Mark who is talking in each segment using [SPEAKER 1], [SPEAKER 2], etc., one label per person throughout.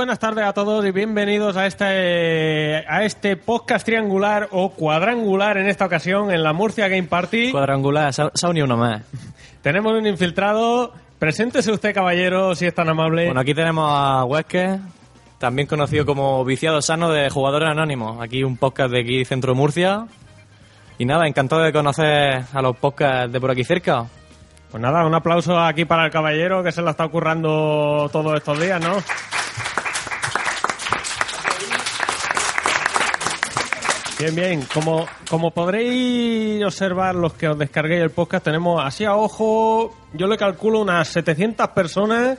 [SPEAKER 1] Buenas tardes a todos y bienvenidos a este, a este podcast triangular o cuadrangular en esta ocasión en la Murcia Game Party.
[SPEAKER 2] Cuadrangular, se ha se ha unido uno más.
[SPEAKER 1] Tenemos un infiltrado. Preséntese usted, caballero, si es tan amable.
[SPEAKER 2] Bueno, aquí tenemos a Huesque, también conocido como viciado sano de jugadores anónimos. Aquí un podcast de aquí Centro Murcia. Y nada, encantado de conocer a los podcasts de por aquí cerca.
[SPEAKER 1] Pues nada, un aplauso aquí para el caballero que se la está ocurrando todos estos días, ¿no? Bien, bien. Como, como podréis observar los que os descarguéis el podcast, tenemos así a ojo, yo le calculo unas 700 personas.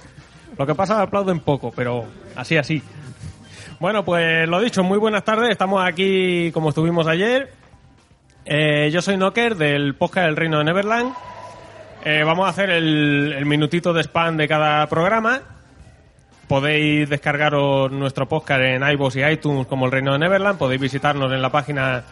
[SPEAKER 1] Lo que pasa es que aplauden poco, pero así, así. Bueno, pues lo dicho, muy buenas tardes. Estamos aquí como estuvimos ayer. Eh, yo soy Nocker del podcast del Reino de Neverland. Eh, vamos a hacer el, el minutito de spam de cada programa. Podéis descargaros nuestro podcast en iVoox y iTunes como El Reino de Neverland. Podéis visitarnos en la página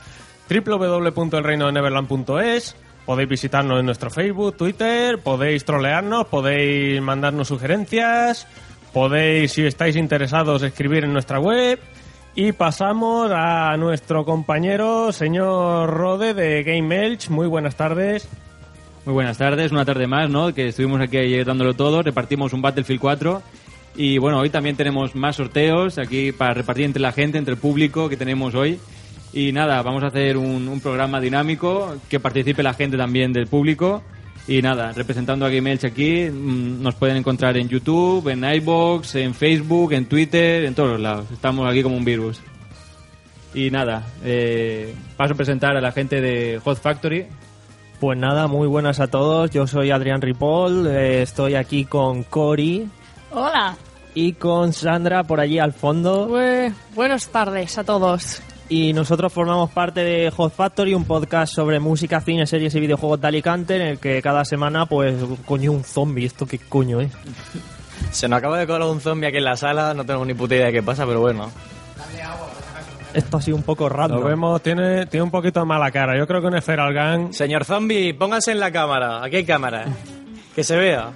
[SPEAKER 1] www.elreinodeneverland.es. Podéis visitarnos en nuestro Facebook, Twitter. Podéis trolearnos, podéis mandarnos sugerencias. Podéis, si estáis interesados, escribir en nuestra web. Y pasamos a nuestro compañero, señor Rode de Game Elch. Muy buenas tardes.
[SPEAKER 3] Muy buenas tardes, una tarde más, ¿no? Que estuvimos aquí ayer dándolo todo, repartimos un Battlefield 4 y bueno, hoy también tenemos más sorteos aquí para repartir entre la gente, entre el público que tenemos hoy. Y nada, vamos a hacer un, un programa dinámico, que participe la gente también del público. Y nada, representando a Game Elch aquí, mm, nos pueden encontrar en YouTube, en iBox, en Facebook, en Twitter, en todos los lados. Estamos aquí como un virus. Y nada, eh, paso a presentar a la gente de Hot Factory,
[SPEAKER 4] Pues nada, muy buenas a todos. Yo soy Adrián Ripoll, eh, estoy aquí con Cory
[SPEAKER 5] Hola.
[SPEAKER 4] Y con Sandra por allí al fondo.
[SPEAKER 5] Bue- buenas tardes a todos.
[SPEAKER 4] Y nosotros formamos parte de Hot Factory, un podcast sobre música, cine, series y videojuegos de Alicante, en el que cada semana, pues, coño, un zombie, ¿esto qué coño es?
[SPEAKER 2] Se nos acaba de colar un zombie aquí en la sala, no tenemos ni puta idea de qué pasa, pero bueno.
[SPEAKER 4] Esto ha sido un poco random.
[SPEAKER 1] Lo vemos, tiene, tiene un poquito de mala cara. Yo creo que un Feral Gun
[SPEAKER 2] Señor zombie, póngase en la cámara. Aquí hay cámara. Que se vea.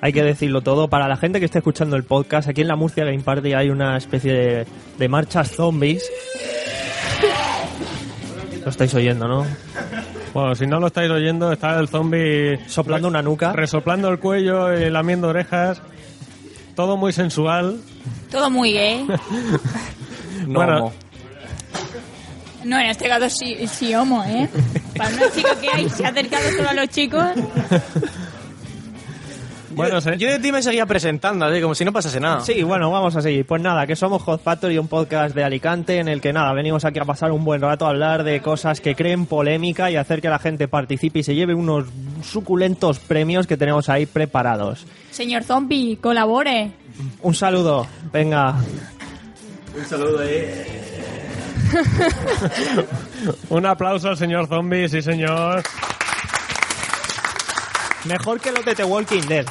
[SPEAKER 4] Hay que decirlo todo. Para la gente que esté escuchando el podcast, aquí en la Murcia Game Party hay una especie de, de marchas zombies. Lo estáis oyendo, ¿no?
[SPEAKER 1] Bueno, si no lo estáis oyendo, está el zombie
[SPEAKER 4] Soplando una nuca.
[SPEAKER 1] resoplando el cuello y lamiendo orejas. Todo muy sensual.
[SPEAKER 5] Todo muy gay.
[SPEAKER 2] No,
[SPEAKER 1] Bueno.
[SPEAKER 2] homo.
[SPEAKER 5] No, en este caso sí, sí homo, ¿eh? Para una chica que hay, se ha acercado solo a los chicos.
[SPEAKER 1] Bueno,
[SPEAKER 2] Yo de ti me seguía presentando, así como si no pasase nada.
[SPEAKER 4] Sí, bueno, vamos a seguir. Pues nada, que somos Hot Factory, un podcast de Alicante en el que nada, venimos aquí a pasar un buen rato a hablar de cosas que creen polémica y hacer que la gente participe y se lleve unos suculentos premios que tenemos ahí preparados.
[SPEAKER 5] Señor zombie, colabore.
[SPEAKER 4] Un saludo, venga.
[SPEAKER 1] un aplauso al señor zombie, sí señor.
[SPEAKER 4] Mejor que los de The Walking Dead.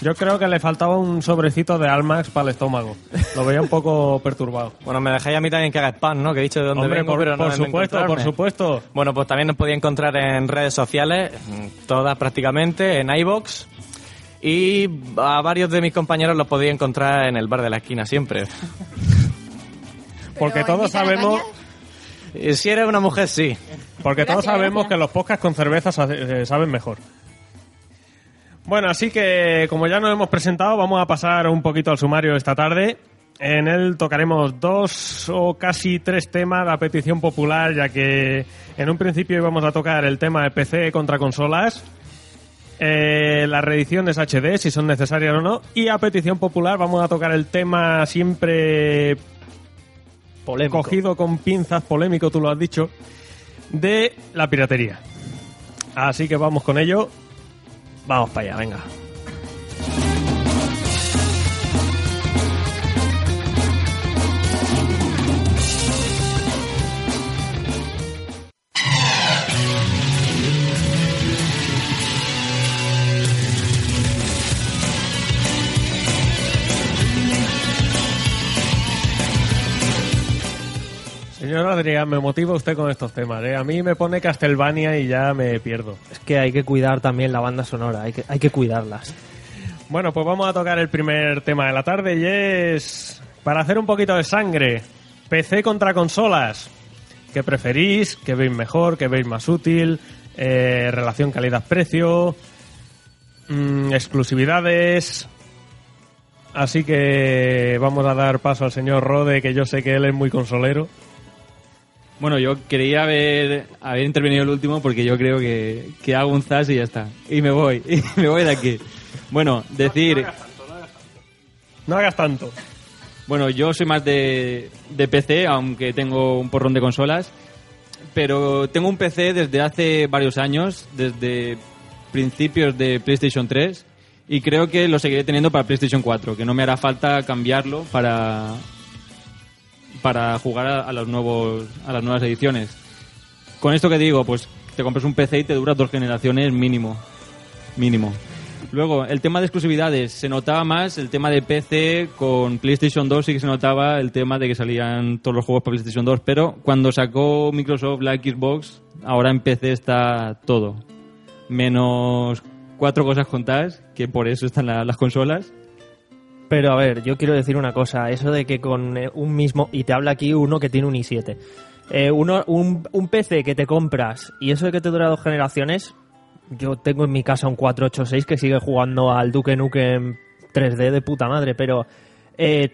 [SPEAKER 1] Yo creo que le faltaba un sobrecito de Almax para el estómago. Lo veía un poco perturbado.
[SPEAKER 2] Bueno, me dejáis a mí también que haga spam, ¿no? Que he dicho de dónde
[SPEAKER 1] Hombre,
[SPEAKER 2] vengo,
[SPEAKER 1] por,
[SPEAKER 2] pero no
[SPEAKER 1] por supuesto, por supuesto.
[SPEAKER 2] Bueno, pues también nos podía encontrar en redes sociales, todas prácticamente, en iBox. Y a varios de mis compañeros los podía encontrar en el bar de la esquina siempre.
[SPEAKER 1] Porque todos
[SPEAKER 5] ¿invitan a
[SPEAKER 1] sabemos?
[SPEAKER 2] Y si eres una mujer, sí.
[SPEAKER 1] porque todos sabemos que los podcasts con cerveza eh, saben mejor. Bueno, así que como ya nos hemos presentado, vamos a pasar un poquito al sumario esta tarde. En él tocaremos dos o casi tres temas a petición popular, ya que en un principio íbamos a tocar el tema de PC contra consolas, eh, las reediciones HD, si son necesarias o no, y a petición popular vamos a tocar el tema siempre
[SPEAKER 4] Polémico.
[SPEAKER 1] cogido con pinzas, polémico, tú lo has dicho, de la piratería. Así que vamos con ello.
[SPEAKER 4] Vamos para allá, venga.
[SPEAKER 1] Señor Adrián, me motiva usted con estos temas. ¿eh? A mí me pone Castlevania y ya me pierdo.
[SPEAKER 4] Es que hay que cuidar también la banda sonora, hay que, hay que cuidarlas.
[SPEAKER 1] Bueno, pues vamos a tocar el primer tema de la tarde y es para hacer un poquito de sangre. PC contra consolas. ¿Qué preferís? ¿Qué veis mejor? ¿Qué veis más útil? Eh, relación calidad-precio. mm, exclusividades. Así que vamos a dar paso al señor Rode, que yo sé que él es muy consolero.
[SPEAKER 3] Bueno, yo quería haber, haber intervenido el último porque yo creo que, que hago un zas y ya está. Y me voy, y me voy de aquí. Bueno, decir,
[SPEAKER 1] No hagas tanto.
[SPEAKER 3] bueno, yo soy más de, de PC, aunque tengo un porrón de consolas. Pero tengo un PC desde hace varios años, desde principios de PlayStation 3. Y creo que lo seguiré teniendo para PlayStation 4, que no me hará falta cambiarlo para, para jugar a, a los nuevos, a las nuevas ediciones. Con esto que digo, pues te compras un PC y te dura dos generaciones mínimo. Mínimo. Luego, el tema de exclusividades. Se notaba más el tema de PC con PlayStation 2, sí que se notaba el tema de que salían todos los juegos para PlayStation 2, pero cuando sacó Microsoft la Xbox, ahora en PC está todo. Menos cuatro cosas contadas, que por eso están la- las consolas.
[SPEAKER 4] Pero a ver, yo quiero decir una cosa, eso de que con eh, un mismo, y te habla aquí uno que tiene un i7, eh, uno, un, un PC que te compras y eso de que te dura dos generaciones, yo tengo en mi casa un 486 que sigue jugando al Duke Nukem 3D de puta madre, pero eh,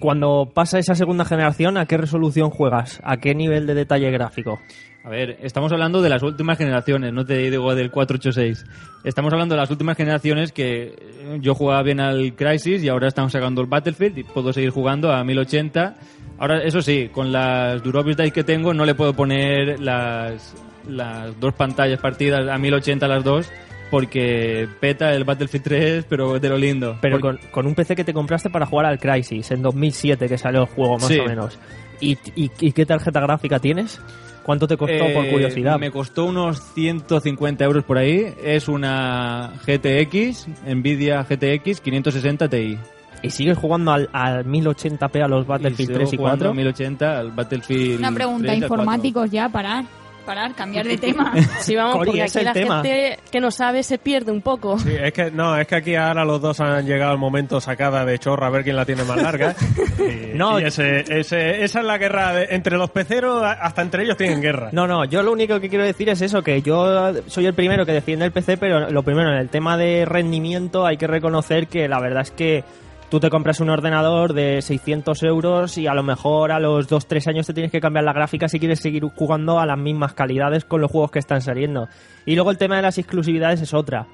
[SPEAKER 4] cuando pasa esa segunda generación, ¿a qué resolución juegas? ¿A qué nivel de detalle gráfico?
[SPEAKER 3] A ver, estamos hablando de las últimas generaciones, no te digo del 486. Estamos hablando de las últimas generaciones que eh, yo jugaba bien al Crisis y ahora estamos sacando el Battlefield y puedo seguir jugando a 1080. Ahora, eso sí, con las Durovis Dice que tengo no le puedo poner las, las dos pantallas partidas a 1080 las dos porque peta el Battlefield 3, pero de lo lindo.
[SPEAKER 4] Pero
[SPEAKER 3] Porque-
[SPEAKER 4] con, con un PC que te compraste para jugar al Crisis en 2007 que salió el juego más
[SPEAKER 3] Sí.
[SPEAKER 4] o menos. ¿Y, y, y qué tarjeta gráfica tienes? ¿Cuánto te costó por
[SPEAKER 3] Eh,
[SPEAKER 4] curiosidad?
[SPEAKER 3] Me costó unos 150 euros por ahí. Es una GTX, Nvidia GTX 560 Ti.
[SPEAKER 4] ¿Y sigues jugando al, al 1080p a los Battlefield
[SPEAKER 3] Y
[SPEAKER 4] 3 y
[SPEAKER 3] sigo jugando
[SPEAKER 4] 4?
[SPEAKER 3] a 1080 al Battlefield.
[SPEAKER 5] Una pregunta,
[SPEAKER 3] 3 y al 4.
[SPEAKER 5] informáticos ya, parar. Parar, cambiar de tema.
[SPEAKER 6] Sí, vamos,
[SPEAKER 4] Cori,
[SPEAKER 6] porque aquí la
[SPEAKER 4] tema.
[SPEAKER 6] gente que no sabe se pierde un poco.
[SPEAKER 1] Sí, es que no, es que aquí ahora los dos han llegado al momento sacada de chorra a ver quién la tiene más larga. Y,
[SPEAKER 4] No.
[SPEAKER 1] y ese, ese- esa es la guerra de- entre los peceros, hasta entre ellos tienen guerra.
[SPEAKER 4] No, no, yo lo único que quiero decir es eso, que yo soy el primero que defiende el PC, pero lo primero, en el tema de rendimiento hay que reconocer que la verdad es que tú te compras un ordenador de 600 euros y a lo mejor a los 2-3 años te tienes que cambiar la gráfica si quieres seguir jugando a las mismas calidades con los juegos que están saliendo. Y luego el tema de las exclusividades es otra.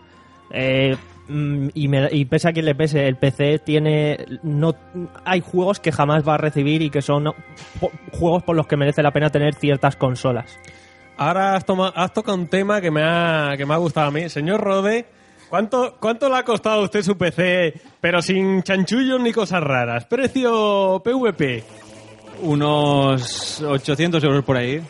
[SPEAKER 4] Eh, mm, y, me- y pese a quien le pese, el PC tiene. no Hay juegos que jamás va a recibir y que son juegos por los que merece la pena tener ciertas consolas.
[SPEAKER 1] Ahora has, toma- has tocado un tema que me, ha, que me ha gustado a mí. Señor Rode, ¿cuánto, ¿cuánto le ha costado a usted su PC, pero sin chanchullos ni cosas raras? Precio PVP.
[SPEAKER 3] Unos 800 euros por ahí.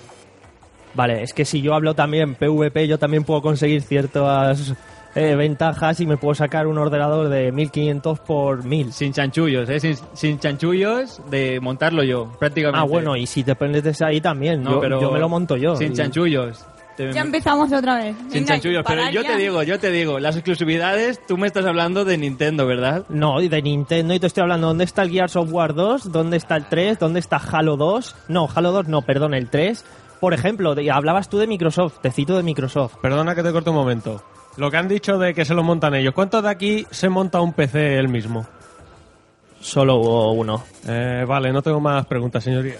[SPEAKER 4] Vale, es que si yo hablo también PvP, yo también puedo conseguir ciertas eh, ventajas y me puedo sacar un ordenador de 1500 por 1000.
[SPEAKER 3] Sin chanchullos, ¿eh? Sin, sin chanchullos de montarlo yo, prácticamente.
[SPEAKER 4] Ah, bueno, y si te prendes desde ahí también,
[SPEAKER 3] No,
[SPEAKER 4] yo,
[SPEAKER 3] pero
[SPEAKER 4] yo me lo monto yo.
[SPEAKER 3] Sin
[SPEAKER 4] Y-
[SPEAKER 3] chanchullos. Te-
[SPEAKER 5] ya empezamos otra vez.
[SPEAKER 3] sin
[SPEAKER 5] Venga,
[SPEAKER 3] chanchullos, pero yo te digo, yo te digo, las exclusividades, tú me estás hablando de Nintendo, ¿verdad?
[SPEAKER 4] No, y de Nintendo, y te estoy hablando, ¿dónde está el Gears of War 2? ¿Dónde está el 3? ¿Dónde está Halo 2? No, Halo 2 no, perdón, el 3. Por ejemplo, de- hablabas tú de Microsoft, te cito de Microsoft.
[SPEAKER 1] Perdona que te corte un momento. Lo que han dicho de que se lo montan ellos. ¿Cuántos de aquí se monta un PC él mismo?
[SPEAKER 4] Solo hubo uno.
[SPEAKER 1] Eh, vale, no tengo más preguntas, señoría.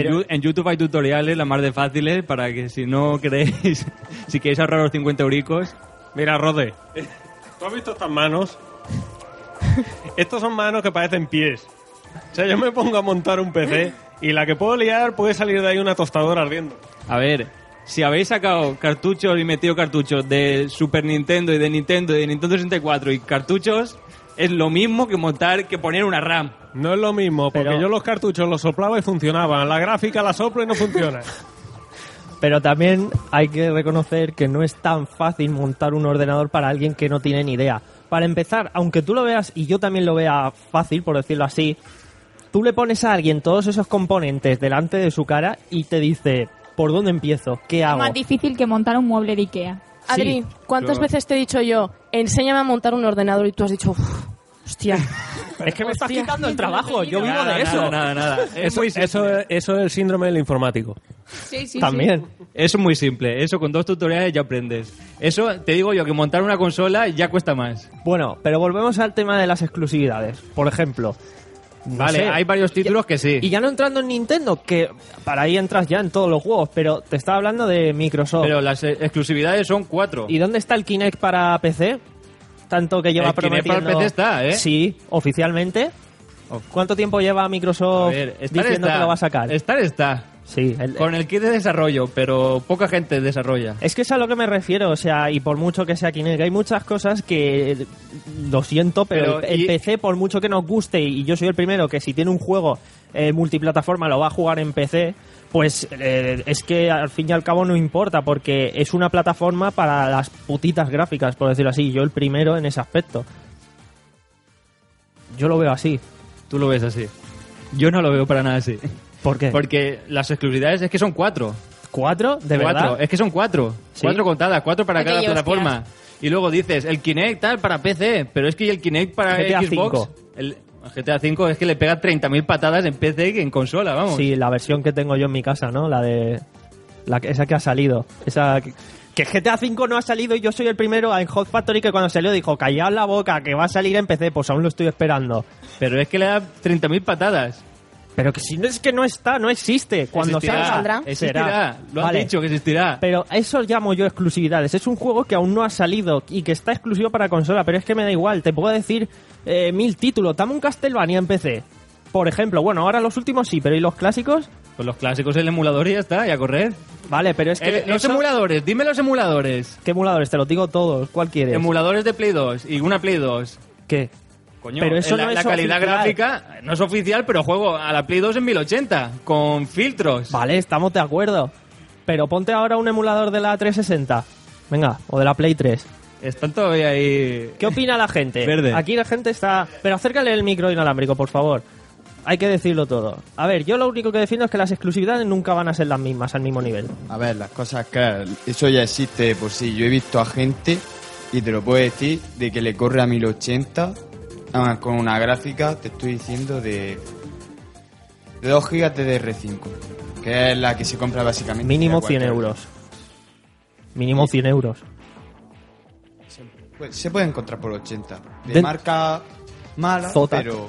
[SPEAKER 3] En, Yu- en YouTube hay tutoriales, las más de fáciles, para que si no queréis, si queréis ahorrar los 50 euricos,
[SPEAKER 1] Mira, Rode, ¿tú has visto estas manos? Estos son manos que parecen pies. O sea, yo me pongo a montar un PC y la que puedo liar puede salir de ahí una tostadora ardiendo.
[SPEAKER 3] A ver, si habéis sacado cartuchos y metido cartuchos de Super Nintendo y de Nintendo y de Nintendo 64 y cartuchos, es lo mismo que montar, que poner una RAM.
[SPEAKER 1] No es lo mismo, porque
[SPEAKER 4] Pero-
[SPEAKER 1] yo los cartuchos los soplaba y funcionaban. La gráfica la soplo y no funciona.
[SPEAKER 4] Pero también hay que reconocer que no es tan fácil montar un ordenador para alguien que no tiene ni idea. Para empezar, aunque tú lo veas y yo también lo vea fácil, por decirlo así, tú le pones a alguien todos esos componentes delante de su cara y te dice, ¿por dónde empiezo? ¿Qué
[SPEAKER 5] Es
[SPEAKER 4] hago?
[SPEAKER 5] más difícil que montar un mueble de Ikea.
[SPEAKER 6] Adri, ¿cuántas veces te he dicho yo, enséñame a montar un ordenador y tú has dicho, "Uf, hostia?
[SPEAKER 4] Es que me estás
[SPEAKER 6] Hostia.
[SPEAKER 4] quitando el trabajo, yo vivo
[SPEAKER 3] Nada,
[SPEAKER 4] de eso.
[SPEAKER 3] Nada, nada, nada. Es
[SPEAKER 1] Eso,
[SPEAKER 3] muy simple.
[SPEAKER 1] eso, eso es el síndrome del informático.
[SPEAKER 5] Sí, sí,
[SPEAKER 4] También.
[SPEAKER 3] Eso es muy simple. Eso con dos tutoriales ya aprendes. Eso te digo yo que montar una consola ya cuesta más.
[SPEAKER 4] Bueno, pero volvemos al tema de las exclusividades. Por ejemplo, no
[SPEAKER 3] vale,
[SPEAKER 4] sé.
[SPEAKER 3] hay varios títulos que sí.
[SPEAKER 4] Y ya no entrando en Nintendo, que para ahí entras ya en todos los juegos, pero te estaba hablando de Microsoft.
[SPEAKER 3] Pero las eh, exclusividades son cuatro.
[SPEAKER 4] ¿Y dónde está el Kinect para PC? Tanto que lleva
[SPEAKER 3] para
[SPEAKER 4] prometiendo...
[SPEAKER 3] PC está, ¿eh?
[SPEAKER 4] Sí, oficialmente. ¿Cuánto tiempo lleva Microsoft
[SPEAKER 3] ver,
[SPEAKER 4] diciendo
[SPEAKER 3] está.
[SPEAKER 4] que lo va a sacar?
[SPEAKER 3] Estar está.
[SPEAKER 4] Sí, el-
[SPEAKER 3] Con el kit de desarrollo, pero poca gente desarrolla.
[SPEAKER 4] Es que es a lo que me refiero, o sea, y por mucho que sea Kinect, hay muchas cosas que lo siento, pero,
[SPEAKER 3] Pero,
[SPEAKER 4] el, el
[SPEAKER 3] y-
[SPEAKER 4] PC, por mucho que nos guste, y yo soy el primero que si tiene un juego eh, multiplataforma lo va a jugar en PC, pues eh, es que al fin y al cabo no importa, porque es una plataforma para las putitas gráficas, por decirlo así, yo el primero en ese aspecto. Yo lo veo así.
[SPEAKER 3] Tú lo ves así. Yo no lo veo para nada así.
[SPEAKER 4] ¿Por qué?
[SPEAKER 3] Porque las exclusividades es que son cuatro.
[SPEAKER 4] ¿Cuatro? ¿De
[SPEAKER 3] cuatro.
[SPEAKER 4] verdad?
[SPEAKER 3] Es que son cuatro.
[SPEAKER 4] Sí.
[SPEAKER 3] Cuatro contadas, cuatro para cada plataforma. Y luego dices, el Kinect tal para PC, pero es que ¿y el Kinect para
[SPEAKER 4] GTA
[SPEAKER 3] Xbox. El GTA V es que le pega 30.000 patadas en PC que en consola, vamos.
[SPEAKER 4] Sí, la versión que tengo yo en mi casa, ¿no? La de. La, esa que ha salido. Esa. Que, que GTA V no ha salido y yo soy el primero en Hot Factory que cuando salió dijo: Callad la boca, que va a salir en PC. Pues aún lo estoy esperando.
[SPEAKER 3] Pero es que le da 30.000 patadas.
[SPEAKER 4] Pero que si no es que no está, no existe. Cuando
[SPEAKER 3] Existirá,
[SPEAKER 4] salga.
[SPEAKER 6] saldrá.
[SPEAKER 3] Existirá. Lo han
[SPEAKER 4] Vale.
[SPEAKER 3] dicho que existirá.
[SPEAKER 4] Pero eso llamo yo exclusividades. Es un juego que aún no ha salido y que está exclusivo para consola, pero es que me da igual. Te puedo decir eh, mil títulos. Dame un Castlevania en PC. Por ejemplo, bueno, ahora los últimos sí, pero ¿y los clásicos?
[SPEAKER 3] Pues los clásicos el emulador y ya está, y a correr.
[SPEAKER 4] Vale, pero es que.
[SPEAKER 3] Eh, los
[SPEAKER 4] eso-
[SPEAKER 3] emuladores, dime los emuladores.
[SPEAKER 4] ¿Qué emuladores? Te los digo todos. ¿Cuál quieres?
[SPEAKER 3] Emuladores de Play 2 y una Play 2.
[SPEAKER 4] ¿Qué?
[SPEAKER 3] Coño,
[SPEAKER 4] Pero eso
[SPEAKER 3] la,
[SPEAKER 4] no es
[SPEAKER 3] la calidad
[SPEAKER 4] oficial.
[SPEAKER 3] gráfica no es oficial, pero juego a la Play 2 en 1080 con filtros.
[SPEAKER 4] Vale, estamos de acuerdo. Pero ponte ahora un emulador de la 360. Venga, o de la Play 3.
[SPEAKER 3] Están todavía ahí.
[SPEAKER 4] ¿Qué opina la gente?
[SPEAKER 3] Verde.
[SPEAKER 4] Aquí la gente está... Pero acércale el micro inalámbrico, por favor. Hay que decirlo todo. A ver, yo lo único que defiendo es que las exclusividades nunca van a ser las mismas al mismo nivel.
[SPEAKER 7] A ver, las cosas que eso ya existe de por sí. Yo he visto a gente, y te lo puedo decir, de que le corre a 1080 ah, con una gráfica, te estoy diciendo, de, de 2 GB de DR5, que es la que se compra básicamente.
[SPEAKER 4] Mínimo
[SPEAKER 7] de
[SPEAKER 4] 100
[SPEAKER 7] cualquier-
[SPEAKER 4] euros. Mínimo 100 euros.
[SPEAKER 7] Pues, se puede encontrar por 80. De marca mala, pero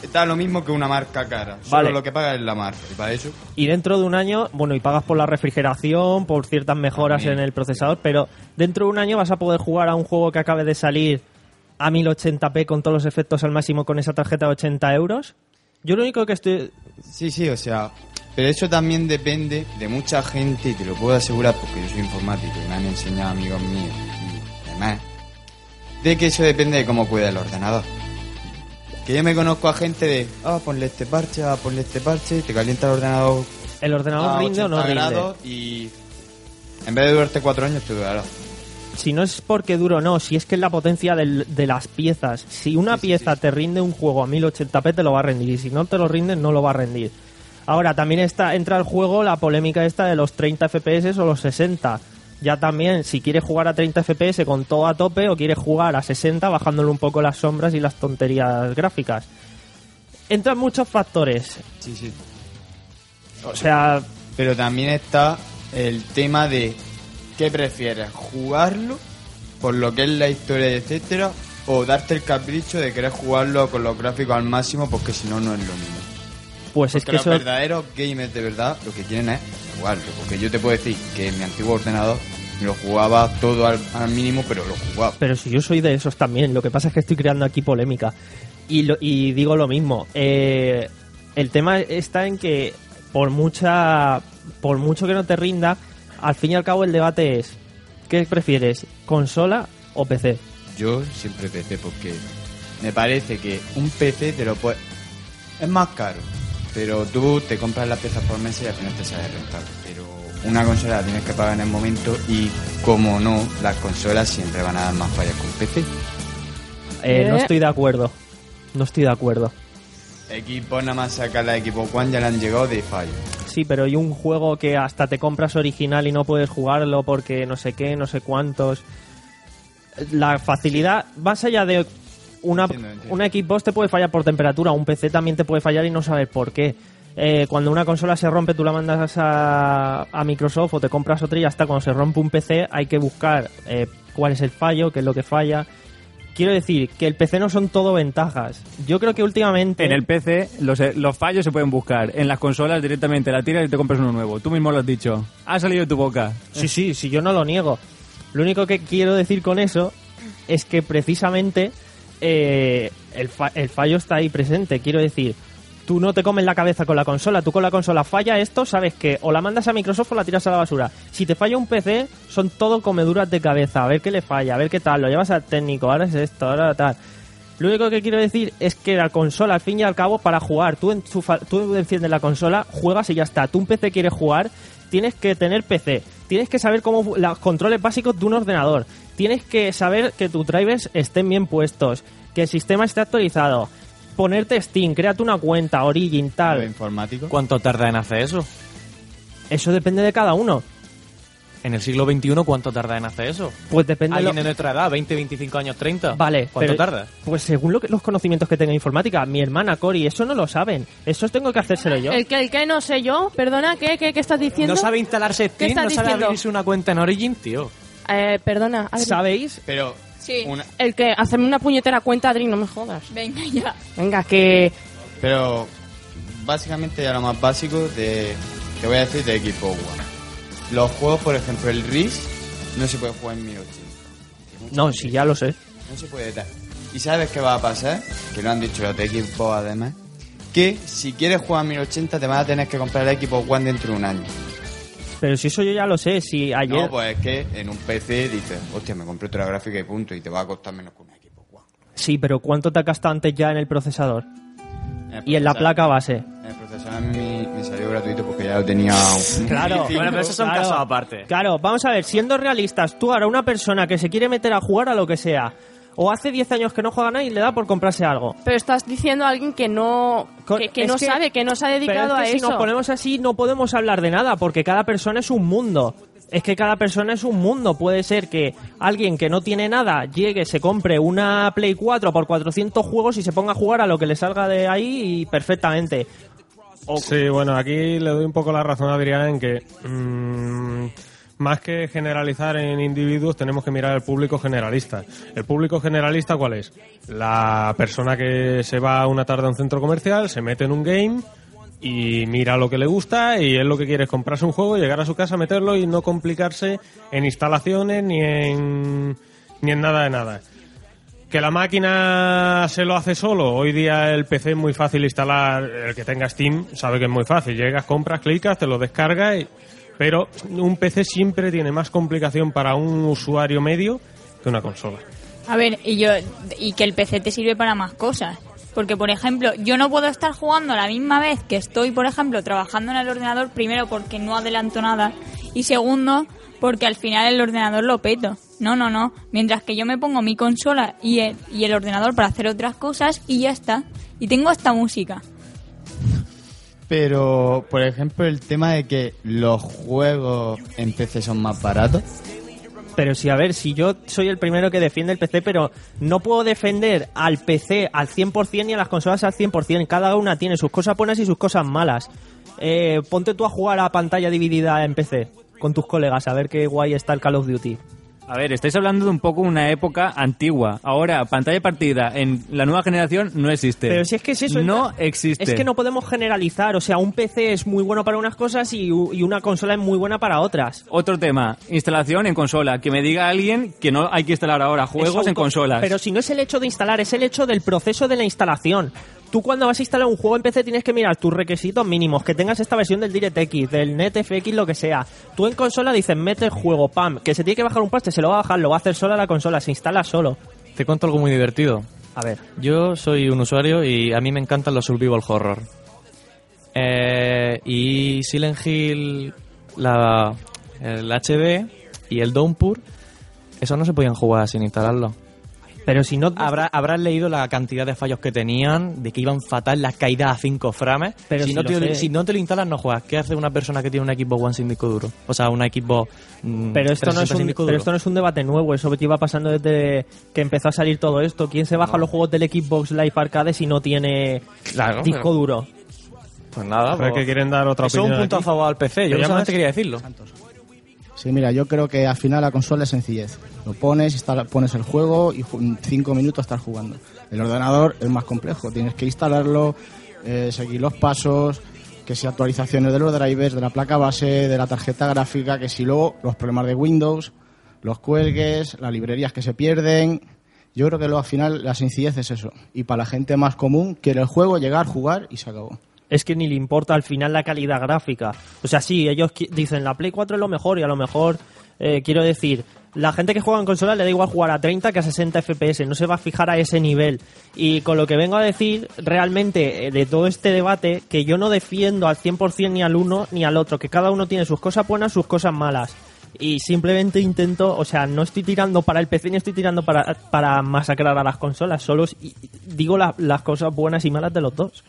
[SPEAKER 7] está lo mismo que una marca cara. Solo
[SPEAKER 4] Vale.
[SPEAKER 7] lo que paga es la marca. Y para eso,
[SPEAKER 4] Y dentro de un año, bueno, y pagas por la refrigeración, por ciertas mejoras
[SPEAKER 7] También.
[SPEAKER 4] en el procesador, pero dentro de un año vas a poder jugar a un juego que acabe de salir a 1080p con todos los efectos al máximo con esa tarjeta de 80 euros. Yo lo único que estoy...
[SPEAKER 7] Sí, sí, o sea, pero eso también depende de mucha gente y te lo puedo asegurar porque yo soy informático y me han enseñado amigos míos y demás, de que eso depende de cómo cuida el ordenador. Que yo me conozco a gente de, ah, ponle este parche, ah, ponle este parche, y te calienta el ordenador
[SPEAKER 4] ¿El ordenador
[SPEAKER 7] a
[SPEAKER 4] rinde o no
[SPEAKER 7] 80
[SPEAKER 4] rinde?
[SPEAKER 7] y en vez de durarte cuatro años te durará.
[SPEAKER 4] Si no es porque duro o no, si es que es la potencia del- de las piezas. Si una
[SPEAKER 7] Sí, sí,
[SPEAKER 4] pieza
[SPEAKER 7] sí.
[SPEAKER 4] te rinde un juego a 1080p, te lo va a rendir. Y si no te lo rinde, no lo va a rendir. Ahora, también está, entra al juego la polémica esta de los 30 FPS o los 60. Ya también, si quieres jugar a 30 FPS con todo a tope o quieres jugar a 60 bajándole un poco las sombras y las tonterías gráficas. Entran muchos factores.
[SPEAKER 7] Sí, sí.
[SPEAKER 4] O sea,
[SPEAKER 7] Pero también está el tema de qué prefieres, jugarlo por lo que es la historia, etcétera, o darte el capricho de querer jugarlo con los gráficos al máximo porque si no, no es lo mismo.
[SPEAKER 4] pues es
[SPEAKER 7] Porque
[SPEAKER 4] que
[SPEAKER 7] los
[SPEAKER 4] eso...
[SPEAKER 7] verdaderos gamers de verdad lo que quieren es jugarlo. Porque yo te puedo decir que en mi antiguo ordenador lo jugaba todo al, al mínimo, pero lo jugaba.
[SPEAKER 4] Pero si yo soy de esos también, lo que pasa es que estoy creando aquí polémica. Y, lo- y digo lo mismo. eh, el tema está en que por mucha por mucho que no te rinda, al fin y al cabo el debate es ¿qué prefieres? ¿Consola o PC?
[SPEAKER 7] Yo siempre PC porque me parece que un PC te lo puede... Es más caro, pero tú te compras las piezas por mes y al final te sale rentable. Pero una consola la tienes que pagar en el momento y como no, las consolas siempre van a dar más fallas que un PC.
[SPEAKER 4] Eh, no
[SPEAKER 6] Eh.
[SPEAKER 4] estoy de acuerdo. No estoy de acuerdo.
[SPEAKER 7] Equipo nada más sacar la Equipo One ya le han llegado de fallo.
[SPEAKER 4] Sí, pero hay un juego que hasta te compras original y no puedes jugarlo porque no sé qué, no sé cuántos. La facilidad, más allá de una, una Xbox te puede fallar por temperatura, un PC también te puede fallar y no sabes por qué. Eh, cuando una consola se rompe, tú la mandas a, a Microsoft o te compras otra y ya está. Cuando se rompe un PC, hay que buscar eh, cuál es el fallo, qué es lo que falla. Quiero decir que el PC no son todo ventajas. Yo creo que últimamente.
[SPEAKER 8] En el PC los, eh, los fallos se pueden buscar. En las consolas directamente la tiras y te compras uno nuevo. Tú mismo lo has dicho. Ha salido de tu boca.
[SPEAKER 4] Sí, sí, sí, yo no lo niego. Lo único que quiero decir con eso es que precisamente eh, el, fa- el fallo está ahí presente. Quiero decir, tú no te comes la cabeza con la consola. Tú con la consola falla esto, sabes que o la mandas a Microsoft o la tiras a la basura. Si te falla un PC, son todo comeduras de cabeza. A ver qué le falla, a ver qué tal. Lo llevas al técnico, ahora es esto, ahora tal. Lo único que quiero decir es que la consola, al fin y al cabo, para jugar, tú, en tu fa- tú enciendes la consola, juegas y ya está. Tú un PC quieres jugar, tienes que tener PC. Tienes que saber cómo los controles básicos de un ordenador. Tienes que saber que tus drivers estén bien puestos, que el sistema esté actualizado. Ponerte Steam, créate una cuenta, Origin, tal.
[SPEAKER 7] informático.
[SPEAKER 2] ¿Cuánto tarda en hacer eso?
[SPEAKER 4] Eso depende de cada uno.
[SPEAKER 2] En el siglo XXI, ¿cuánto tarda en hacer eso?
[SPEAKER 4] Pues depende de
[SPEAKER 2] Alguien
[SPEAKER 4] lo-
[SPEAKER 2] de nuestra edad, 20, 25 años, 30.
[SPEAKER 4] Vale,
[SPEAKER 2] ¿Cuánto
[SPEAKER 4] pero-
[SPEAKER 2] tarda?
[SPEAKER 4] Pues según lo que- los conocimientos que tenga en informática, mi hermana Cori, eso no lo saben. Eso tengo que hacérselo yo.
[SPEAKER 6] El que, el que no sé yo, perdona, ¿qué, qué, qué estás diciendo?
[SPEAKER 2] ¿No sabe instalarse Steam?
[SPEAKER 6] estás
[SPEAKER 2] ¿No sabe
[SPEAKER 6] diciendo?
[SPEAKER 2] abrirse una cuenta en Origin, tío?
[SPEAKER 6] Eh, perdona, Adri.
[SPEAKER 4] ¿Sabéis?
[SPEAKER 7] Pero
[SPEAKER 5] Sí.
[SPEAKER 7] una-
[SPEAKER 6] El que hacerme una puñetera cuenta, Adri, no me jodas.
[SPEAKER 5] Venga, ya.
[SPEAKER 6] Venga, que...
[SPEAKER 7] Pero básicamente ya lo más básico de te voy a decir de equipo One. Los juegos, por ejemplo, el RIS no se puede jugar en 1080.
[SPEAKER 4] No, sí, ya lo sé.
[SPEAKER 7] No se puede tal. ¿Y sabes qué va a pasar? Que lo han dicho los de equipo además. Que si quieres jugar en 1080 te vas a tener que comprar el equipo One dentro de un año.
[SPEAKER 4] Pero si eso yo ya lo sé, si ayer...
[SPEAKER 7] No, pues es que en un PC dices, hostia, me compré otra gráfica y punto, y te va a costar menos que un equipo One.
[SPEAKER 4] Sí, pero ¿cuánto te ha gastado antes ya en el procesador?
[SPEAKER 7] En el
[SPEAKER 4] Y en la placa base.
[SPEAKER 7] En el procesador a mí me salió gratuito porque ya lo tenía. un-
[SPEAKER 4] Claro.
[SPEAKER 2] Bueno, pero esos son
[SPEAKER 4] Claro.
[SPEAKER 2] casos aparte.
[SPEAKER 4] Claro, vamos a ver, siendo realistas, tú ahora una persona que se quiere meter a jugar a lo que sea, o hace 10 años que no juega nada y le da por comprarse algo.
[SPEAKER 6] Pero estás diciendo a alguien que no, que, no
[SPEAKER 4] que-
[SPEAKER 6] sabe, que no se ha dedicado
[SPEAKER 4] Pero es que
[SPEAKER 6] a
[SPEAKER 4] si
[SPEAKER 6] eso.
[SPEAKER 4] nos ponemos así no podemos hablar de nada, porque cada persona es un mundo. Es que cada persona es un mundo. Puede ser que alguien que no tiene nada llegue, se compre una Play 4 por 400 juegos y se ponga a jugar a lo que le salga de ahí y perfectamente.
[SPEAKER 1] Sí, bueno, aquí le doy un poco la razón a Adrián en que mm, más que generalizar en individuos tenemos que mirar al público generalista. ¿El público generalista cuál es? La persona que se va una tarde a un centro comercial, se mete en un game y mira lo que le gusta y es lo que quiere es comprarse un juego, llegar a su casa, meterlo y no complicarse en instalaciones ni en, ni en nada de nada. Que la máquina se lo hace solo. Hoy día el PC es muy fácil instalar. El que tenga Steam sabe que es muy fácil. Llegas, compras, clicas, te lo descargas. y- Pero un PC siempre tiene más complicación para un usuario medio que una consola.
[SPEAKER 5] A ver, y yo y que el PC te sirve para más cosas. Porque, por ejemplo, yo no puedo estar jugando la misma vez que estoy, por ejemplo, trabajando en el ordenador, primero porque no adelanto nada y segundo porque al final el ordenador lo peto. No, no, no. Mientras que yo me pongo mi consola y el, y el ordenador para hacer otras cosas y ya está. Y tengo hasta música.
[SPEAKER 7] Pero, por ejemplo, el tema de que los juegos en PC son más baratos.
[SPEAKER 4] Pero sí, a ver, si yo soy el primero que defiende el PC, pero no puedo defender al PC al 100% ni a las consolas al 100%. Cada una tiene sus cosas buenas y sus cosas malas. Eh, ponte tú a jugar a pantalla dividida en PC con tus colegas, a ver qué guay está el Call of Duty.
[SPEAKER 8] A ver, estáis hablando de un poco una época antigua. Ahora, pantalla partida en la nueva generación no existe.
[SPEAKER 4] Pero si es que es eso.
[SPEAKER 8] No
[SPEAKER 4] entra-
[SPEAKER 8] existe.
[SPEAKER 4] Es que no podemos generalizar. O sea, un PC es muy bueno para unas cosas y, y una consola es muy buena para otras.
[SPEAKER 8] Otro tema, instalación en consola. Que me diga alguien que no hay que instalar ahora juegos
[SPEAKER 4] Es
[SPEAKER 8] en consolas.
[SPEAKER 4] Pero si no es el hecho de instalar, es el hecho del proceso de la instalación. Tú cuando vas a instalar un juego en PC tienes que mirar tus requisitos mínimos, que tengas esta versión del DirectX, del NetFX, lo que sea. Tú en consola dices, mete el juego, pam, que se tiene que bajar un parche, se lo va a bajar, lo va a hacer sola la consola, se instala solo.
[SPEAKER 2] Te cuento algo muy divertido.
[SPEAKER 4] A ver.
[SPEAKER 2] Yo soy un usuario y a mí me encantan los survival horror. Eh, y Silent Hill, la, el HD y el Downpour, eso no se podían jugar sin instalarlo.
[SPEAKER 4] Pero si no...
[SPEAKER 2] Habrá, habrás leído la cantidad de fallos que tenían, de que iban fatal las caídas a 5 frames.
[SPEAKER 4] Pero
[SPEAKER 2] si,
[SPEAKER 4] si
[SPEAKER 2] no te,
[SPEAKER 4] sé.
[SPEAKER 2] si no te lo instalas, no juegas. ¿Qué hace una persona que tiene un equipo One sin disco duro? O sea, un equipo. mm,
[SPEAKER 4] Pero esto, no es
[SPEAKER 2] 360 sin
[SPEAKER 4] un,
[SPEAKER 2] disco
[SPEAKER 4] pero
[SPEAKER 2] duro.
[SPEAKER 4] esto no es un debate nuevo, eso lleva pasando desde que empezó a salir todo esto. ¿Quién se baja los juegos del Xbox Live Arcade si no tiene
[SPEAKER 2] Claro,
[SPEAKER 4] disco
[SPEAKER 2] pero-
[SPEAKER 4] duro?
[SPEAKER 2] Pues nada,
[SPEAKER 1] Pero es
[SPEAKER 2] pues-
[SPEAKER 1] que quieren dar otra
[SPEAKER 2] Eso es
[SPEAKER 1] opinión.
[SPEAKER 2] un punto
[SPEAKER 1] aquí.
[SPEAKER 2] a favor al PC.
[SPEAKER 1] ¿Te
[SPEAKER 2] Yo solamente quería decirlo.
[SPEAKER 9] Sí, mira, yo creo que al final la consola es sencillez. Lo pones, instala- pones el juego y cinco minutos estás jugando. El ordenador es más complejo, tienes que instalarlo, eh, seguir los pasos, que si actualizaciones de los drivers, de la placa base, de la tarjeta gráfica, que si luego los problemas de Windows, los cuelgues, las librerías que se pierden. Yo creo que luego al final la sencillez es eso. Y para la gente más común, quiere el juego, llegar, jugar y se acabó.
[SPEAKER 4] Es que ni le importa al final la calidad gráfica. O sea, sí, ellos dicen la Play 4 es lo mejor y a lo mejor, eh, quiero decir, la gente que juega en consola le da igual jugar a 30 que a 60 FPS, no se va a fijar a ese nivel. Y con lo que vengo a decir, realmente, eh, de todo este debate, que yo no defiendo al 100% ni al uno ni al otro, que cada uno tiene sus cosas buenas, sus cosas malas. Y simplemente intento, o sea, no estoy tirando para el PC ni estoy tirando para, para masacrar a las consolas, solo digo la- las cosas buenas y malas de los dos.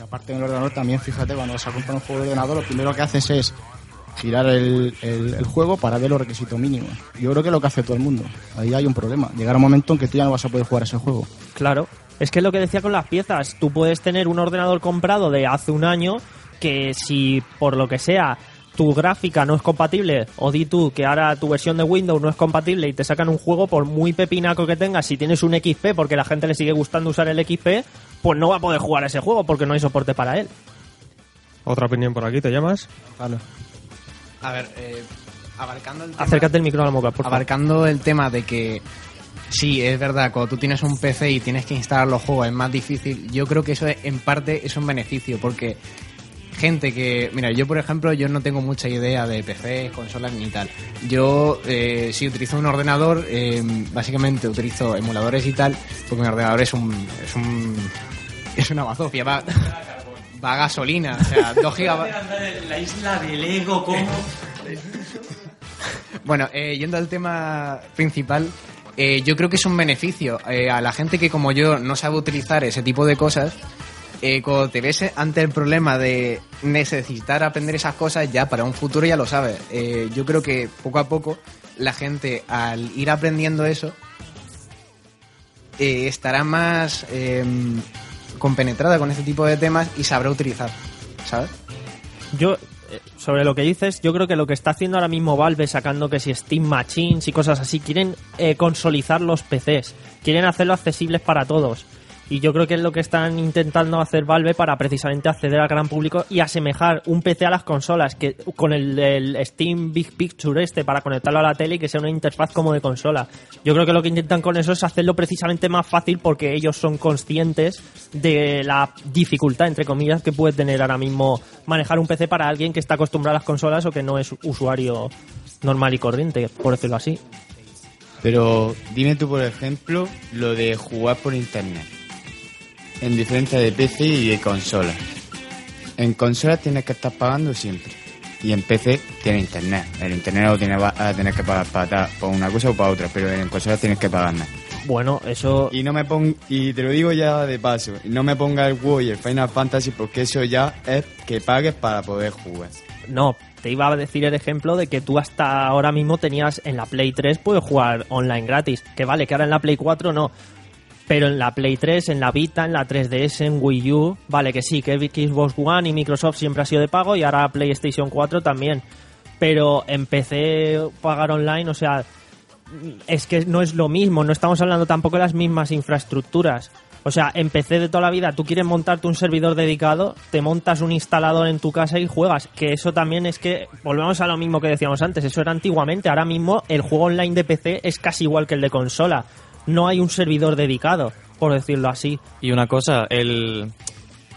[SPEAKER 9] Aparte en el ordenador también, fíjate, cuando vas a comprar un juego de ordenador, lo primero que haces es girar el, el- el juego para ver los requisitos mínimos. Yo creo que es lo que hace todo el mundo. Ahí hay un problema. Llegará un momento en que tú ya no vas a poder jugar ese juego.
[SPEAKER 4] Claro. Es que es lo que decía con las piezas. Tú puedes tener un ordenador comprado de hace un año que si por lo que sea tu gráfica no es compatible, o di tú que ahora tu versión de Windows no es compatible y te sacan un juego por muy pepinaco que tengas, si tienes un XP porque la gente le sigue gustando usar el XP, pues no va a poder jugar ese juego porque no hay soporte para él.
[SPEAKER 1] Otra opinión por aquí, ¿te llamas?
[SPEAKER 10] A ver, eh, abarcando el tema,
[SPEAKER 4] Acércate el micro a la boca, por favor.
[SPEAKER 10] abarcando el tema de que sí, es verdad, cuando tú tienes un PC y tienes que instalar los juegos es más difícil, yo creo que eso es- en parte es un beneficio porque gente que, mira, yo por ejemplo, yo no tengo mucha idea de PC, consolas ni tal. Yo eh, si utilizo un ordenador, eh, básicamente utilizo emuladores y tal, porque mi ordenador es un es un es una bazofia, va va a gasolina, o sea, 2 gigabytes
[SPEAKER 2] La isla del ego, ¿cómo?
[SPEAKER 10] Bueno, eh, yendo al tema principal, eh, yo creo que es un beneficio eh, a la gente que como yo no sabe utilizar ese tipo de cosas. eh, cuando te ves ante el problema de necesitar aprender esas cosas, ya para un futuro ya lo sabes. Yo creo que poco a poco la gente al ir aprendiendo eso estará más eh, compenetrada con este tipo de temas y sabrá utilizar, ¿sabes?
[SPEAKER 4] Yo, eh, sobre lo que dices, yo creo que lo que está haciendo ahora mismo Valve, sacando que si Steam Machines y cosas así, quieren eh, consolidar los PCs, quieren hacerlo accesibles para todos. Y yo creo que es lo que están intentando hacer Valve para precisamente acceder al gran público y asemejar un PC a las consolas, que con el, el Steam Big Picture este para conectarlo a la tele y que sea una interfaz como de consola. Yo creo que lo que intentan con eso es hacerlo precisamente más fácil porque ellos son conscientes de la dificultad, entre comillas, que puede tener ahora mismo manejar un PC para alguien que está acostumbrado a las consolas o que no es usuario normal y corriente, por decirlo así.
[SPEAKER 7] Pero dime tú, por ejemplo, lo de jugar por internet. En diferencia de PC y de consola. En consola tienes que estar pagando siempre. Y en PC tiene internet. El internet lo tienes va- a tener que pagar para, para una cosa o para otra, pero en consola tienes que pagar nada.
[SPEAKER 4] Bueno, eso...
[SPEAKER 7] Y no me pon y te lo digo ya de paso, no me ponga el WoW y el Final Fantasy porque eso ya es que pagues para poder jugar.
[SPEAKER 4] No, te iba a decir el ejemplo de que tú hasta ahora mismo tenías en la Play 3 puedes jugar online gratis. Que vale, que ahora en la Play 4 no. Pero en la Play 3, en la Vita, en la 3DS, en Wii U, vale que sí, que Xbox One y Microsoft siempre ha sido de pago y ahora PlayStation 4 también. Pero en PC pagar online, o sea, es que no es lo mismo, no estamos hablando tampoco de las mismas infraestructuras. O sea, en PC de toda la vida, tú quieres montarte un servidor dedicado, te montas un instalador en tu casa y juegas. Que eso también es que, volvemos a lo mismo que decíamos antes, eso era antiguamente. Ahora mismo el juego online de PC es casi igual que el de consola. No hay un servidor dedicado, por decirlo así.
[SPEAKER 2] Y una cosa, el,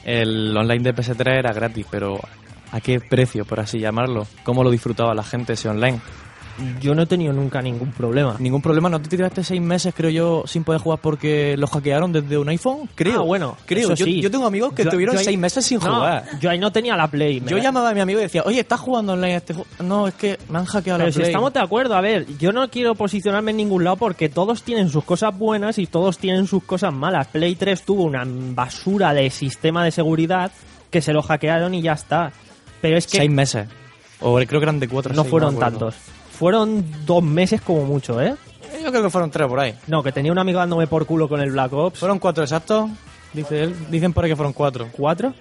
[SPEAKER 2] el online de PS3 era gratis, pero ¿a qué precio, por así llamarlo? ¿Cómo lo disfrutaba la gente ese online?
[SPEAKER 4] Yo no he tenido nunca ningún problema.
[SPEAKER 2] Ningún problema, ¿no te tiraste seis meses, creo yo, sin poder jugar porque los hackearon desde un iPhone? Creo.
[SPEAKER 4] Ah, bueno,
[SPEAKER 2] creo. Yo,
[SPEAKER 4] sí.
[SPEAKER 2] yo tengo amigos que
[SPEAKER 4] Yo-
[SPEAKER 2] tuvieron
[SPEAKER 4] yo ahí-
[SPEAKER 2] seis meses sin
[SPEAKER 4] No,
[SPEAKER 2] jugar.
[SPEAKER 4] Yo ahí no tenía la Play.
[SPEAKER 2] Yo llamaba a mi amigo y decía, oye, ¿estás jugando online este juego? No, es que me han hackeado
[SPEAKER 4] Pero
[SPEAKER 2] la
[SPEAKER 4] si
[SPEAKER 2] Play.
[SPEAKER 4] estamos de acuerdo, a ver, yo no quiero posicionarme en ningún lado porque todos tienen sus cosas buenas y todos tienen sus cosas malas. Play 3 tuvo una basura de sistema de seguridad que se lo hackearon y ya está. Pero es que
[SPEAKER 2] Seis meses. O creo que eran de cuatro.
[SPEAKER 4] no
[SPEAKER 2] seis,
[SPEAKER 4] fueron
[SPEAKER 2] acuerdo.
[SPEAKER 4] tantos. Fueron dos meses como mucho, ¿eh?
[SPEAKER 2] Yo creo que fueron tres por ahí.
[SPEAKER 4] No, que tenía un amigo dándome por culo con el Black Ops.
[SPEAKER 2] ¿Fueron cuatro exactos? Dice él. Dicen por ahí que fueron cuatro.
[SPEAKER 4] ¿Cuatro?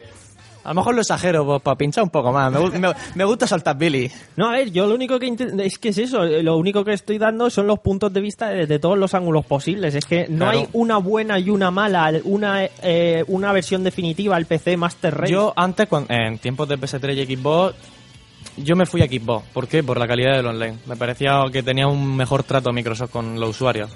[SPEAKER 2] A lo mejor lo exagero pues, para pinchar un poco más. Me, me- me gusta saltar Billy.
[SPEAKER 4] No, a ver, yo lo único que es que es eso, eh, lo único que estoy dando son los puntos de vista de, de todos los ángulos posibles. Es que no
[SPEAKER 2] Claro.
[SPEAKER 4] hay una buena y una mala, una eh, una versión definitiva al PC Master Race.
[SPEAKER 2] Yo antes, en tiempos de PS3 y Xbox, yo me fui a Xbox. ¿Por qué? Por la calidad del online. Me parecía que tenía un mejor trato Microsoft con los usuarios.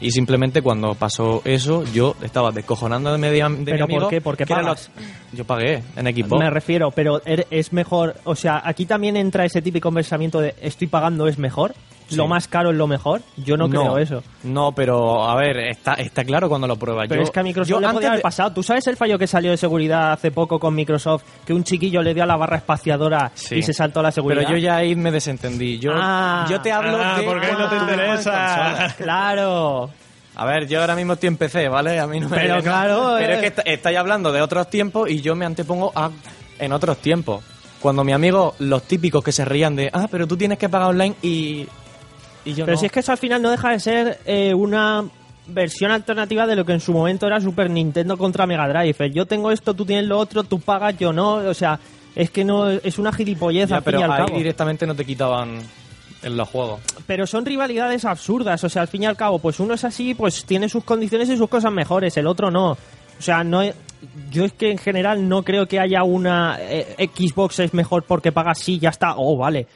[SPEAKER 2] Y simplemente cuando pasó eso, yo estaba descojonando de, media, de mi
[SPEAKER 4] ¿Pero por
[SPEAKER 2] amigo.
[SPEAKER 4] qué? ¿Porque pagas?
[SPEAKER 2] los- Yo pagué en Xbox.
[SPEAKER 4] Me refiero, pero er- es mejor, o sea, aquí también entra ese típico pensamiento de estoy pagando es mejor,
[SPEAKER 2] Sí.
[SPEAKER 4] lo más caro es lo mejor. Yo no, creo eso.
[SPEAKER 2] No, pero a ver, está, está claro cuando lo pruebas.
[SPEAKER 4] Pero
[SPEAKER 2] Yo-
[SPEAKER 4] es que a Microsoft
[SPEAKER 2] yo
[SPEAKER 4] le podía haber pasado. ¿Tú sabes el fallo que salió de seguridad hace poco con Microsoft? Que un chiquillo le dio a la barra espaciadora
[SPEAKER 2] Sí.
[SPEAKER 4] y se saltó la seguridad.
[SPEAKER 2] Pero yo ya ahí me desentendí. Yo,
[SPEAKER 4] Ah.
[SPEAKER 2] yo te hablo
[SPEAKER 1] Ah,
[SPEAKER 2] de...
[SPEAKER 1] porque no te interesa.
[SPEAKER 4] Claro.
[SPEAKER 2] A ver, yo ahora mismo estoy en PC, ¿vale? A mí no me
[SPEAKER 4] Pero claro,
[SPEAKER 2] Pero
[SPEAKER 4] eh.
[SPEAKER 2] es que est- estáis hablando de otros tiempos y yo me antepongo a en otros tiempos. Cuando mi amigo, los típicos que se rían de, ah, pero tú tienes que pagar online y, y yo
[SPEAKER 4] Pero
[SPEAKER 2] no.
[SPEAKER 4] si es que eso al final no deja de ser eh, una versión alternativa de lo que en su momento era Super Nintendo contra Mega Drive. Yo tengo esto, tú tienes lo otro, tú pagas, yo no. O sea, es que no es una gilipollez
[SPEAKER 2] Ya,
[SPEAKER 4] al fin
[SPEAKER 2] pero
[SPEAKER 4] y al
[SPEAKER 2] ahí
[SPEAKER 4] cabo.
[SPEAKER 2] directamente no te quitaban en los juegos.
[SPEAKER 4] Pero son rivalidades absurdas, o sea, al fin y al cabo, pues uno es así, pues tiene sus condiciones y sus cosas mejores, el otro no. O sea, no yo es que en general no creo que haya una eh, Xbox es mejor porque pagas sí, ya está, oh, vale.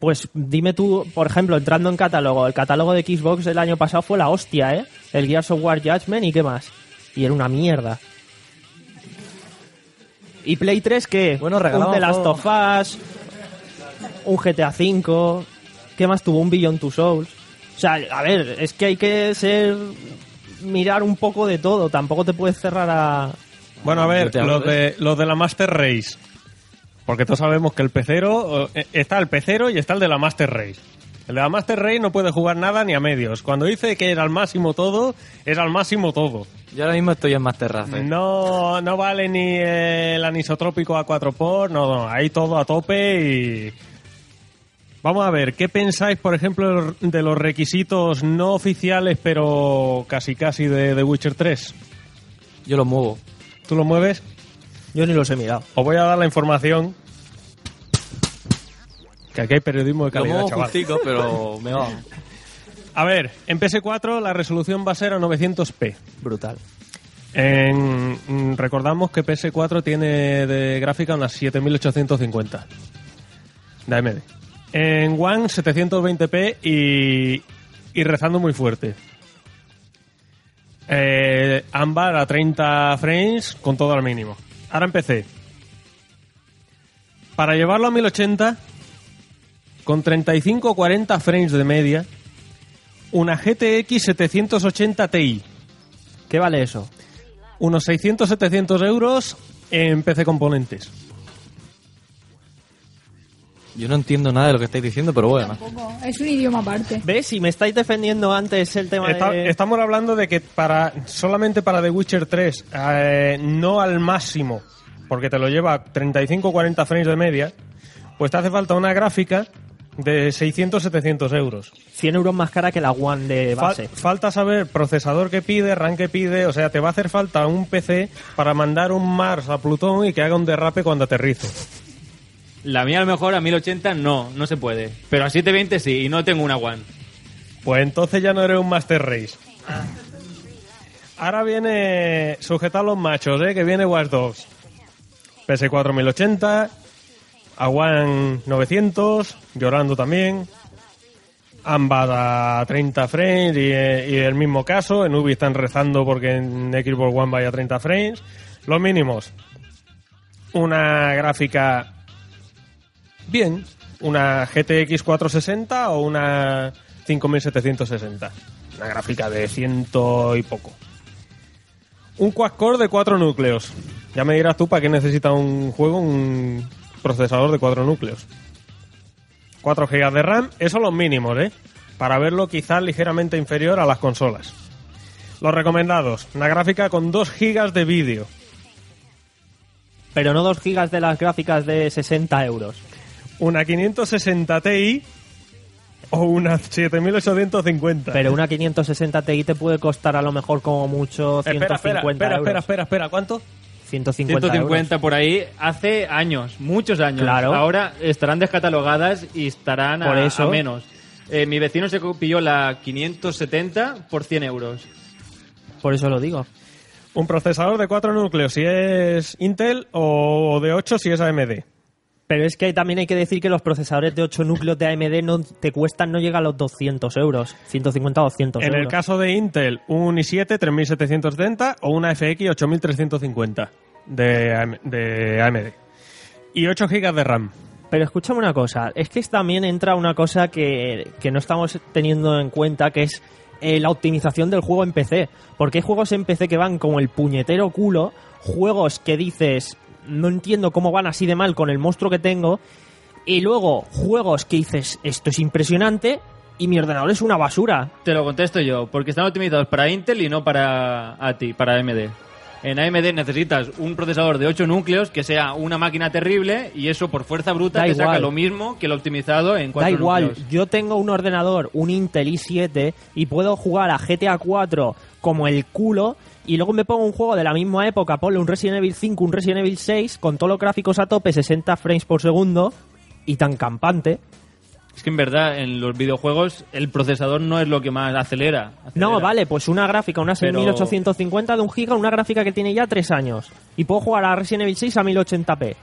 [SPEAKER 4] Pues dime tú, por ejemplo, entrando en catálogo, el catálogo de Xbox el año pasado fue la hostia, ¿eh? El Gears of War Judgment y qué más. Y era una mierda. ¿Y Play 3 qué?
[SPEAKER 2] Bueno,
[SPEAKER 4] un
[SPEAKER 2] regalaban
[SPEAKER 4] The Last of Us, un GTA V, ¿qué más tuvo? Un Beyond Two Souls. O sea, a ver, es que hay que ser mirar un poco de todo, tampoco te puedes cerrar a
[SPEAKER 1] Bueno, a ver, los de, los de la Master Race. Porque todos sabemos que el pecero, eh, está el pecero y está el de la Master Race. El de la Master Race no puede jugar nada ni a medios. Cuando dice que era al máximo todo, es al máximo todo.
[SPEAKER 2] Yo ahora mismo estoy en Master Race.
[SPEAKER 1] No, no vale ni el anisotrópico a 4 por, no, no, ahí todo a tope y... Vamos a ver, ¿qué pensáis, por ejemplo, de los requisitos no oficiales, pero casi casi de The Witcher 3?
[SPEAKER 2] Yo lo muevo.
[SPEAKER 1] ¿Tú lo mueves?
[SPEAKER 4] Yo ni los he mirado.
[SPEAKER 1] Os voy a dar la información. Que aquí hay periodismo de calidad, chaval.
[SPEAKER 2] justico, pero me va.
[SPEAKER 1] A ver, en PS4 la resolución va a ser a 900p.
[SPEAKER 2] Brutal.
[SPEAKER 1] En- mm, recordamos que PS4 tiene de gráfica unas 7850 de AMD. En One 720p y, y rezando muy fuerte. Eh, Ámbar a 30 frames con todo al mínimo. Ahora en PC. Para llevarlo a 1080 con 35 o 40 frames de media, una GTX 780 Ti
[SPEAKER 4] ¿Qué vale eso?
[SPEAKER 1] unos 600-700 euros en PC Componentes.
[SPEAKER 2] Yo no entiendo nada de lo que estáis diciendo, pero bueno.
[SPEAKER 5] Tampoco. Es un idioma aparte.
[SPEAKER 4] ¿Ves? Si me estáis defendiendo antes el tema
[SPEAKER 1] Está-
[SPEAKER 4] de...
[SPEAKER 1] Estamos hablando de que para solamente para The Witcher 3, eh, no al máximo, porque te lo lleva 35-40 frames de media, pues te hace falta una gráfica de 600-700 euros.
[SPEAKER 4] 100 euros más cara que la One de
[SPEAKER 1] Fal-
[SPEAKER 4] base.
[SPEAKER 1] falta saber procesador que pide, RAM que pide, o sea, te va a hacer falta un PC para mandar un Mars a Plutón y que haga un derrape cuando aterrice.
[SPEAKER 3] La mía a lo mejor a 1080 no, no se puede. Pero a 720 sí, y no tengo una One.
[SPEAKER 1] Pues entonces ya no eres un Master Race. Ahora viene sujetar los machos, ¿eh? que viene Watch Dogs. PS4 1080, a One 900, llorando también. Ambas a 30 frames y, y el mismo caso. En Ubi están rezando porque en Xbox One vaya a 30 frames. Los mínimos. Una gráfica bien, una GTX 460 o una 5760. Una gráfica de ciento y poco. Un quad-core de cuatro núcleos. Ya me dirás tú para qué necesita un juego un procesador de cuatro núcleos. 4 GB de RAM, eso los mínimos, ¿eh? Para verlo quizás ligeramente inferior a las consolas. Los recomendados, una gráfica con 2 GB de vídeo.
[SPEAKER 4] Pero no 2 gigas de las gráficas de 60 euros.
[SPEAKER 1] Una 560 Ti o una 7850.
[SPEAKER 4] Pero una 560 Ti te puede costar a lo mejor como mucho 150
[SPEAKER 1] espera, espera, espera,
[SPEAKER 4] euros.
[SPEAKER 1] espera, espera, espera, ¿cuánto?
[SPEAKER 4] 150,
[SPEAKER 3] 150
[SPEAKER 4] euros.
[SPEAKER 3] por ahí hace años, muchos años.
[SPEAKER 4] Claro.
[SPEAKER 3] Ahora estarán descatalogadas y estarán a,
[SPEAKER 4] Por eso.
[SPEAKER 3] a menos. Eh, mi vecino se pilló la 570 por 100 euros.
[SPEAKER 4] Por eso lo digo.
[SPEAKER 1] Un procesador de 4 núcleos si es Intel o de 8 si es AMD.
[SPEAKER 4] Pero es que también hay que decir que los procesadores de 8 núcleos de AMD no te cuestan, no llega a los 200 euros. 150 o 200
[SPEAKER 1] En
[SPEAKER 4] euros.
[SPEAKER 1] el caso de Intel, un i7 3770 o una FX 8350 de, de AMD. Y 8 GB de RAM.
[SPEAKER 4] Pero escúchame una cosa, es que también entra una cosa que, que no estamos teniendo en cuenta, que es eh, la optimización del juego en PC. Porque hay juegos en PC que van como el puñetero culo, juegos que dices, no entiendo cómo van así de mal con el monstruo que tengo, y luego juegos que dices, esto es impresionante, y mi ordenador es una basura.
[SPEAKER 3] Te lo contesto yo, porque están optimizados para Intel y no para ATI, para AMD. En AMD necesitas un procesador de 8 núcleos que sea una máquina terrible y eso por fuerza bruta
[SPEAKER 4] Da
[SPEAKER 3] te saca
[SPEAKER 4] igual.
[SPEAKER 3] lo mismo que el optimizado en 4
[SPEAKER 4] Da igual,
[SPEAKER 3] núcleos.
[SPEAKER 4] yo tengo un ordenador, un Intel i7, y puedo jugar a GTA 4 como el culo, y luego me pongo un juego de la misma época, ponle un Resident Evil 5, un Resident Evil 6, con todos los gráficos a tope, 60 frames por segundo, y tan campante.
[SPEAKER 3] Es que en verdad en los videojuegos el procesador no es lo que más acelera.
[SPEAKER 4] No, vale, pues una gráfica, una
[SPEAKER 3] Pero-
[SPEAKER 4] 6850 de un giga, una gráfica que tiene ya 3 años. Y puedo jugar a Resident Evil 6 a 1080p.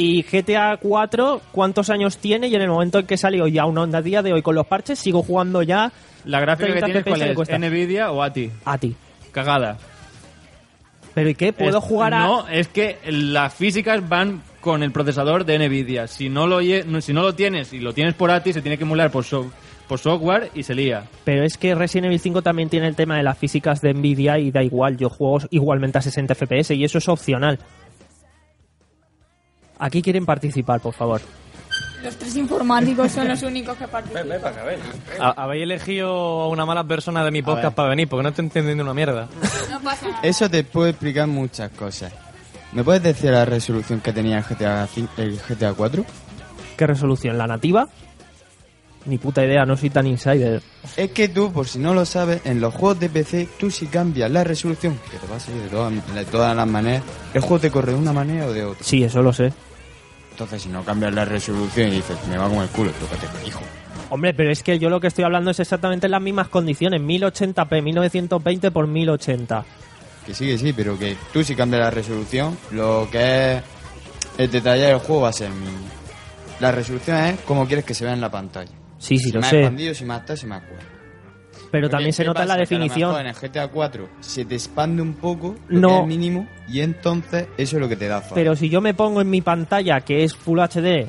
[SPEAKER 4] Y GTA 4, ¿cuántos años tiene? Y en el momento en que salió ya una onda a día de hoy con los parches, sigo jugando ya
[SPEAKER 3] La gráfica que
[SPEAKER 4] 30
[SPEAKER 3] tienes cuál
[SPEAKER 4] FPS le
[SPEAKER 3] es. Nvidia o ATI.
[SPEAKER 4] a ti.
[SPEAKER 3] Cagada.
[SPEAKER 4] ¿Pero y qué? ¿Puedo
[SPEAKER 3] Es-
[SPEAKER 4] jugar a...?
[SPEAKER 3] No, es que las físicas van con el procesador de Nvidia. Si no lo, si no lo tienes y lo tienes por ATI, se tiene que emular por, so- por software y se lía.
[SPEAKER 4] Pero es que Resident Evil 5 también tiene el tema de las físicas de Nvidia y da igual, yo juego igualmente a 60 FPS y eso es opcional. Aquí quieren participar, por favor.
[SPEAKER 5] Los tres informáticos son los únicos que participan.
[SPEAKER 2] Ha- Habéis elegido a una mala persona de mi podcast para venir, porque no estoy entendiendo una mierda.
[SPEAKER 5] No pasa nada.
[SPEAKER 7] Eso te puede explicar muchas cosas. ¿Me puedes decir la resolución que tenía el GTA, cin- el GTA 4?
[SPEAKER 4] ¿Qué resolución? ¿La nativa? Ni puta idea, no soy tan insider.
[SPEAKER 7] Es que tú, por si no lo sabes, en los juegos de PC, tú si cambias la resolución, que te va a salir de todas, de todas las maneras, el juego te corre de una manera o de otra.
[SPEAKER 4] Sí, eso lo sé.
[SPEAKER 7] Entonces, si no cambias la resolución y dices, me va con el culo, tócate, hijo.
[SPEAKER 4] Hombre, pero es que yo lo que estoy hablando es exactamente en las mismas condiciones. 1080p, 1920 por 1080.
[SPEAKER 7] Que sí, que sí, pero que tú si cambias la resolución, lo que es el detalle del juego va a ser mínimo. La resolución es como quieres que se vea en la pantalla.
[SPEAKER 4] Sí, sí,
[SPEAKER 7] si
[SPEAKER 4] lo
[SPEAKER 7] más
[SPEAKER 4] sé.
[SPEAKER 7] expandido, si más tal, si más cual.
[SPEAKER 4] Pero también se
[SPEAKER 7] ¿qué
[SPEAKER 4] nota en la
[SPEAKER 7] pasa? Que a lo
[SPEAKER 4] definición.
[SPEAKER 7] mejor en el GTA 4 se te expande un poco, lo
[SPEAKER 4] No.
[SPEAKER 7] que es mínimo, y entonces eso es lo que te da.
[SPEAKER 4] Pero si yo me pongo en mi pantalla, que es Full HD,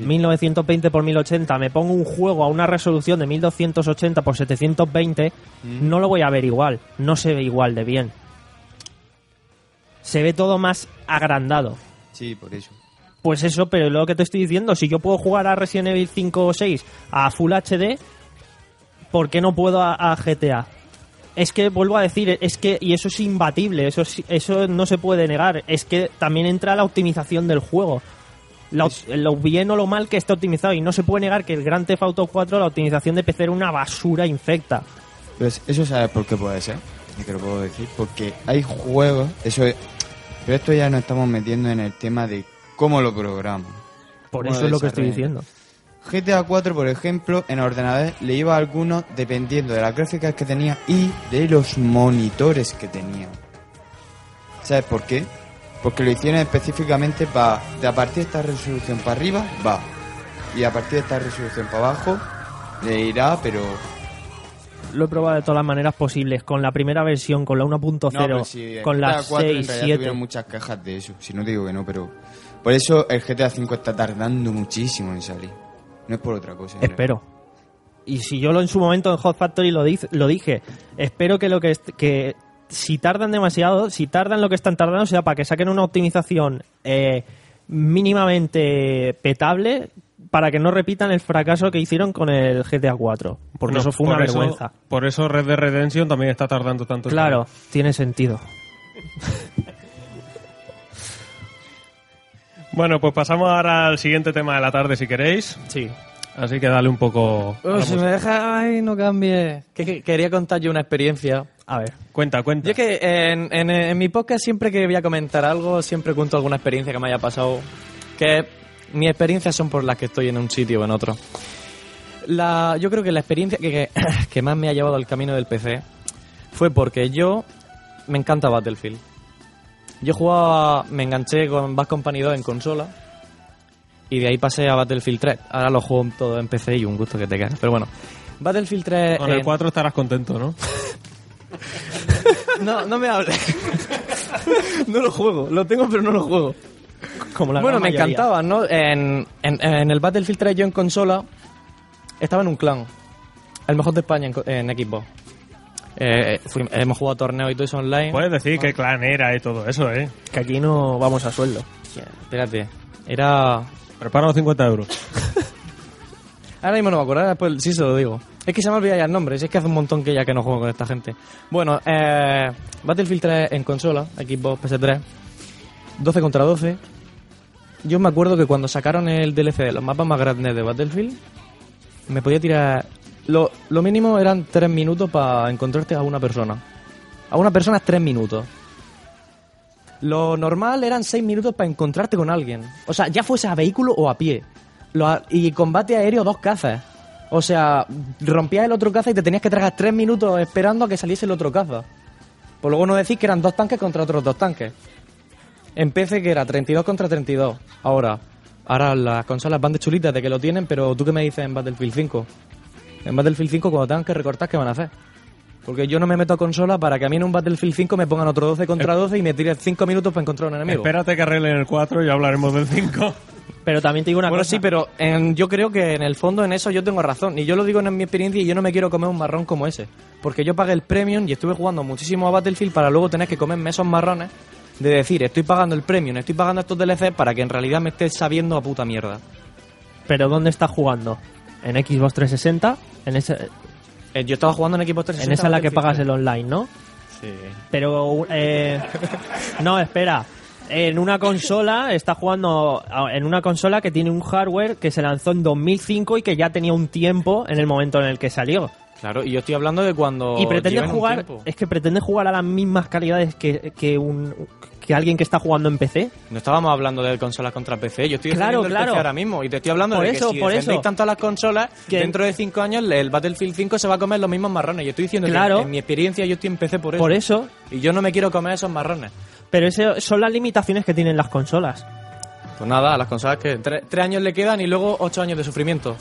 [SPEAKER 4] 1920 por 1080, me pongo un juego a una resolución de 1280 por 720,
[SPEAKER 7] Mm.
[SPEAKER 4] no lo voy a ver igual. No se ve igual de bien. Se ve todo más agrandado.
[SPEAKER 7] Sí, por eso.
[SPEAKER 4] Pues eso, pero lo que te estoy diciendo, si yo puedo jugar a Resident Evil 5 o 6 a Full HD, ¿por qué no puedo a, a GTA? Es que vuelvo a decir, es que, y eso es imbatible, eso, es- eso no se puede negar, es que también entra la optimización del juego. La lo bien o lo mal que está optimizado, y no se puede negar que el Grand Theft Auto 4, la optimización de PC era una basura infecta.
[SPEAKER 7] Pues eso sabes por qué puede ser. Y te lo puedo decir. Porque hay juegos, eso es- Pero esto ya nos estamos metiendo en el tema de cómo lo programan.
[SPEAKER 4] Por eso es lo que estoy diciendo.
[SPEAKER 7] GTA 4, por ejemplo, en ordenadores le iba a algunos dependiendo de las gráficas que tenía y de los monitores que tenía. ¿Sabes por qué? Porque lo hicieron específicamente para, de a partir de esta resolución para arriba, va. Y a partir de esta resolución para abajo, le irá, pero
[SPEAKER 4] lo he probado de todas las maneras posibles, con la primera versión, con la 1.0,
[SPEAKER 7] No, pero sí,
[SPEAKER 4] con
[SPEAKER 7] GTA
[SPEAKER 4] las
[SPEAKER 7] 4 en
[SPEAKER 4] 6,
[SPEAKER 7] realidad
[SPEAKER 4] 7.
[SPEAKER 7] tuvieron muchas quejas de eso. Si no te digo que no, pero... Por eso el GTA V está tardando muchísimo en salir. No es por otra cosa.
[SPEAKER 4] Espero. Y si yo lo en su momento en Hot Factory lo, diz- lo dije, espero que lo que, est- que si tardan demasiado, si tardan lo que están tardando, sea para que saquen una optimización eh, mínimamente petable para que no repitan el fracaso que hicieron con el GTA 4. Porque
[SPEAKER 1] No,
[SPEAKER 4] eso fue una
[SPEAKER 1] por eso-
[SPEAKER 4] vergüenza.
[SPEAKER 1] por eso Red Dead Redemption también está tardando tanto. en
[SPEAKER 4] Claro, tiene sentido.
[SPEAKER 1] Bueno, pues pasamos ahora al siguiente tema de la tarde, si queréis.
[SPEAKER 4] Sí.
[SPEAKER 1] Así que dale un poco... a la
[SPEAKER 2] si
[SPEAKER 1] música.
[SPEAKER 2] me deja, ay, no cambie. Que, que- quería contar yo una experiencia.
[SPEAKER 4] A ver.
[SPEAKER 1] Cuenta, cuenta.
[SPEAKER 2] Yo es que en, en- en mi podcast siempre que voy a comentar algo, siempre cuento alguna experiencia que me haya pasado. Que mis experiencias son por las que estoy en un sitio o en otro. La, yo creo que la experiencia que, que, que más me ha llevado al camino del PC fue porque yo me encanta Battlefield. Yo jugaba, me enganché con Bad Company 2 en consola y de ahí pasé a Battlefield 3. Ahora lo juego todo en PC y un gusto que te queda. Pero bueno, Battlefield 3...
[SPEAKER 1] Con el
[SPEAKER 2] en-
[SPEAKER 1] 4 estarás contento, ¿no?
[SPEAKER 2] No, no me hables. no lo juego. Lo tengo, pero no lo juego.
[SPEAKER 4] Como la
[SPEAKER 2] bueno, me
[SPEAKER 4] mayoría.
[SPEAKER 2] encantaba, ¿no? En, en- en el Battlefield 3 yo en consola estaba en un clan. El mejor de España en, en Xbox. Eh, fui- hemos jugado torneos y todo eso online.
[SPEAKER 1] Puedes decir qué clan era y todo eso, ¿eh?
[SPEAKER 4] Que aquí no vamos a sueldo.
[SPEAKER 2] Espérate. Era...
[SPEAKER 1] Prepara los 50 euros.
[SPEAKER 2] Ahora mismo no me acuerdo, ahora después sí se lo digo. Es que se me olvida ya el nombre, si es que hace un montón que ya que no juego con esta gente. Bueno, eh, Battlefield 3 en consola, Xbox PS3, 12 contra 12. Yo me acuerdo que cuando sacaron el DLC de los mapas más grandes de Battlefield, me podía tirar... Lo, lo mínimo eran 3 minutos para encontrarte a una persona. A una persona es 3 minutos. Lo normal eran 6 minutos para encontrarte con alguien. O sea, ya fuese a vehículo o a pie. Y combate aéreo dos cazas. O sea, rompías el otro caza y te tenías que tragar 3 minutos esperando a que saliese el otro caza. Por luego no decís que eran dos tanques contra otros dos tanques. En PC que era 32 contra 32. Ahora, ahora las consolas van de chulitas de que lo tienen, pero tú qué me dices en Battlefield 5? En Battlefield 5 cuando tengan que recortar, ¿qué van a hacer? Porque yo no me meto a consola para que a mí en un Battlefield 5 me pongan otro 12 contra 12 y me tiren 5 minutos para encontrar un enemigo.
[SPEAKER 1] Espérate que arreglen el 4 y ya hablaremos del 5.
[SPEAKER 4] Pero también te digo una
[SPEAKER 2] bueno,
[SPEAKER 4] cosa.
[SPEAKER 2] sí, pero en- yo creo que en el fondo en eso yo tengo razón. Y yo lo digo en mi experiencia y yo no me quiero comer un marrón como ese. Porque yo pagué el premium y estuve jugando muchísimo a Battlefield para luego tener que comerme esos marrones de decir, estoy pagando el premium, estoy pagando estos DLC para que en realidad me estés sabiendo a puta mierda.
[SPEAKER 4] Pero ¿dónde estás jugando? ¿En Xbox 360? En, ese,
[SPEAKER 2] Eh, yo estaba jugando en Xbox 360.
[SPEAKER 4] en esa es la que pagas
[SPEAKER 2] 3.
[SPEAKER 4] el online, ¿no?
[SPEAKER 2] Sí.
[SPEAKER 4] Pero, eh, no, espera. En una consola, está jugando a- en una consola que tiene un hardware que se lanzó en 2005 y que ya tenía un tiempo en el momento en el que salió.
[SPEAKER 2] Claro, y yo estoy hablando de cuando...
[SPEAKER 4] y pretende jugar, es que pretende jugar a las mismas calidades que, que, un, que alguien que está jugando en PC.
[SPEAKER 2] No estábamos hablando de consolas contra PC, yo estoy
[SPEAKER 4] Claro,
[SPEAKER 2] defendiendo el
[SPEAKER 4] claro.
[SPEAKER 2] PC ahora mismo y te estoy hablando
[SPEAKER 4] Por
[SPEAKER 2] de
[SPEAKER 4] eso,
[SPEAKER 2] que si
[SPEAKER 4] por eso.
[SPEAKER 2] tanto a las consolas,
[SPEAKER 4] Que-
[SPEAKER 2] dentro de 5 años el Battlefield 5 se va a comer los mismos marrones. Yo estoy diciendo
[SPEAKER 4] Claro.
[SPEAKER 2] que en mi experiencia yo estoy en PC por eso.
[SPEAKER 4] Por eso.
[SPEAKER 2] Y yo no me quiero comer esos marrones.
[SPEAKER 4] Pero eso son las limitaciones que tienen las consolas.
[SPEAKER 2] Pues nada, a las consolas que 3 años le quedan y luego 8 años de sufrimiento.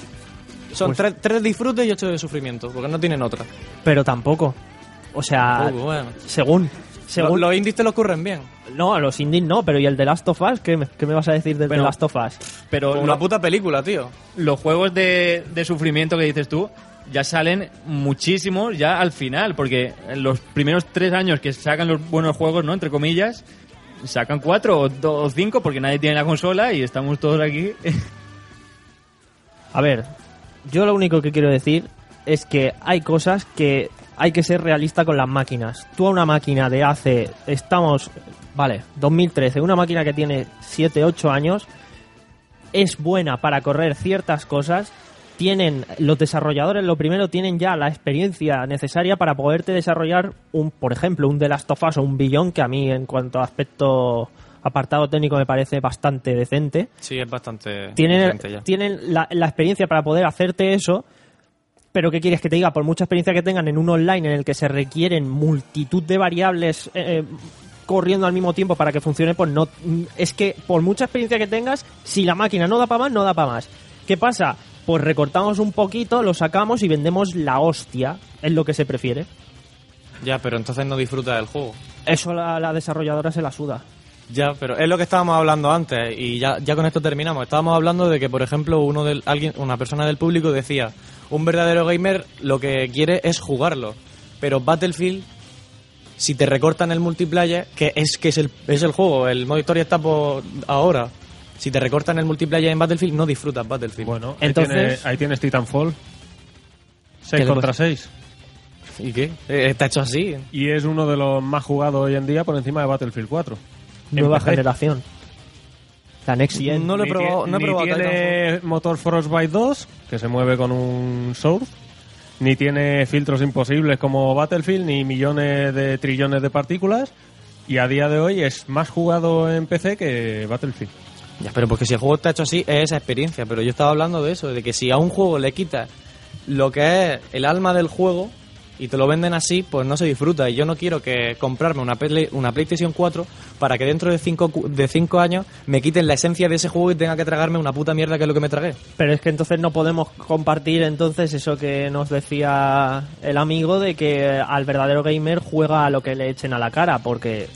[SPEAKER 2] Son
[SPEAKER 4] Pues-
[SPEAKER 2] 3 de disfrute y 8 de sufrimiento, porque no tienen otra.
[SPEAKER 4] Pero tampoco. O sea,
[SPEAKER 2] Tampoco, bueno.
[SPEAKER 4] según. según
[SPEAKER 2] Los, los indies te lo ocurren bien.
[SPEAKER 4] No, a los indies no, pero ¿y el de Last of Us? ¿Qué me, qué me vas a decir del The Last of Us?
[SPEAKER 3] Pero
[SPEAKER 2] Como
[SPEAKER 3] lo-
[SPEAKER 2] una puta película, tío.
[SPEAKER 3] los juegos de, de sufrimiento que dices tú ya salen muchísimos ya al final, porque en los primeros tres años que sacan los buenos juegos, ¿no? Entre comillas, sacan cuatro o, do- o cinco porque nadie tiene la consola y estamos todos aquí.
[SPEAKER 4] A ver, yo lo único que quiero decir es que hay cosas que hay que ser realista con las máquinas. Tú a una máquina de hace, estamos, vale, 2013, una máquina que tiene 7, 8 años, es buena para correr ciertas cosas. Tienen, los desarrolladores, lo primero, tienen ya la experiencia necesaria para poderte desarrollar un, por ejemplo, un The Last of Us o un Billón, que a mí en cuanto a aspecto apartado técnico me parece bastante decente
[SPEAKER 2] Sí, es bastante...
[SPEAKER 4] tienen,
[SPEAKER 2] ya.
[SPEAKER 4] tienen la, la experiencia para poder hacerte eso, pero ¿qué quieres que te diga? Por mucha experiencia que tengan en un online en el que se requieren multitud de variables eh, corriendo al mismo tiempo para que funcione, pues no. Es que por mucha experiencia que tengas, si la máquina no da para más, no da para más. ¿Qué pasa? pues recortamos un poquito, lo sacamos y vendemos la hostia. Es lo que se prefiere.
[SPEAKER 2] Ya, pero entonces no disfruta del juego.
[SPEAKER 4] Eso la, la desarrolladora se la suda.
[SPEAKER 2] Ya, pero es lo que estábamos hablando antes y ya, ya con esto terminamos. Estábamos hablando de que, por ejemplo, uno del, alguien, una persona del público decía, un verdadero gamer lo que quiere es jugarlo, pero Battlefield, si te recortan el multiplayer, que es que es el, es el juego, el modo historia está por ahora. Si te recortan el multiplayer en Battlefield, no disfrutas Battlefield.
[SPEAKER 1] Bueno, ahí,
[SPEAKER 4] Entonces-
[SPEAKER 1] tienes, ahí tienes Titanfall. 6
[SPEAKER 2] le
[SPEAKER 1] contra
[SPEAKER 2] pasa?
[SPEAKER 1] 6.
[SPEAKER 2] ¿Y qué? Eh, Está hecho así.
[SPEAKER 1] Y es uno de los más jugados hoy en día por encima de Battlefield 4.
[SPEAKER 4] Nueva generación. La Next Gen.
[SPEAKER 2] No lo he probado, no he
[SPEAKER 1] ni
[SPEAKER 2] probado
[SPEAKER 1] tiene motor Frostbite 2, que se mueve con un Source, ni tiene filtros imposibles como Battlefield, ni millones de trillones de partículas, y a día de hoy es más jugado en PC que Battlefield.
[SPEAKER 2] Ya, pero porque si el juego está hecho así, es esa experiencia. Pero yo estaba hablando de eso, de que si a un juego le quitas lo que es el alma del juego y te lo venden así, pues no se disfruta. Y yo no quiero que comprarme una, Play- una PlayStation 4 para que dentro de 5 de cinco años me quiten la esencia de ese juego y tenga que tragarme una puta mierda que es lo que me tragué.
[SPEAKER 4] Pero es que entonces no podemos compartir entonces eso que nos decía el amigo de que al verdadero gamer juega a lo que le echen a la cara, porque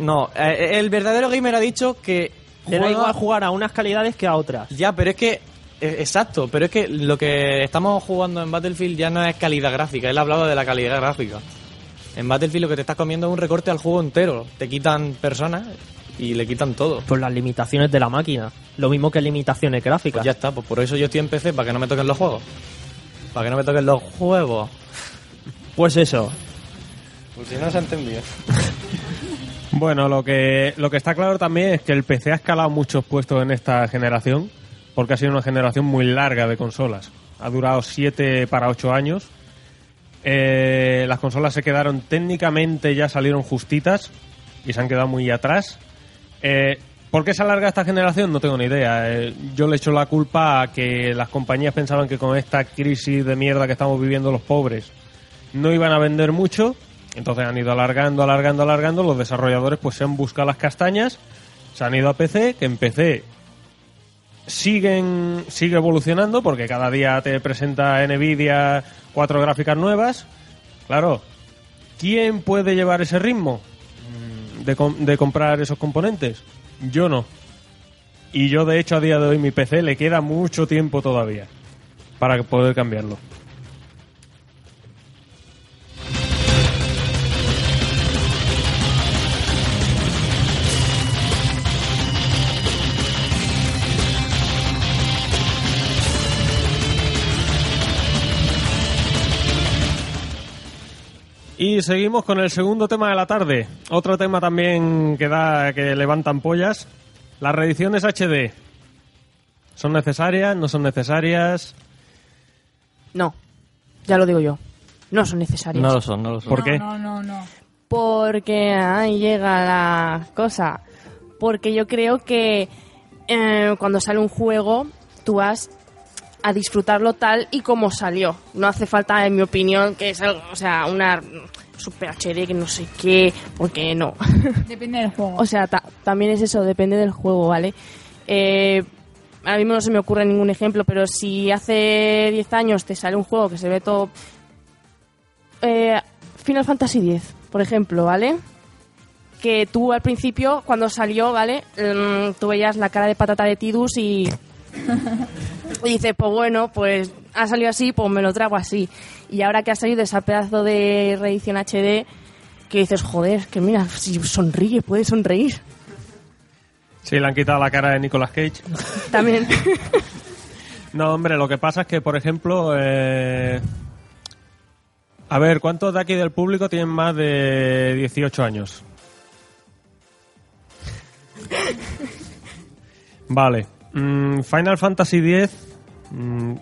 [SPEAKER 2] No, eh, el verdadero gamer ha dicho que...
[SPEAKER 4] le da igual jugar a unas calidades que a otras.
[SPEAKER 2] Ya, pero es que. Eh, Exacto, pero es que lo que estamos jugando en Battlefield ya no es calidad gráfica. Él hablaba de la calidad gráfica. En Battlefield lo que te estás comiendo es un recorte al juego entero. Te quitan personas y le quitan todo.
[SPEAKER 4] Por las limitaciones de la máquina. Lo mismo que limitaciones gráficas.
[SPEAKER 2] Pues ya está, pues por eso yo estoy en PC, para que no me toquen los juegos. Para que no me toquen los juegos.
[SPEAKER 4] Pues eso.
[SPEAKER 2] Pues si no se ha entendido.
[SPEAKER 1] Bueno, lo que, lo que está claro también es que el PC ha escalado muchos puestos en esta generación, porque ha sido una generación muy larga de consolas. Ha durado 7 para 8 años. Eh, las consolas se quedaron técnicamente, ya salieron justitas y se han quedado muy atrás. Eh, ¿Por qué se alarga esta generación? No tengo ni idea. Eh, yo le echo la culpa a que las compañías pensaban que con esta crisis de mierda que estamos viviendo los pobres no iban a vender mucho, entonces han ido alargando, alargando, alargando, los desarrolladores pues se han buscado las castañas, se han ido a PC, que en PC siguen sigue evolucionando porque cada día te presenta Nvidia cuatro gráficas nuevas. Claro, ¿quién puede llevar ese ritmo mm, de, de comprar esos componentes? Yo no. Y yo de hecho a día de hoy mi PC le queda mucho tiempo todavía para poder cambiarlo. Y seguimos con el segundo tema de la tarde. Otro tema también que da que levantan pollas. Las reediciones HD. ¿Son necesarias? ¿No son necesarias?
[SPEAKER 6] No, ya lo digo yo. No son necesarias.
[SPEAKER 2] No lo son, no lo son.
[SPEAKER 1] ¿Por
[SPEAKER 5] no,
[SPEAKER 1] qué?
[SPEAKER 5] No, no, no.
[SPEAKER 6] Porque ahí llega la cosa. Porque yo creo que eh, cuando sale un juego, tú vas a disfrutarlo tal y como salió. No hace falta, en mi opinión, que es algo, o sea, una super HD que no sé qué, porque no.
[SPEAKER 5] Depende del juego.
[SPEAKER 6] O sea, ta- también es eso, depende del juego, ¿vale? Eh, a mí no se me ocurre ningún ejemplo, pero si hace 10 años te sale un juego que se ve todo... Eh, Final Fantasy X, por ejemplo, ¿vale? Que tú al principio, cuando salió, ¿vale? Mm, tú veías la cara de patata de Tidus y... y dices, pues bueno, pues ha salido así, pues me lo trago así. Y ahora que ha salido ese pedazo de reedición HD, que dices, joder, que mira, si sonríe, puede sonreír.
[SPEAKER 1] Sí, le han quitado la cara de Nicolas Cage.
[SPEAKER 6] También.
[SPEAKER 1] No, hombre, lo que pasa es que, por ejemplo, eh, a ver, ¿cuántos de aquí del público tienen más de 18 años? Vale. Mm, Final Fantasy X mm,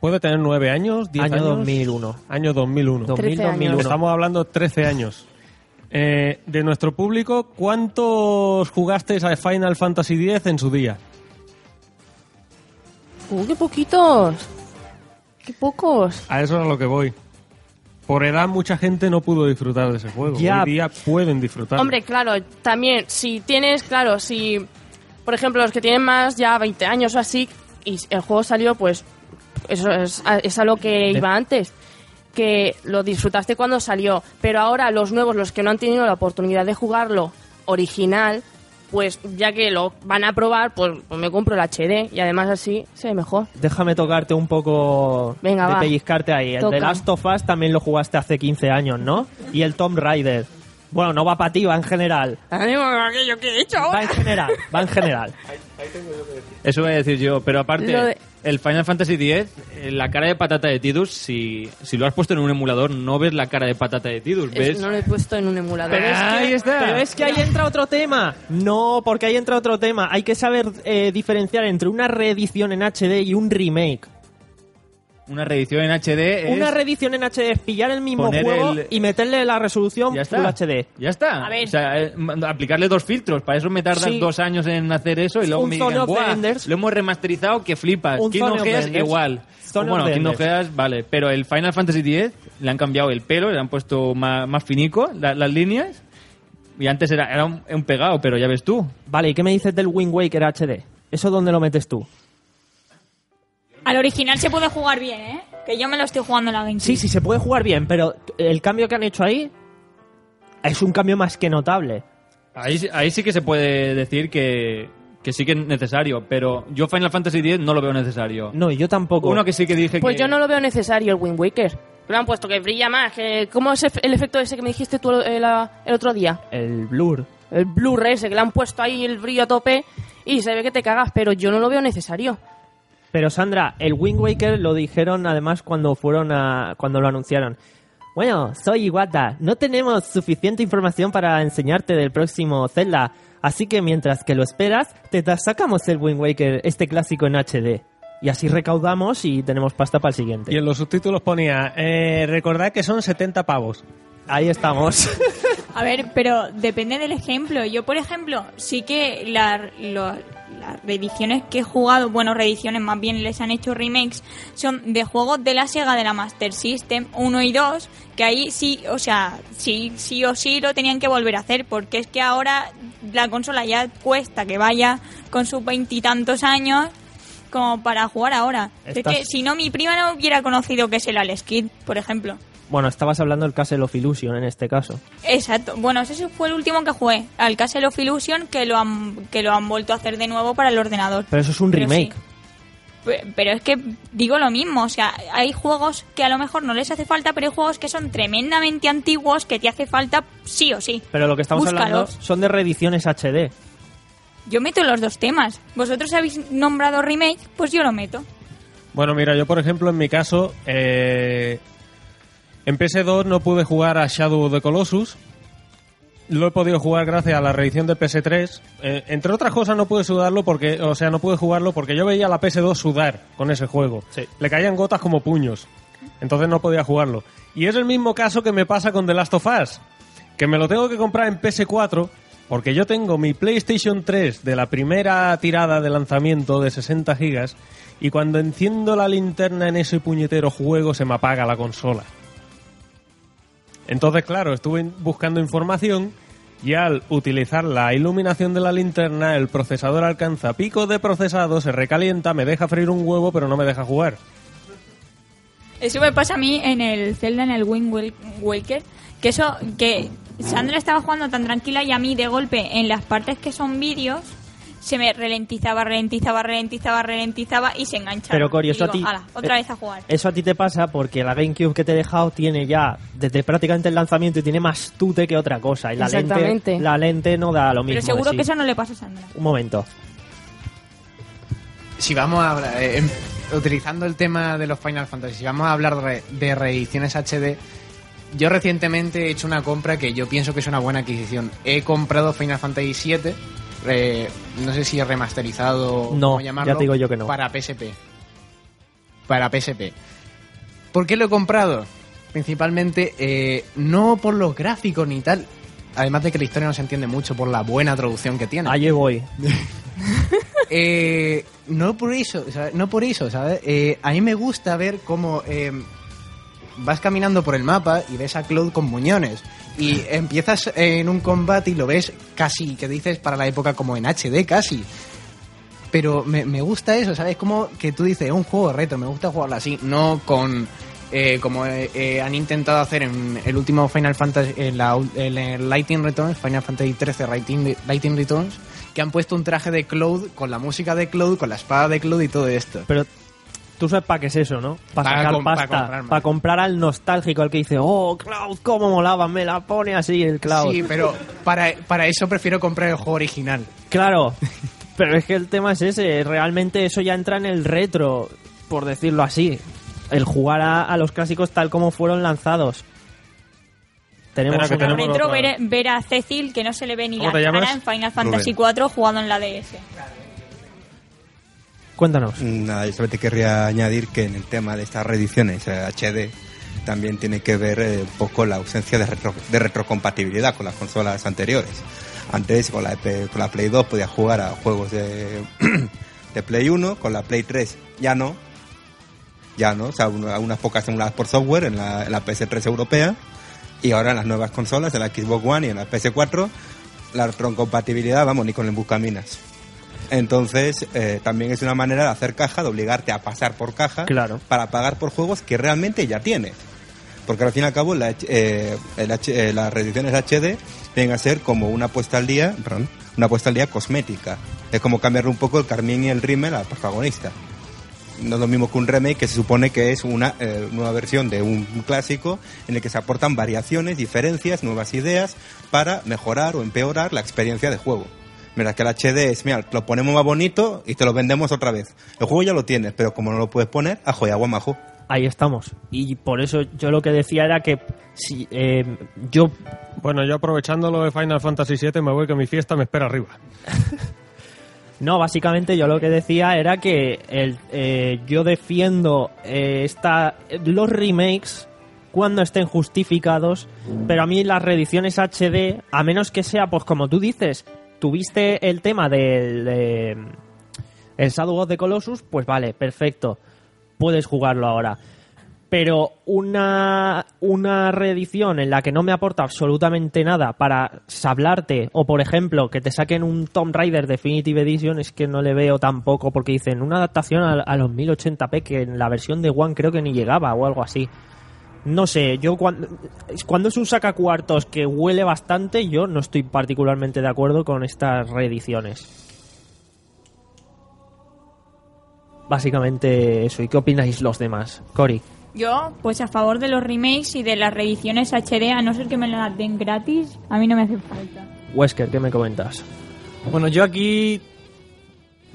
[SPEAKER 1] puede tener 9 años, 10
[SPEAKER 4] Año
[SPEAKER 1] años.
[SPEAKER 4] 2001.
[SPEAKER 1] Año 2001.
[SPEAKER 4] 2000,
[SPEAKER 6] 13 años.
[SPEAKER 4] 2001.
[SPEAKER 1] Estamos hablando de 13 años. Eh, de nuestro público, ¿cuántos jugasteis a Final Fantasy X en su día?
[SPEAKER 6] ¡Uh, qué poquitos! ¡Qué pocos!
[SPEAKER 1] A eso es a lo que voy. Por edad mucha gente no pudo disfrutar de ese juego.
[SPEAKER 4] Ya.
[SPEAKER 1] Hoy día pueden disfrutar.
[SPEAKER 6] Hombre, claro, también, si tienes, claro, si, por ejemplo, los que tienen más ya 20 años o así, y el juego salió, pues eso es, a- es a lo que iba antes. Que lo disfrutaste cuando salió, pero ahora los nuevos, los que no han tenido la oportunidad de jugarlo original, pues ya que lo van a probar, pues, pues me compro el HD y además así se ve mejor.
[SPEAKER 4] Déjame tocarte un poco
[SPEAKER 6] Venga,
[SPEAKER 4] de
[SPEAKER 6] va.
[SPEAKER 4] pellizcarte ahí. El
[SPEAKER 6] Toca.
[SPEAKER 4] de Last of Us también lo jugaste hace 15 años, ¿no? Y el Tomb Raider. Bueno, no va para ti, va en general.
[SPEAKER 6] aquello que he hecho
[SPEAKER 4] Va en general, va en general.
[SPEAKER 3] Eso voy a decir yo, pero aparte,
[SPEAKER 6] Lo de-
[SPEAKER 3] el Final Fantasy X, eh, la cara de patata de Tidus, si, si lo has puesto en un emulador, no ves la cara de patata de Tidus,
[SPEAKER 6] Es-
[SPEAKER 3] ves...
[SPEAKER 6] no lo he puesto en un emulador.
[SPEAKER 4] Pero es, que,
[SPEAKER 3] Ahí está.
[SPEAKER 4] pero es que ahí entra otro tema. No, porque ahí entra otro tema. Hay que saber eh, diferenciar entre una reedición en HD y un remake.
[SPEAKER 3] Una reedición en HD es...
[SPEAKER 4] Una reedición en HD es pillar el mismo
[SPEAKER 3] poner
[SPEAKER 4] juego
[SPEAKER 3] el-
[SPEAKER 4] y meterle la resolución
[SPEAKER 3] Ya está.
[SPEAKER 4] Full HD.
[SPEAKER 3] Ya está.
[SPEAKER 5] A ver.
[SPEAKER 3] O sea, eh, m- aplicarle dos filtros. Para eso me tardas
[SPEAKER 4] Sí.
[SPEAKER 3] dos años en hacer eso y luego
[SPEAKER 4] Un
[SPEAKER 3] me
[SPEAKER 4] Zone
[SPEAKER 3] digan,
[SPEAKER 4] of the
[SPEAKER 3] "Buah,
[SPEAKER 4] Enders".
[SPEAKER 3] lo hemos remasterizado que flipas.
[SPEAKER 4] Un
[SPEAKER 3] Kingdom
[SPEAKER 4] Zone of the
[SPEAKER 3] Hearts
[SPEAKER 4] Enders.
[SPEAKER 3] igual.
[SPEAKER 4] Zone
[SPEAKER 3] bueno,
[SPEAKER 4] the
[SPEAKER 3] Kingdom
[SPEAKER 4] Enders.
[SPEAKER 3] Hearts, vale. Pero el Final Fantasy X le han cambiado el pelo, le han puesto más, más finico la- las líneas. Y antes era, era un, un pegado, pero ya ves tú.
[SPEAKER 4] Vale, ¿y qué me dices del Wind Waker HD? ¿Eso dónde lo metes tú?
[SPEAKER 5] Al original se puede jugar bien, ¿eh? Que yo me lo estoy jugando en la GameCube.
[SPEAKER 4] Sí, sí, se puede jugar bien, pero el cambio que han hecho ahí es un cambio más que notable.
[SPEAKER 3] Ahí, sí- ahí sí que se puede decir que, que sí que es necesario, pero yo Final Fantasy X no lo veo necesario.
[SPEAKER 4] No, yo tampoco.
[SPEAKER 3] Uno que sí que dije
[SPEAKER 6] Pues
[SPEAKER 3] que...
[SPEAKER 6] yo no lo veo necesario el Wind Waker. Lo han puesto que brilla más. Que, ¿Cómo es el efecto ese que me dijiste tú el, el- el otro día?
[SPEAKER 4] El Blur.
[SPEAKER 6] El Blu-ray ese que le han puesto ahí el brillo a tope y se ve que te cagas, pero yo no lo veo necesario.
[SPEAKER 4] Pero Sandra, el Wind Waker lo dijeron además cuando fueron a cuando lo anunciaron. Bueno, soy Iwata. No tenemos suficiente información para enseñarte del próximo Zelda, así que mientras que lo esperas, te sacamos el Wind Waker, este clásico en HD. Y así recaudamos y tenemos pasta para el siguiente.
[SPEAKER 1] Y en los subtítulos ponía, eh, recordad que son 70 pavos.
[SPEAKER 4] Ahí estamos.
[SPEAKER 5] A ver, pero depende del ejemplo. Yo, por ejemplo, sí que la- lo- las reediciones que he jugado, bueno, reediciones más bien les han hecho remakes, son de juegos de la Sega de la Master System 1 y 2, que ahí sí, o sea, sí, sí o sí lo tenían que volver a hacer, porque es que ahora la consola ya cuesta que vaya con sus veintitantos años como para jugar ahora. Es que si no, mi prima no hubiera conocido que es el Alex Kidd, por ejemplo.
[SPEAKER 4] Bueno, estabas hablando del Castle of Illusion en este caso.
[SPEAKER 5] Exacto. Bueno, ese fue el último que jugué, al Castle of Illusion, que lo han, que lo han vuelto a hacer de nuevo para el ordenador.
[SPEAKER 4] Pero eso es un
[SPEAKER 5] Pero
[SPEAKER 4] remake.
[SPEAKER 5] sí. Pero es que digo lo mismo, o sea, hay juegos que a lo mejor no les hace falta, pero hay juegos que son tremendamente antiguos que te hace falta sí o sí.
[SPEAKER 4] Pero lo que estamos hablando son de reediciones HD.
[SPEAKER 5] Yo meto los dos temas. Vosotros habéis nombrado remake, pues yo lo meto.
[SPEAKER 1] Bueno, mira, yo por ejemplo, en mi caso, eh, en PS2 no pude jugar a Shadow of the Colossus. Lo he podido jugar gracias a la reedición de PS3. Eh, entre otras cosas no pude sudarlo porque, o sea, no pude jugarlo porque yo veía a la PS2 sudar con ese juego. Le caían gotas como puños. Entonces no podía jugarlo. Y es el mismo caso que me pasa con The Last of Us. Que me lo tengo que comprar en PS4 porque yo tengo mi PlayStation 3 de la primera tirada de lanzamiento de 60 gigas y cuando enciendo la linterna en ese puñetero juego se me apaga la consola. Entonces, claro, estuve buscando información y al utilizar la iluminación de la linterna, el procesador alcanza picos de procesado, se recalienta, me deja freír un huevo, pero no me deja jugar.
[SPEAKER 5] Eso me pasa a mí en el Zelda, en el Wind Waker, que eso, que Sandra estaba jugando tan tranquila y a mí de golpe en las partes que son vídeos se me ralentizaba, ralentizaba, ralentizaba, ralentizaba y se enganchaba.
[SPEAKER 4] Pero, Cori, eso a ti-
[SPEAKER 5] "Hala, otra
[SPEAKER 4] eh,
[SPEAKER 5] vez a jugar.
[SPEAKER 4] Eso a ti te pasa porque la GameCube que te he dejado tiene ya desde prácticamente el lanzamiento y tiene más tute que otra cosa. Y la lente, la lente no da lo mismo.
[SPEAKER 5] Pero seguro que eso no le pasa a Sandra.
[SPEAKER 4] Un momento.
[SPEAKER 10] si vamos a hablar, eh, em- utilizando el tema de los Final Fantasy, si vamos a hablar de, de reediciones HD, yo recientemente he hecho una compra que yo pienso que es una buena adquisición. He comprado Final Fantasy VII, eh, no sé si remasterizado o
[SPEAKER 4] No,
[SPEAKER 10] cómo llamarlo,
[SPEAKER 4] ya te digo yo que no.
[SPEAKER 10] Para PSP. Para PSP. ¿Por qué lo he comprado? Principalmente eh, no por los gráficos ni tal. Además de que la historia no se entiende mucho por la buena traducción que tiene.
[SPEAKER 4] Allí voy.
[SPEAKER 10] Eh, no por eso, ¿sabes? no por eso, ¿sabes? Eh, a mí me gusta ver cómo eh, vas caminando por el mapa y ves a Cloud con muñones y empiezas en un combate y lo ves casi, que dices para la época como en HD casi. pero me, me gusta eso, ¿sabes? Como que tú dices, es un juego retro, me gusta jugarlo así, no con... eh, como eh, eh, han intentado hacer en el último Final Fantasy, en, la, en el Lightning Returns, Final Fantasy XIII Lightning, Lightning Returns, que han puesto un traje de Cloud con la música de Cloud, con la espada de Cloud y todo esto.
[SPEAKER 4] Pero tú sabes para qué es eso, ¿no? Para
[SPEAKER 10] Para
[SPEAKER 4] sacar
[SPEAKER 10] com- para
[SPEAKER 4] pasta.
[SPEAKER 10] comprar.
[SPEAKER 4] Para comprar al nostálgico, al que dice, oh, Cloud, cómo molaba, me la pone así el Cloud.
[SPEAKER 10] Sí, pero para, para eso prefiero comprar el juego original.
[SPEAKER 4] Claro, pero es que el tema es ese, realmente eso ya entra en el retro, por decirlo así. El jugar a, a los clásicos tal como fueron lanzados. Tenemos
[SPEAKER 1] que tenemos
[SPEAKER 5] retro ver, ver a Cecil que no se le ve ni
[SPEAKER 1] ¿Cómo
[SPEAKER 5] la cara en Final Fantasy
[SPEAKER 11] Rubén.
[SPEAKER 5] IV jugando en la DS.
[SPEAKER 4] Cuéntanos.
[SPEAKER 11] Nada, yo solamente querría añadir que en el tema de estas reediciones eh, HD también tiene que ver eh, un poco la ausencia de, retro- de retrocompatibilidad con las consolas anteriores. Antes con la, Play 2 podía jugar a juegos de, Play 1, con la Play 3 ya no. Ya no, o sea, un- unas pocas emuladas por software en la, en la PS3 europea y ahora en las nuevas consolas, en la Xbox One y en la PS4, la retrocompatibilidad, vamos, ni con el buscaminas. Entonces, eh, también es una manera de hacer caja, de obligarte a pasar por caja
[SPEAKER 4] Claro.
[SPEAKER 11] para pagar por juegos que realmente ya tienes. Porque al fin y al cabo, la, eh, el H- eh, las reediciones HD vienen a ser como una puesta al día, perdón, una puesta al día cosmética. Es como cambiarle un poco el Carmín y el Rimmel al protagonista. No es lo mismo que un remake que se supone que es una eh, nueva versión de un, un clásico en el que se aportan variaciones, diferencias, nuevas ideas para mejorar o empeorar la experiencia de juego. Mientras que el HD es, mira, lo ponemos más bonito y te lo vendemos otra vez. El juego ya lo tienes, pero como no lo puedes poner, ajo y agua majo.
[SPEAKER 4] Ahí estamos. Y por eso yo lo que decía era que si eh, yo
[SPEAKER 1] Bueno, yo aprovechando lo de Final Fantasy VII me voy que mi fiesta me espera arriba.
[SPEAKER 4] No, básicamente yo lo que decía era que el, eh, yo defiendo eh, esta, los remakes cuando estén justificados, pero a mí las reediciones HD, a menos que sea, pues como tú dices, tuviste el tema del de, el Shadow of the Colossus, pues vale, perfecto, puedes jugarlo ahora. Pero una, una reedición en la que no me aporta absolutamente nada para sablarte, o por ejemplo, que te saquen un Tomb Raider Definitive Edition, es que no le veo tampoco, porque dicen una adaptación a, a los 1080p que en la versión de One creo que ni llegaba o algo así. No sé, yo cuando, cuando es un sacacuartos que huele bastante, yo no estoy particularmente de acuerdo con estas reediciones. Básicamente eso. ¿Y qué opináis los demás? Cory.
[SPEAKER 5] Yo, pues a favor de los remakes y de las reediciones HD, a no ser que me las den gratis, a mí no me hace falta.
[SPEAKER 4] Wesker, ¿qué me comentas?
[SPEAKER 2] Bueno, yo aquí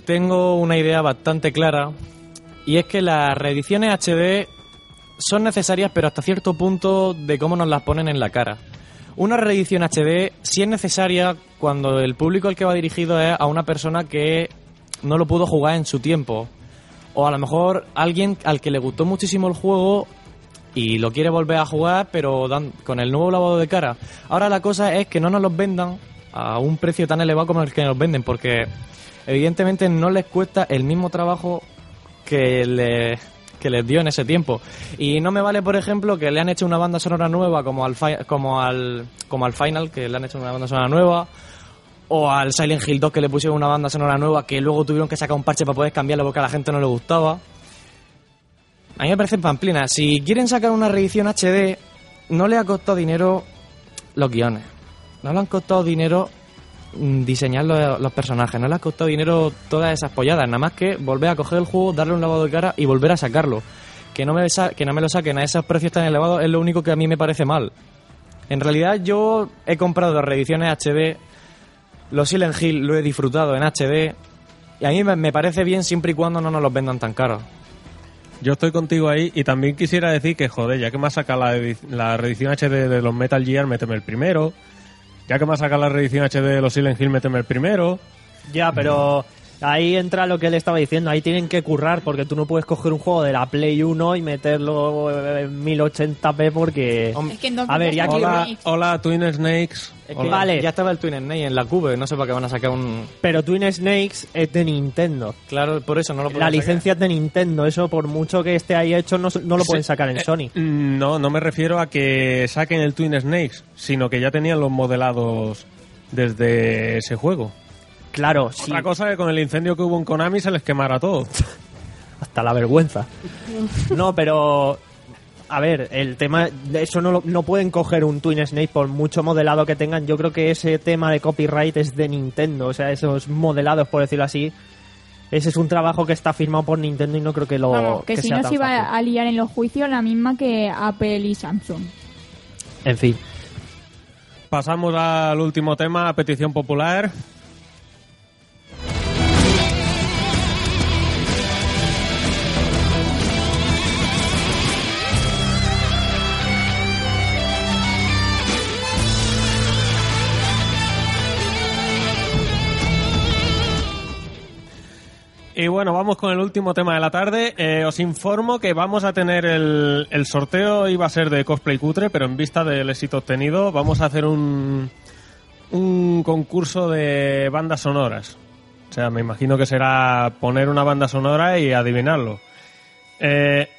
[SPEAKER 2] tengo una idea bastante clara y es que las reediciones HD son necesarias pero hasta cierto punto de cómo nos las ponen en la cara. Una reedición HD sí es necesaria cuando el público al que va dirigido es a una persona que no lo pudo jugar en su tiempo. O a lo mejor alguien al que le gustó muchísimo el juego y lo quiere volver a jugar, pero dan- con el nuevo lavado de cara. Ahora la cosa es que no nos los vendan a un precio tan elevado como el que nos venden, porque evidentemente no les cuesta el mismo trabajo que, le- que les dio en ese tiempo. Y no me vale, por ejemplo, que le han hecho una banda sonora nueva como al, como al, como al Final, que le han hecho una banda sonora nueva, o al Silent Hill 2 que le pusieron una banda sonora nueva que luego tuvieron que sacar un parche para poder cambiarlo porque a la gente no le gustaba. A mí me parece pamplina. Si quieren sacar una reedición HD, no le ha costado dinero los guiones. No le han costado dinero diseñar los, personajes. No le ha costado dinero todas esas polladas. Nada más que volver a coger el juego, darle un lavado de cara y volver a sacarlo. Que no me, que no me lo saquen a esos precios tan elevados es lo único que a mí me parece mal. En realidad yo he comprado reediciones HD. Los Silent Hill lo he disfrutado en HD. Y a mí me- parece bien siempre y cuando no nos los vendan tan caros.
[SPEAKER 1] Yo estoy contigo ahí y también quisiera decir que, joder, ya que me ha sacado la, la reedición HD de los Metal Gear, méteme el primero. Ya que me ha sacado la reedición HD de los Silent Hill, méteme el primero.
[SPEAKER 4] Ya, pero ahí entra lo que él estaba diciendo. Ahí tienen que currar porque tú no puedes coger un juego de la Play 1 y meterlo en 1080p porque...
[SPEAKER 5] Es que en Donkey
[SPEAKER 4] A ver, ya que...
[SPEAKER 1] Hola, hola Twin Snakes.
[SPEAKER 2] Es que
[SPEAKER 1] Hola.
[SPEAKER 4] Vale.
[SPEAKER 2] Ya estaba el Twin Snake en la Cube, no sé para qué van a sacar un...
[SPEAKER 4] Pero Twin Snakes es de Nintendo.
[SPEAKER 2] Claro, por eso no lo
[SPEAKER 4] La
[SPEAKER 2] pueden sacar.
[SPEAKER 4] licencia es de Nintendo. Eso, por mucho que esté ahí hecho, no, no lo pueden sacar en Sony.
[SPEAKER 1] Mm, No, no me refiero a que saquen el Twin Snakes, sino que ya tenían los modelados desde ese juego.
[SPEAKER 4] Claro, sí.
[SPEAKER 1] Otra cosa es que con el incendio que hubo en Konami se les quemara todo.
[SPEAKER 4] hasta la vergüenza. No, pero a ver, el tema de eso no lo- no pueden coger un Twin Snake por mucho modelado que tengan. Yo creo que ese tema de copyright es de Nintendo, o sea, esos modelados por decirlo así. Ese es un trabajo que está firmado por Nintendo y no creo que lo
[SPEAKER 5] Vamos, que, si
[SPEAKER 4] sea
[SPEAKER 5] no se iba
[SPEAKER 4] fácil.
[SPEAKER 5] a liar en los juicios la misma que Apple y Samsung.
[SPEAKER 4] En fin.
[SPEAKER 1] Pasamos al último tema, a petición popular. Y bueno, vamos con el último tema de la tarde. Eh, os informo que vamos a tener el, el sorteo, iba a ser de cosplay cutre, pero en vista del éxito obtenido, vamos a hacer un, un concurso de bandas sonoras. O sea, me imagino que será poner una banda sonora y adivinarlo. Eh,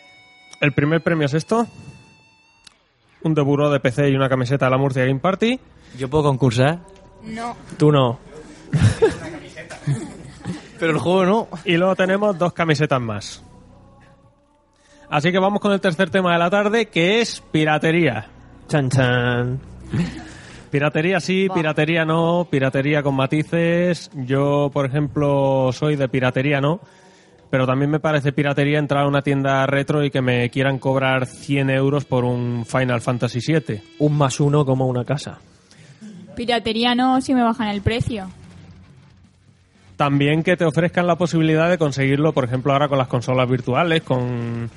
[SPEAKER 1] el primer premio es esto. Un deburó de PC y una camiseta de la Murcia Game Party.
[SPEAKER 2] ¿Yo puedo concursar?
[SPEAKER 5] No.
[SPEAKER 4] Tú no.
[SPEAKER 2] Pero el juego no.
[SPEAKER 1] Y luego tenemos dos camisetas más. Así que vamos con el tercer tema de la tarde, que es piratería.
[SPEAKER 4] Chan chan.
[SPEAKER 1] Piratería sí, piratería no, piratería con matices. Yo, por ejemplo, soy de piratería no, pero también me parece piratería entrar a una tienda retro y que me quieran cobrar 100 euros por un Final Fantasy VII.
[SPEAKER 4] Un más uno como una casa.
[SPEAKER 5] Piratería no si me bajan el precio.
[SPEAKER 1] También que te ofrezcan la posibilidad de conseguirlo, por ejemplo, ahora con las consolas virtuales, con,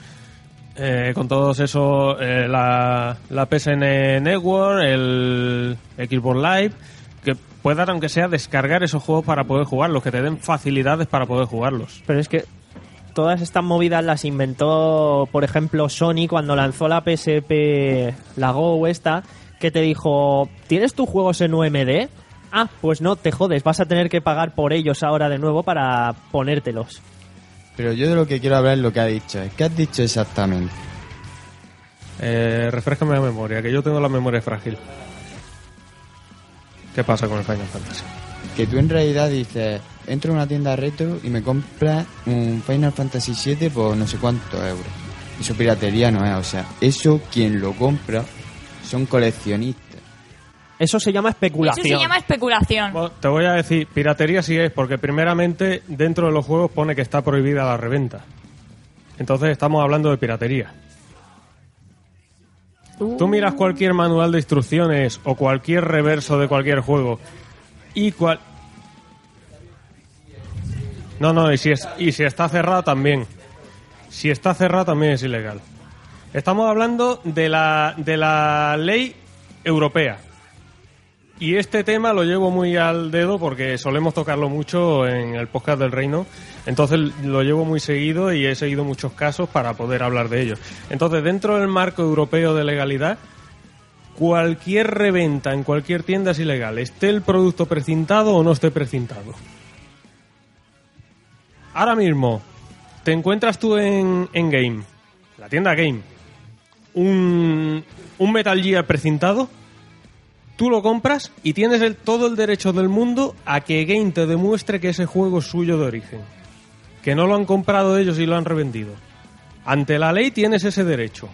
[SPEAKER 1] eh, con todos esos, eh, la, la PSN Network, el Xbox Live, que puedan, aunque sea, descargar esos juegos para poder jugarlos, que te den facilidades para poder jugarlos.
[SPEAKER 4] Pero es que todas estas movidas las inventó, por ejemplo, Sony cuando lanzó la PSP, la Go esta, que te dijo, ¿tienes tus juegos en UMD? Ah, pues no, te jodes, vas a tener que pagar por ellos ahora de nuevo para ponértelos.
[SPEAKER 7] Pero yo de lo que quiero hablar es lo que ha dicho. ¿Qué has dicho exactamente?
[SPEAKER 1] Eh, refrescame la memoria, que yo tengo la memoria frágil. ¿Qué pasa con el Final Fantasy?
[SPEAKER 7] Que tú en realidad dices, entro a una tienda retro y me compras un Final Fantasy VII por no sé cuántos euros. Eso piratería no es, o sea, eso quien lo compra son coleccionistas.
[SPEAKER 4] Eso se llama
[SPEAKER 5] Eso
[SPEAKER 4] especulación.
[SPEAKER 5] se llama especulación.
[SPEAKER 1] Bueno, te voy a decir, piratería sí es, porque primeramente dentro de los juegos pone que está prohibida la reventa. Entonces estamos hablando de piratería. Tú miras cualquier manual de instrucciones o cualquier reverso de cualquier juego y cual... No, no, y si, es, y si está cerrado también. Si está cerrado también es ilegal. Estamos hablando de la, de la ley europea. Y este tema lo llevo muy al dedo porque solemos tocarlo mucho en el podcast del Reino. Entonces lo llevo muy seguido y he seguido muchos casos para poder hablar de ellos. Entonces, dentro del marco europeo de legalidad, cualquier reventa en cualquier tienda es ilegal, esté el producto precintado o no esté precintado. Ahora mismo, te encuentras tú en, en Game, la tienda Game, un, un Metal Gear precintado, tú lo compras y tienes el, todo el derecho del mundo a que Game te demuestre que ese juego es suyo de origen. Que no lo han comprado ellos y lo han revendido. Ante la ley tienes ese derecho.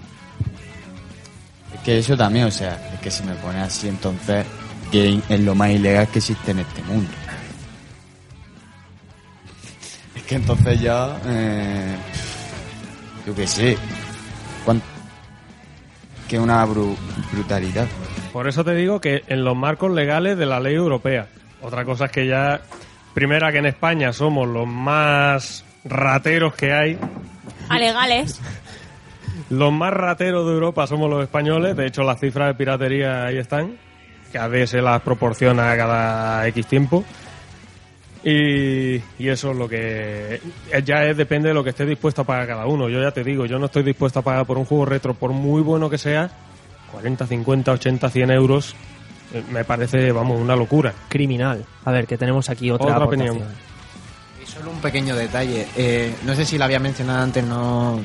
[SPEAKER 7] Es que eso también, o sea, es que si me pones así, entonces game es lo más ilegal que existe en este mundo. Es que entonces ya, eh, yo qué sé, cuán- que una bru- brutalidad.
[SPEAKER 1] Por eso te digo que en los marcos legales de la ley europea. Otra cosa es que ya, primera que en España somos los más rateros que hay.
[SPEAKER 5] Alegales.
[SPEAKER 1] Los más rateros de Europa somos los españoles. De hecho, las cifras de piratería ahí están. Que a veces se las proporciona cada X tiempo. Y, y eso es lo que ya es, depende de lo que esté dispuesto a pagar cada uno. Yo ya te digo, yo no estoy dispuesto a pagar por un juego retro, por muy bueno que sea, 40, 50, 80, 100 euros. Eh, Me parece, vamos, una locura.
[SPEAKER 4] Criminal. A ver, que tenemos aquí otra,
[SPEAKER 1] Otra opinión.
[SPEAKER 10] Y solo un pequeño detalle. Eh, no sé si lo había mencionado antes, no.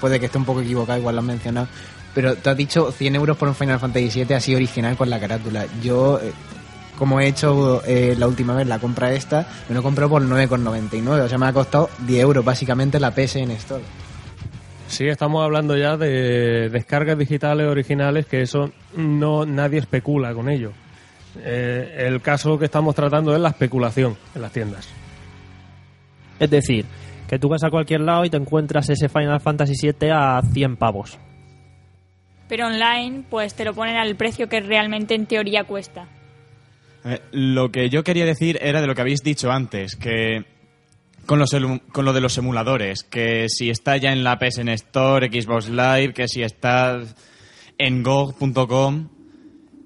[SPEAKER 10] Puede que esté un poco equivocado, igual lo has mencionado. Pero te has dicho 100 euros por un Final Fantasy VII así original con la carátula. Yo. eh, como he hecho eh, la última vez la compra esta, me lo compro por 9,99. O sea, me ha costado 10 euros básicamente la PSN Store.
[SPEAKER 1] Sí, estamos hablando ya de descargas digitales originales, que eso no nadie especula con ello. Eh, el caso que estamos tratando es la especulación en las tiendas.
[SPEAKER 4] Es decir, que tú vas a cualquier lado y te encuentras ese Final Fantasy VII a 100 pavos.
[SPEAKER 5] Pero online, pues te lo ponen al precio que realmente en teoría cuesta.
[SPEAKER 12] Eh, lo que yo quería decir era de lo que habéis dicho antes, que con, los con lo de los emuladores, que si está ya en la PSN Store, Xbox Live, que si está en GOG.com,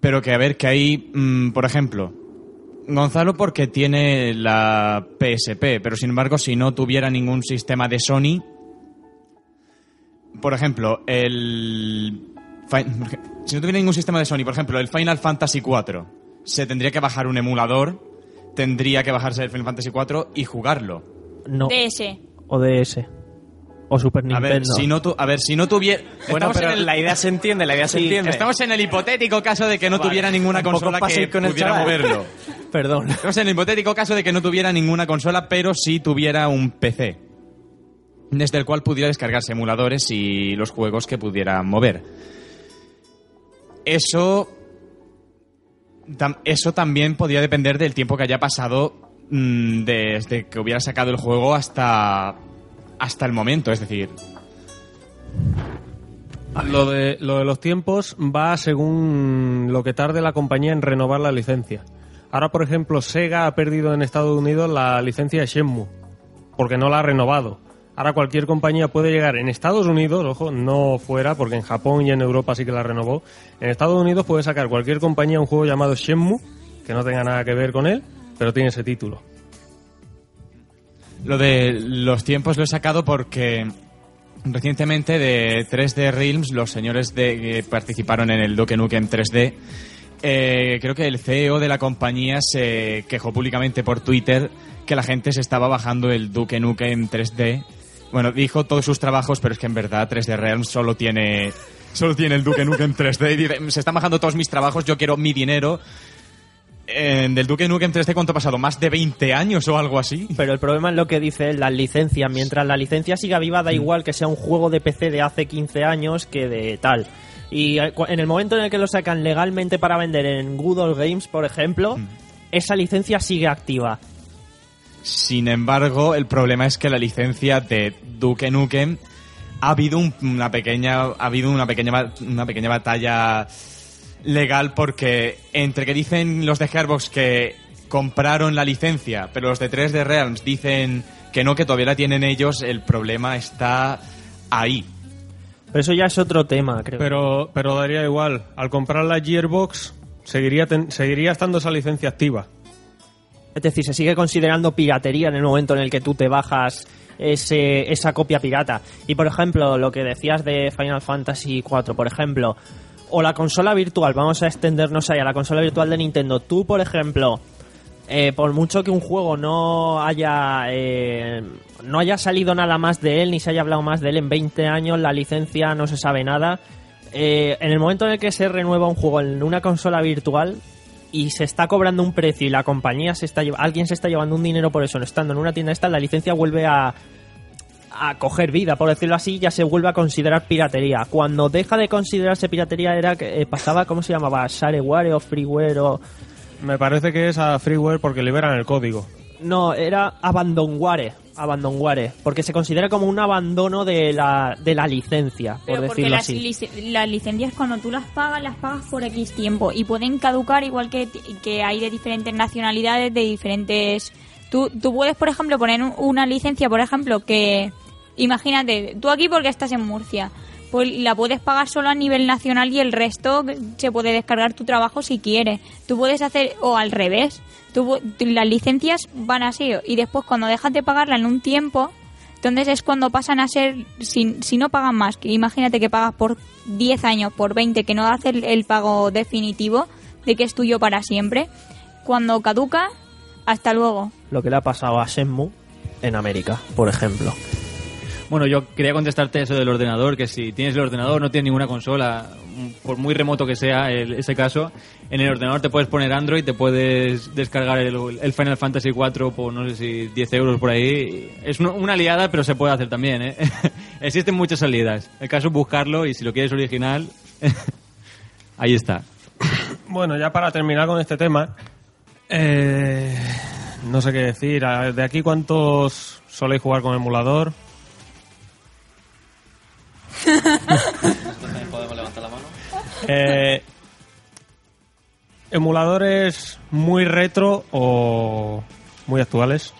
[SPEAKER 12] pero que a ver, que hay, mm, por ejemplo, Gonzalo porque tiene la PSP, pero sin embargo, si no tuviera ningún sistema de Sony, por ejemplo, el... Si no tuviera ningún sistema de Sony, por ejemplo, el Final Fantasy IV, se tendría que bajar un emulador, tendría que bajarse el Final Fantasy IV y jugarlo.
[SPEAKER 4] No.
[SPEAKER 5] DS.
[SPEAKER 4] O DS. O Super
[SPEAKER 12] A
[SPEAKER 4] Nintendo.
[SPEAKER 12] ver, si no, tu- a ver, si no tuviera...
[SPEAKER 2] Bueno,
[SPEAKER 12] Estamos
[SPEAKER 2] pero
[SPEAKER 12] en el-
[SPEAKER 2] la idea se entiende, la idea se entiende.
[SPEAKER 12] Estamos en el hipotético caso de que no
[SPEAKER 2] Vale.
[SPEAKER 12] tuviera ninguna
[SPEAKER 2] Tampoco
[SPEAKER 12] consola que
[SPEAKER 2] paséis con el
[SPEAKER 12] pudiera
[SPEAKER 2] chaval.
[SPEAKER 12] moverlo.
[SPEAKER 4] Perdón.
[SPEAKER 12] Estamos en el hipotético caso de que no tuviera ninguna consola, pero sí tuviera un PC. Desde el cual pudiera descargarse emuladores y los juegos que pudiera mover. Eso. tam- Eso también podría depender del tiempo que haya pasado mm, desde que hubiera sacado el juego hasta. hasta el momento. Es decir,
[SPEAKER 1] Lo de, lo de los tiempos va según lo que tarde la compañía en renovar la licencia. Ahora, por ejemplo, Sega ha perdido en Estados Unidos la licencia de Shenmue, porque no la ha renovado. Ahora cualquier compañía puede llegar en Estados Unidos, ojo, no fuera, porque en Japón y en Europa sí que la renovó. En Estados Unidos puede sacar cualquier compañía un juego llamado Shenmue, que no tenga nada que ver con él, pero tiene ese título.
[SPEAKER 12] Lo de los tiempos lo he sacado porque recientemente de 3D Realms, los señores de, que participaron en el Duke Nukem 3D, eh, creo que el CEO de la compañía se quejó públicamente por Twitter que la gente se estaba bajando el Duke Nukem 3D. Bueno, dijo todos sus trabajos, pero es que en verdad 3D Realms solo tiene solo tiene el Duke Nukem 3D y dice, se están bajando todos mis trabajos, yo quiero mi dinero. Eh, del Duke Nukem 3D, ¿cuánto ha pasado? ¿Más de 20 años o algo así?
[SPEAKER 4] Pero el problema es lo que dice él, las licencias. Mientras la licencia siga viva,
[SPEAKER 12] Mm.
[SPEAKER 4] da igual que sea un juego de PC de hace 15 años que de tal. Y eh, en el momento en el que lo sacan legalmente para vender en Good Old Games, por ejemplo,
[SPEAKER 12] Mm.
[SPEAKER 4] esa licencia sigue activa.
[SPEAKER 12] Sin embargo, el problema es que la licencia de Duke Nukem ha habido un- una pequeña ha habido una pequeña una pequeña batalla legal porque entre que dicen los de Gearbox que compraron la licencia, pero los de 3D Realms dicen que no, que todavía la tienen ellos, el problema está ahí.
[SPEAKER 4] Pero eso ya es otro tema, creo.
[SPEAKER 1] Pero, pero daría igual. Al comprar la Gearbox, seguiría, ten- seguiría estando esa licencia activa.
[SPEAKER 4] Es decir, se sigue considerando piratería en el momento en el que tú te bajas ese, esa copia pirata. Y por ejemplo, lo que decías de Final Fantasy IV, por ejemplo, o la consola virtual, vamos a extendernos ahí a la consola virtual de Nintendo. Tú, por ejemplo, eh, por mucho que un juego no haya eh, no haya salido nada más de él, ni se haya hablado más de él en 20 años, la licencia no se sabe nada. eh, en el momento en el que se renueva un juego en una consola virtual y se está cobrando un precio y la compañía se está alguien se está llevando un dinero por eso, no estando en una tienda esta, la licencia vuelve a a coger vida, por decirlo así, ya se vuelve a considerar piratería. Cuando deja de considerarse piratería era que eh, pasaba, ¿cómo se llamaba? Shareware o freeware o
[SPEAKER 1] Me parece que es a freeware porque liberan el código.
[SPEAKER 4] no, era abandonware, abandonware, porque se considera como un abandono de la, de la licencia, por
[SPEAKER 5] Pero porque
[SPEAKER 4] decirlo
[SPEAKER 5] las,
[SPEAKER 4] así.
[SPEAKER 5] lic- las licencias cuando tú las pagas, las pagas por X tiempo y pueden caducar igual que, que hay de diferentes nacionalidades, de diferentes... Tú, tú puedes, por ejemplo, poner un- una licencia, por ejemplo, que... Imagínate, tú aquí porque estás en Murcia, pues la puedes pagar solo a nivel nacional y el resto se puede descargar tu trabajo si quieres. Tú puedes hacer, o al revés, las licencias van así y después cuando dejas de pagarla en un tiempo, entonces es cuando pasan a ser, si, si no pagan más, que imagínate que pagas por 10 años, por 20, que no hace el, pago definitivo de que es tuyo para siempre, cuando caduca, hasta luego.
[SPEAKER 4] Lo que le ha pasado a Shenmue en América, por ejemplo.
[SPEAKER 3] Bueno, yo quería contestarte eso del ordenador, que si tienes el ordenador, no tienes ninguna consola, por muy remoto que sea el- ese caso, en el ordenador te puedes poner Android, te puedes descargar el, Final Fantasy 4 por no sé si 10 euros por ahí. Es una, una liada, pero se puede hacer también, ¿eh? Existen muchas salidas. El caso es buscarlo y si lo quieres original, ahí está.
[SPEAKER 1] Bueno, ya para terminar con este tema, eh, no sé qué decir. ¿De aquí cuántos soléis jugar con emulador?
[SPEAKER 2] Podemos levantar la mano.
[SPEAKER 1] Eh, ¿Emuladores muy retro o muy actuales?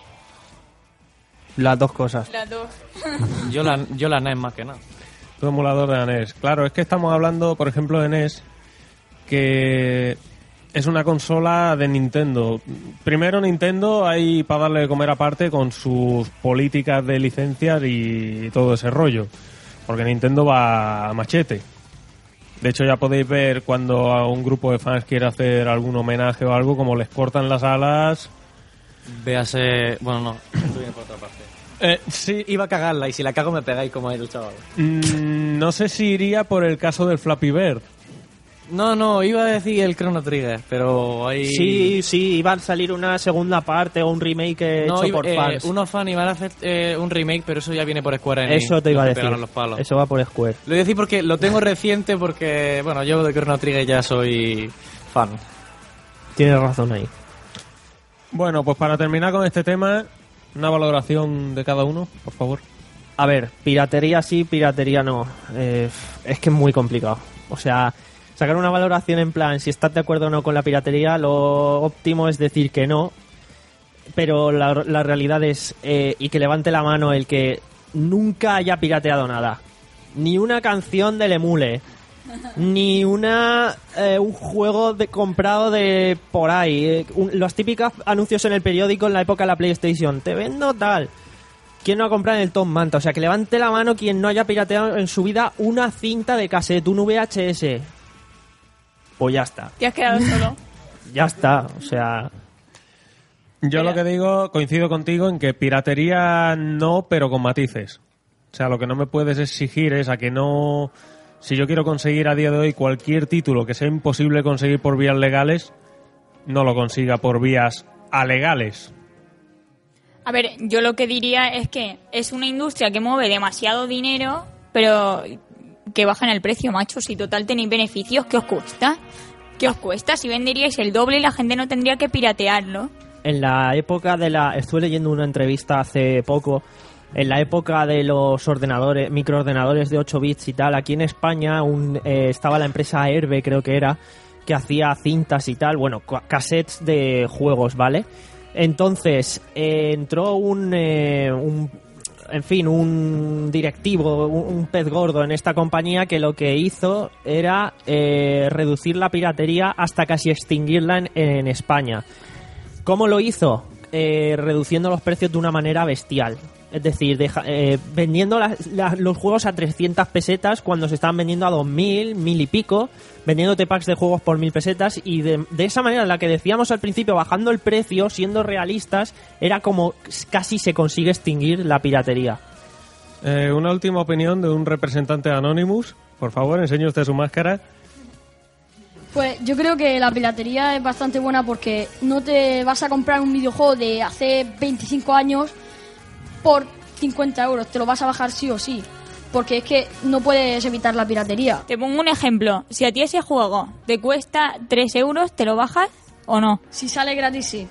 [SPEAKER 4] Las dos cosas.
[SPEAKER 5] Las dos.
[SPEAKER 2] Yo la, yo la NES más que nada.
[SPEAKER 1] Tu emulador de la NES. Claro, es que estamos hablando, por ejemplo, de NES, que es una consola de Nintendo. Primero, Nintendo hay para darle de comer aparte con sus políticas de licencias y todo ese rollo. Porque Nintendo va a machete. De hecho, ya podéis ver cuando a un grupo de fans quiere hacer algún homenaje o algo, como les cortan las alas.
[SPEAKER 2] Véase. Bueno, no. Esto viene por otra parte.
[SPEAKER 1] Eh, sí.
[SPEAKER 2] Iba a cagarla y si la cago me pegáis como el chaval.
[SPEAKER 1] Mm, no sé si iría por el caso del Flappy Bird.
[SPEAKER 2] No, no, iba a decir el Chrono Trigger, pero ahí.
[SPEAKER 4] Sí, sí, iba a salir una segunda parte o un remake
[SPEAKER 2] No,
[SPEAKER 4] hecho
[SPEAKER 2] iba-
[SPEAKER 4] por
[SPEAKER 2] eh,
[SPEAKER 4] fans.
[SPEAKER 2] unos fans iban a hacer eh, un remake, pero eso ya viene por Square Enix.
[SPEAKER 4] Eso te iba a decir.
[SPEAKER 2] los palos.
[SPEAKER 4] Eso va por Square.
[SPEAKER 2] Lo voy a decir porque lo tengo reciente porque, bueno, yo de Chrono Trigger ya soy fan.
[SPEAKER 4] Tienes razón ahí.
[SPEAKER 1] Bueno, pues para terminar con este tema, una valoración de cada uno, por favor.
[SPEAKER 4] A ver, piratería sí, piratería no. Eh, es que es muy complicado. O sea, sacar una valoración en plan si estás de acuerdo o no con la piratería, lo óptimo es decir que no. Pero la, la realidad es, eh, y que levante la mano el que nunca haya pirateado nada. Ni una canción del emule. Ni una eh, un juego de, comprado de por ahí. eh, un- los típicos anuncios en el periódico en la época de la PlayStation. Te vendo tal. ¿Quién no ha comprado en el Tom Manta? O sea, que levante la mano quien no haya pirateado en su vida una cinta de cassette, un VHS. Pues ya está.
[SPEAKER 5] Te has quedado solo.
[SPEAKER 4] Ya está. O sea,
[SPEAKER 1] Yo lo que digo, coincido contigo en que piratería no, pero con matices. O sea, lo que no me puedes exigir es a que no... Si yo quiero conseguir a día de hoy cualquier título que sea imposible conseguir por vías legales, no lo consiga por vías alegales.
[SPEAKER 5] A ver, yo lo que diría es que es una industria que mueve demasiado dinero, pero que bajen el precio, macho. Si total tenéis beneficios, ¿qué os cuesta? ¿Qué os cuesta? Si venderíais el doble, la gente no tendría que piratearlo.
[SPEAKER 4] en la época de la... Estuve leyendo una entrevista hace poco. En la época de los ordenadores, microordenadores de 8 bits y tal, aquí en España eh, estaba la empresa Herbe, creo que era, que hacía cintas y tal, bueno, ca- cassettes de juegos, ¿vale? Entonces, eh, entró un, eh, un en fin, un directivo, un, pez gordo en esta compañía que lo que hizo era eh, reducir la piratería hasta casi extinguirla en, en España. ¿Cómo lo hizo? Eh, reduciendo los precios de una manera bestial. Es decir, deja- eh, vendiendo las- la- los juegos a 300 pesetas cuando se estaban vendiendo a 2000, mil y pico, vendiéndote packs de juegos por mil pesetas y de, de esa manera, la que decíamos al principio, bajando el precio, siendo realistas, era como casi se consigue extinguir la piratería.
[SPEAKER 1] Eh, una última opinión de un representante de Anonymous. Por favor, enseñe usted su máscara.
[SPEAKER 13] Pues yo creo que la piratería es bastante buena porque no te vas a comprar un videojuego de hace 25 años por 50 euros, te lo vas a bajar sí o sí. Porque es que no puedes evitar la piratería.
[SPEAKER 5] Te pongo un ejemplo. Si a ti ese juego te cuesta 3 euros, ¿te lo bajas o no?
[SPEAKER 13] Si sale gratis, sí.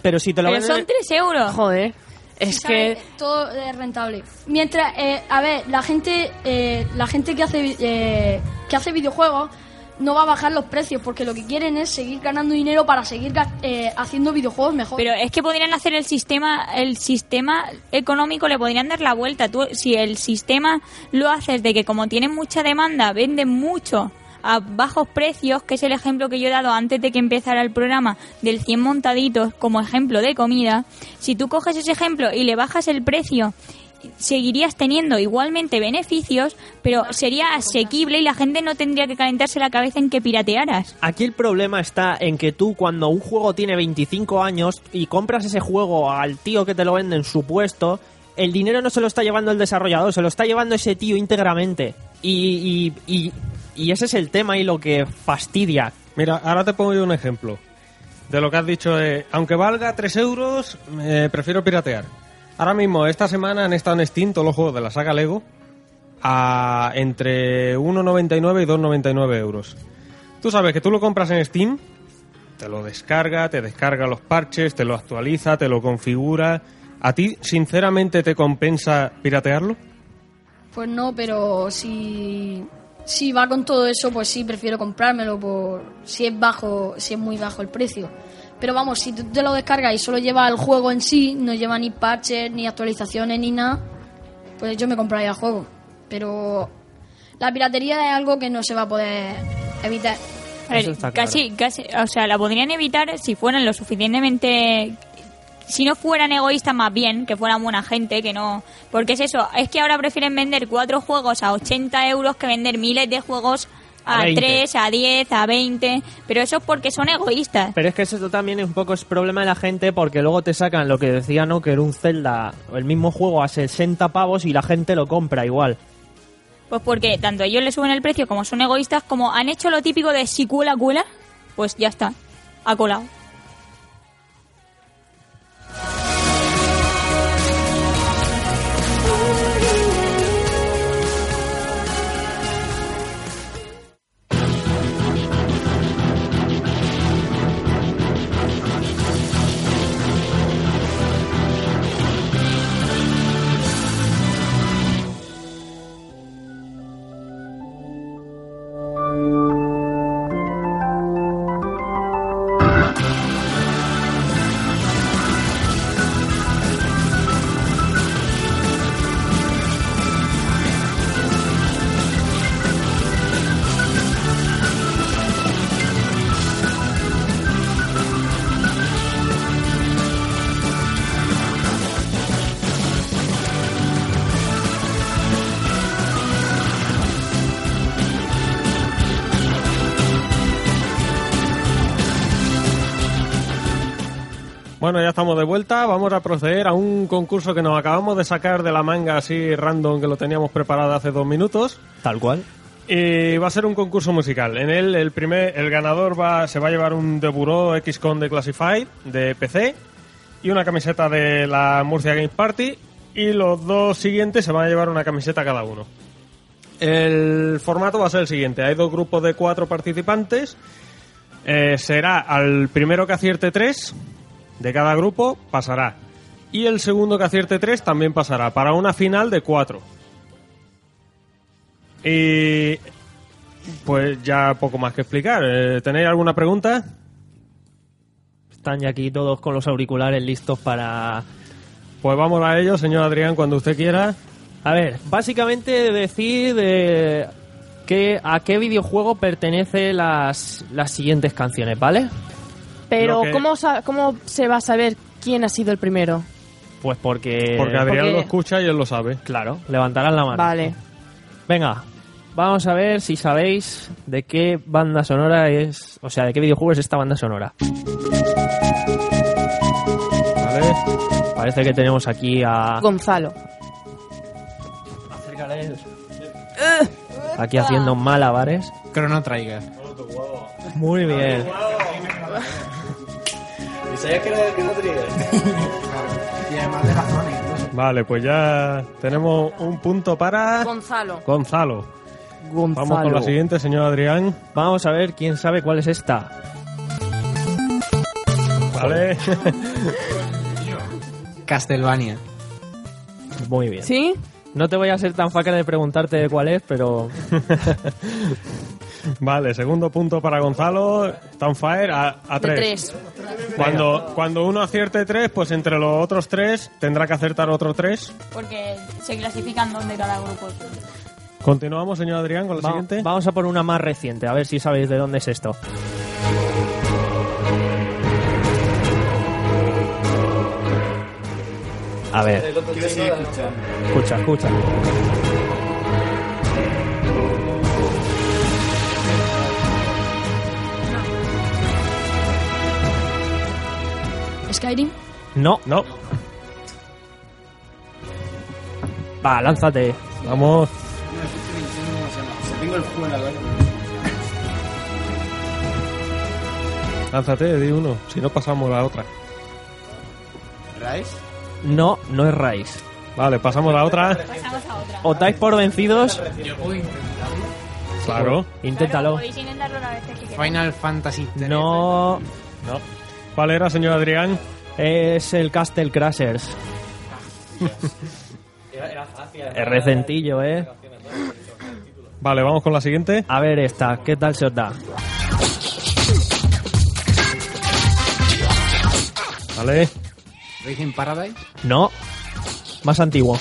[SPEAKER 4] Pero si te lo
[SPEAKER 5] Pero son 3 euros.
[SPEAKER 6] Joder. Es que
[SPEAKER 13] todo es rentable. Mientras, eh, a ver, la gente, eh, la gente que hace, eh, que hace videojuegos no va a bajar los precios porque lo que quieren es seguir ganando dinero para seguir eh, haciendo videojuegos mejor.
[SPEAKER 5] Pero es que podrían hacer el sistema, el sistema económico le podrían dar la vuelta. Tú, si el sistema lo haces de que como tienen mucha demanda, venden mucho a bajos precios, que es el ejemplo que yo he dado antes de que empezara el programa del 100 montaditos como ejemplo de comida, si tú coges ese ejemplo y le bajas el precio seguirías teniendo igualmente beneficios, pero sería asequible y la gente no tendría que calentarse la cabeza en que piratearas.
[SPEAKER 4] Aquí el problema está en que tú cuando un juego tiene 25 años y compras ese juego al tío que te lo vende en su puesto, el dinero no se lo está llevando el desarrollador, se lo está llevando ese tío íntegramente. Y, y, y, y ese es el tema y lo que fastidia.
[SPEAKER 1] Mira, ahora te pongo yo un ejemplo de lo que has dicho. de, aunque valga 3 euros, eh, prefiero piratear. Ahora mismo, esta semana han estado en Steam todos los juegos de la saga Lego a entre 1,99 y 2,99 euros. Tú sabes que tú lo compras en Steam, te lo descarga, te descarga los parches, te lo actualiza, te lo configura. ¿A ti, sinceramente, te compensa piratearlo?
[SPEAKER 13] Pues no, pero si, si va con todo eso, pues sí, prefiero comprármelo por si es bajo, si es muy bajo el precio. Pero vamos, si tú te lo descargas y solo lleva el juego en sí, no lleva ni parches, ni actualizaciones, ni nada, pues yo me compraría el juego. Pero la piratería es algo que no se va a poder evitar.
[SPEAKER 5] A ver, casi, casi, o sea, la podrían evitar si fueran lo suficientemente si no fueran egoístas más bien, que fueran buena gente, que no... Porque es eso, es que ahora prefieren vender cuatro juegos a 80 euros que vender miles de juegos
[SPEAKER 4] A
[SPEAKER 5] a,
[SPEAKER 4] 20.
[SPEAKER 5] 3, a 10, a 20, pero eso es porque son egoístas.
[SPEAKER 4] Pero es que eso también es un poco es problema de la gente porque luego te sacan lo que decía, ¿no? Que era un Zelda, el mismo juego a 60 pavos y la gente lo compra igual.
[SPEAKER 5] Pues porque tanto ellos le suben el precio como son egoístas, como han hecho lo típico de si cuela, cuela, pues ya está, ha colado.
[SPEAKER 1] De vuelta. Vamos a proceder a un concurso que nos acabamos de sacar de la manga así random que lo teníamos preparado hace dos minutos.
[SPEAKER 4] Tal cual.
[SPEAKER 1] Y va a ser un concurso musical. En él el primer, el ganador va, se va a llevar un de Buró XCON de Classified de PC y una camiseta de la Murcia Games Party. Y los dos siguientes se van a llevar una camiseta cada uno. El formato va a ser el siguiente. Hay dos grupos de cuatro participantes. Eh, será al primero que acierte tres de cada grupo pasará. Y el segundo que acierte tres también pasará. Para una final de cuatro. Y pues ya poco más que explicar. Eh, ¿Tenéis alguna pregunta?
[SPEAKER 4] Están ya aquí todos con los auriculares listos para...
[SPEAKER 1] Pues vamos a ello, señor Adrián, cuando usted quiera.
[SPEAKER 4] A ver, básicamente decir de que, a qué videojuego pertenece las, las siguientes canciones, ¿vale?
[SPEAKER 6] Pero,
[SPEAKER 1] que-
[SPEAKER 6] ¿cómo, ¿cómo se va a saber quién ha sido el primero?
[SPEAKER 4] Pues porque...
[SPEAKER 1] Porque Adrián
[SPEAKER 6] porque-
[SPEAKER 1] lo escucha y él lo sabe.
[SPEAKER 4] Claro, levantarán la mano.
[SPEAKER 6] Vale.
[SPEAKER 4] Venga, vamos a ver si sabéis de qué banda sonora es... O sea, de qué videojuego es esta banda sonora.
[SPEAKER 1] ¿Vale?
[SPEAKER 4] Parece que tenemos aquí a...
[SPEAKER 6] Gonzalo.
[SPEAKER 4] Aquí haciendo malabares.
[SPEAKER 10] Chrono Trigger.
[SPEAKER 4] Muy bien.
[SPEAKER 10] Y además de la zona incluso.
[SPEAKER 1] Vale, pues ya tenemos un punto para
[SPEAKER 6] Gonzalo.
[SPEAKER 1] Gonzalo.
[SPEAKER 4] Gonzalo.
[SPEAKER 1] Vamos con la siguiente, señor Adrián.
[SPEAKER 4] Vamos a ver quién sabe cuál es esta.
[SPEAKER 1] Vale.
[SPEAKER 10] Castlevania.
[SPEAKER 4] Muy bien.
[SPEAKER 6] ¿Sí?
[SPEAKER 4] No te voy a ser tan fácil de preguntarte cuál es, pero
[SPEAKER 1] vale, segundo punto para Gonzalo. Townfire a, a
[SPEAKER 6] De
[SPEAKER 1] tres.
[SPEAKER 6] tres.
[SPEAKER 1] Cuando, cuando uno acierte tres, pues entre los otros tres tendrá que acertar otro tres.
[SPEAKER 5] Porque se clasifican donde cada grupo.
[SPEAKER 1] Continuamos, señor Adrián, con la
[SPEAKER 4] va-
[SPEAKER 1] siguiente.
[SPEAKER 4] vamos a por una más reciente, a ver si sabéis de dónde es esto. A ver, escucha, escucha.
[SPEAKER 13] Skyrim.
[SPEAKER 4] No,
[SPEAKER 1] No.
[SPEAKER 4] Va, lánzate.
[SPEAKER 1] Vamos.
[SPEAKER 9] Tengo el juego en la cabeza.
[SPEAKER 1] Lánzate, di uno. Si no, pasamos a la otra.
[SPEAKER 7] ¿Rice?
[SPEAKER 4] No, no es Rise.
[SPEAKER 1] Vale, pasamos a la otra.
[SPEAKER 5] Pasamos a otra.
[SPEAKER 4] ¿Os dais por vencidos?
[SPEAKER 1] Claro.
[SPEAKER 4] Inténtalo.
[SPEAKER 5] Podéis intentarlo que queráis.
[SPEAKER 10] Final Fantasy.
[SPEAKER 4] No,
[SPEAKER 1] No. ¿Cuál era, señor Adrián?
[SPEAKER 4] es el Castle Crashers. Es recentillo, ¿eh?
[SPEAKER 1] Vale, vamos con la siguiente.
[SPEAKER 4] A ver esta, ¿qué tal se os da?
[SPEAKER 1] Vale.
[SPEAKER 10] Racing Paradise.
[SPEAKER 4] No, más antiguo.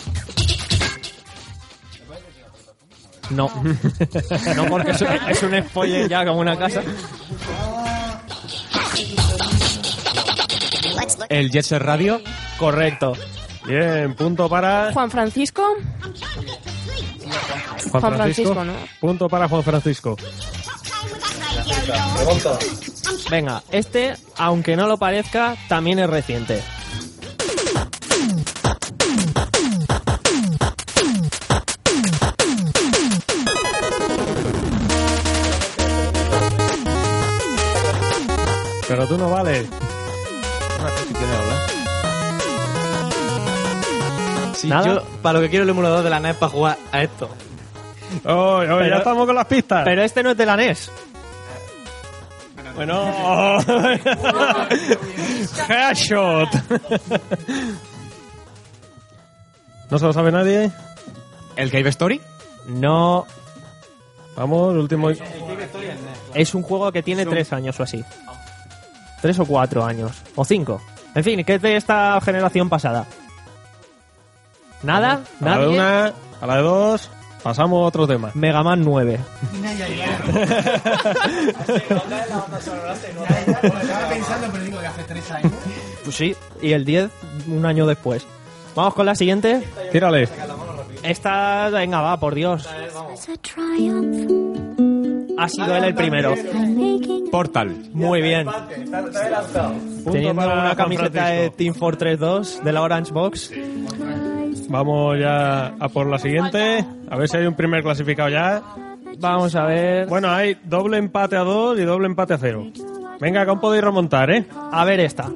[SPEAKER 4] No, no porque es un, es un spoiler ya como una casa.
[SPEAKER 12] El Jet Set Radio.
[SPEAKER 4] Correcto.
[SPEAKER 1] Bien, punto para
[SPEAKER 6] Juan Francisco.
[SPEAKER 1] Juan
[SPEAKER 6] Juan
[SPEAKER 1] Francisco.
[SPEAKER 6] Francisco, ¿no?
[SPEAKER 1] Punto para Juan Francisco.
[SPEAKER 4] Venga, este, aunque no lo parezca, también es reciente.
[SPEAKER 1] Pero tú no vales.
[SPEAKER 2] Sí,
[SPEAKER 4] ¿Nada?
[SPEAKER 2] yo para lo que quiero el emulador de la NES para jugar a esto.
[SPEAKER 1] Oh, oh, ya
[SPEAKER 4] Pero-
[SPEAKER 1] estamos con las pistas.
[SPEAKER 4] Pero este no es de la NES.
[SPEAKER 1] Bueno. Headshot. ¿No se lo sabe nadie?
[SPEAKER 12] El Cave Story.
[SPEAKER 4] No,
[SPEAKER 1] Vamos, último.
[SPEAKER 4] es un juego que tiene tres años o así. Tres o cuatro años. O cinco. En fin, que es de esta generación pasada. ¿Nada?
[SPEAKER 1] A la de una, a la de dos, pasamos a otro tema.
[SPEAKER 4] Mega Man 9.
[SPEAKER 9] Estaba pensando, pero digo que hace tres años.
[SPEAKER 4] Pues sí, y el 10 un año después. Vamos con la siguiente.
[SPEAKER 1] Tírale.
[SPEAKER 4] Esta, venga, va, por Dios. Ha sido él el primero.
[SPEAKER 12] Portal.
[SPEAKER 4] Muy bien. Teniendo una camiseta de. Team Fortress 2 de la Orange Box.
[SPEAKER 1] Vamos ya a por la siguiente. A ver si hay un primer clasificado ya.
[SPEAKER 4] Vamos a ver.
[SPEAKER 1] Bueno, hay doble empate a dos y doble empate a cero. Venga, que aún podéis remontar, ¿eh?
[SPEAKER 4] A ver esta.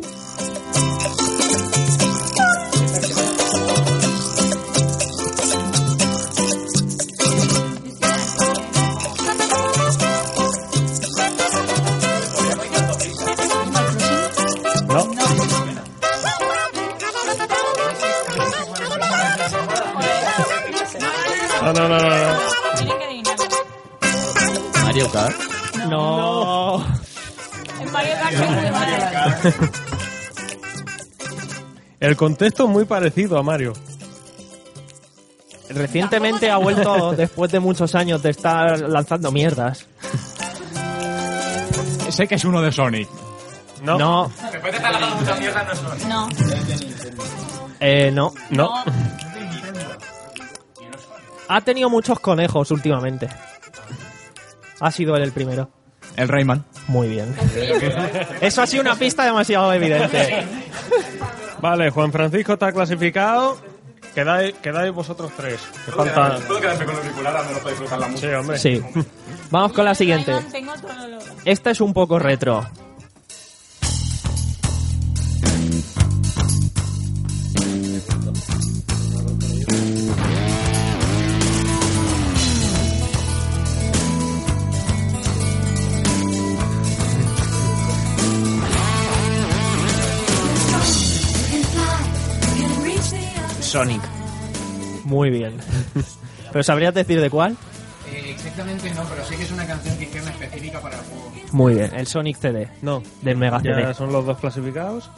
[SPEAKER 1] Contexto es muy parecido a Mario.
[SPEAKER 4] Recientemente ha vuelto después de muchos años de estar lanzando mierdas.
[SPEAKER 12] Sé que es uno de Sonic.
[SPEAKER 1] No.
[SPEAKER 4] No,
[SPEAKER 5] No.
[SPEAKER 4] eh, no.
[SPEAKER 1] No.
[SPEAKER 4] Ha tenido muchos conejos últimamente. Ha sido él el primero.
[SPEAKER 12] El Rayman.
[SPEAKER 4] Muy bien. Eso ha sido una pista demasiado evidente.
[SPEAKER 1] Vale, Juan Francisco está clasificado. Quedáis, quedáis vosotros tres. Que falta...
[SPEAKER 12] ¿Puedo quedarme con el auricular? No lo puedo disfrutar la
[SPEAKER 1] Sí, hombre.
[SPEAKER 4] Sí. Vamos con la siguiente. Esta es un poco retro.
[SPEAKER 10] Sonic.
[SPEAKER 4] Muy bien. ¿Pero sabrías decir de cuál?
[SPEAKER 10] Eh, exactamente no, pero sé que es una canción que hicieron específica para el juego.
[SPEAKER 4] Muy bien. El Sonic CD.
[SPEAKER 1] No.
[SPEAKER 4] Del Mega
[SPEAKER 1] Ya
[SPEAKER 4] CD.
[SPEAKER 1] son los dos clasificados.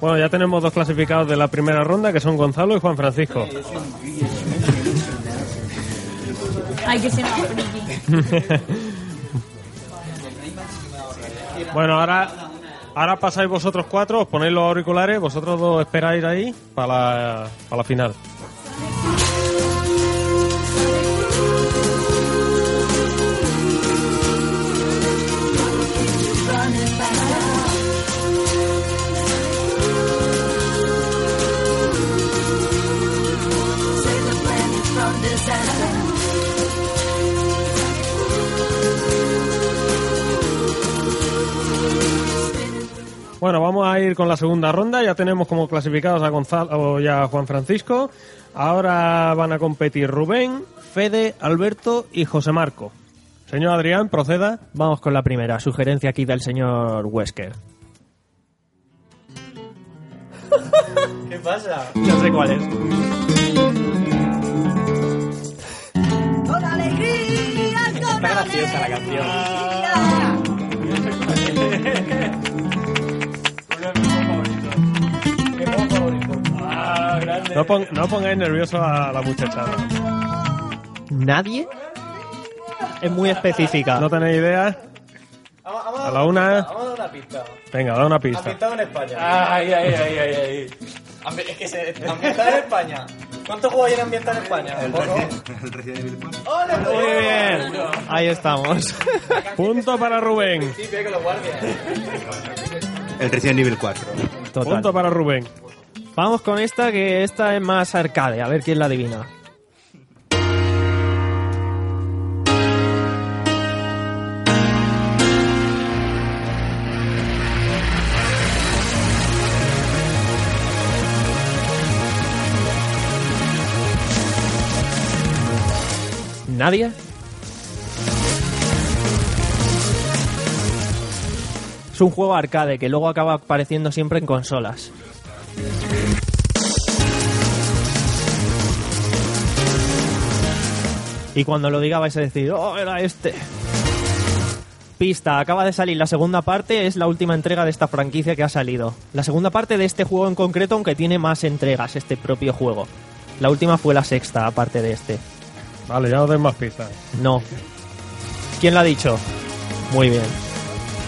[SPEAKER 1] Bueno, ya tenemos dos clasificados de la primera ronda, que son Gonzalo y Juan Francisco.
[SPEAKER 5] Hay que ser.
[SPEAKER 1] Bueno, ahora, ahora pasáis vosotros cuatro, os ponéis los auriculares, vosotros dos esperáis ahí para la, para la final. Bueno, vamos a ir con la segunda ronda. Ya tenemos como clasificados a Gonzalo y a Juan Francisco. Ahora van a competir Rubén, Fede, Alberto y José Marco. Señor Adrián, proceda.
[SPEAKER 4] Vamos con la primera sugerencia aquí del señor Wesker.
[SPEAKER 2] ¿Qué pasa?
[SPEAKER 4] No sé cuál es.
[SPEAKER 14] Con alegría, con
[SPEAKER 2] Está graciosa la canción.
[SPEAKER 1] No, pon- no pongáis nervioso a la muchachada.
[SPEAKER 4] ¿Nadie? Es muy específica.
[SPEAKER 1] ¿No tenéis idea? A la una.
[SPEAKER 2] Vamos a dar una pista.
[SPEAKER 1] Venga, da una pista.
[SPEAKER 2] Ambientado en España. Ay, ay, ay, ay, ay. Ambi- Es que se ambientado en España. ¿Cuántos juegos hay en ambientado en España?
[SPEAKER 11] El, el Resident Evil 4.
[SPEAKER 2] ¡Hola,
[SPEAKER 4] Muy bien. Ahí estamos.
[SPEAKER 1] Punto para Rubén.
[SPEAKER 2] Sí, que los guardias.
[SPEAKER 11] El Resident Evil 4.
[SPEAKER 4] Total.
[SPEAKER 1] Punto para Rubén.
[SPEAKER 4] Vamos con esta, que esta es más arcade. A ver quién la adivina. ¿Nadie? Es un juego arcade que luego acaba apareciendo siempre en consolas. Y cuando lo diga vais a decir, oh, era este. Pista, acaba de salir la segunda parte, es la última entrega de esta franquicia que ha salido. La segunda parte de este juego en concreto, aunque tiene más entregas, este propio juego. La última fue la sexta, aparte de este.
[SPEAKER 1] Vale, ya os doy más pistas.
[SPEAKER 4] No. ¿Quién la ha dicho? Muy bien.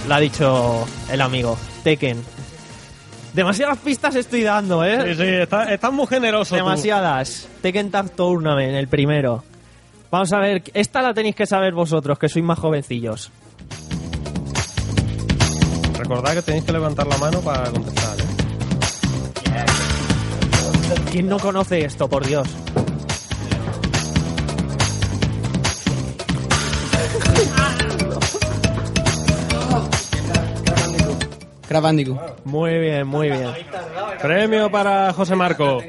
[SPEAKER 4] La ha dicho el amigo, Tekken. Demasiadas pistas estoy dando, ¿eh?
[SPEAKER 1] Sí, sí, está- estás muy generoso. tú.
[SPEAKER 4] Demasiadas. Tekken Tag Tournament, el primero. Vamos a ver, esta la tenéis que saber vosotros, que sois más jovencillos.
[SPEAKER 1] Recordad que tenéis que levantar la mano para contestar. ¿eh?
[SPEAKER 4] ¿Quién no conoce esto, por Dios?
[SPEAKER 10] Crash Bandicoot.
[SPEAKER 4] Muy bien, muy bien.
[SPEAKER 1] Premio para José Marco.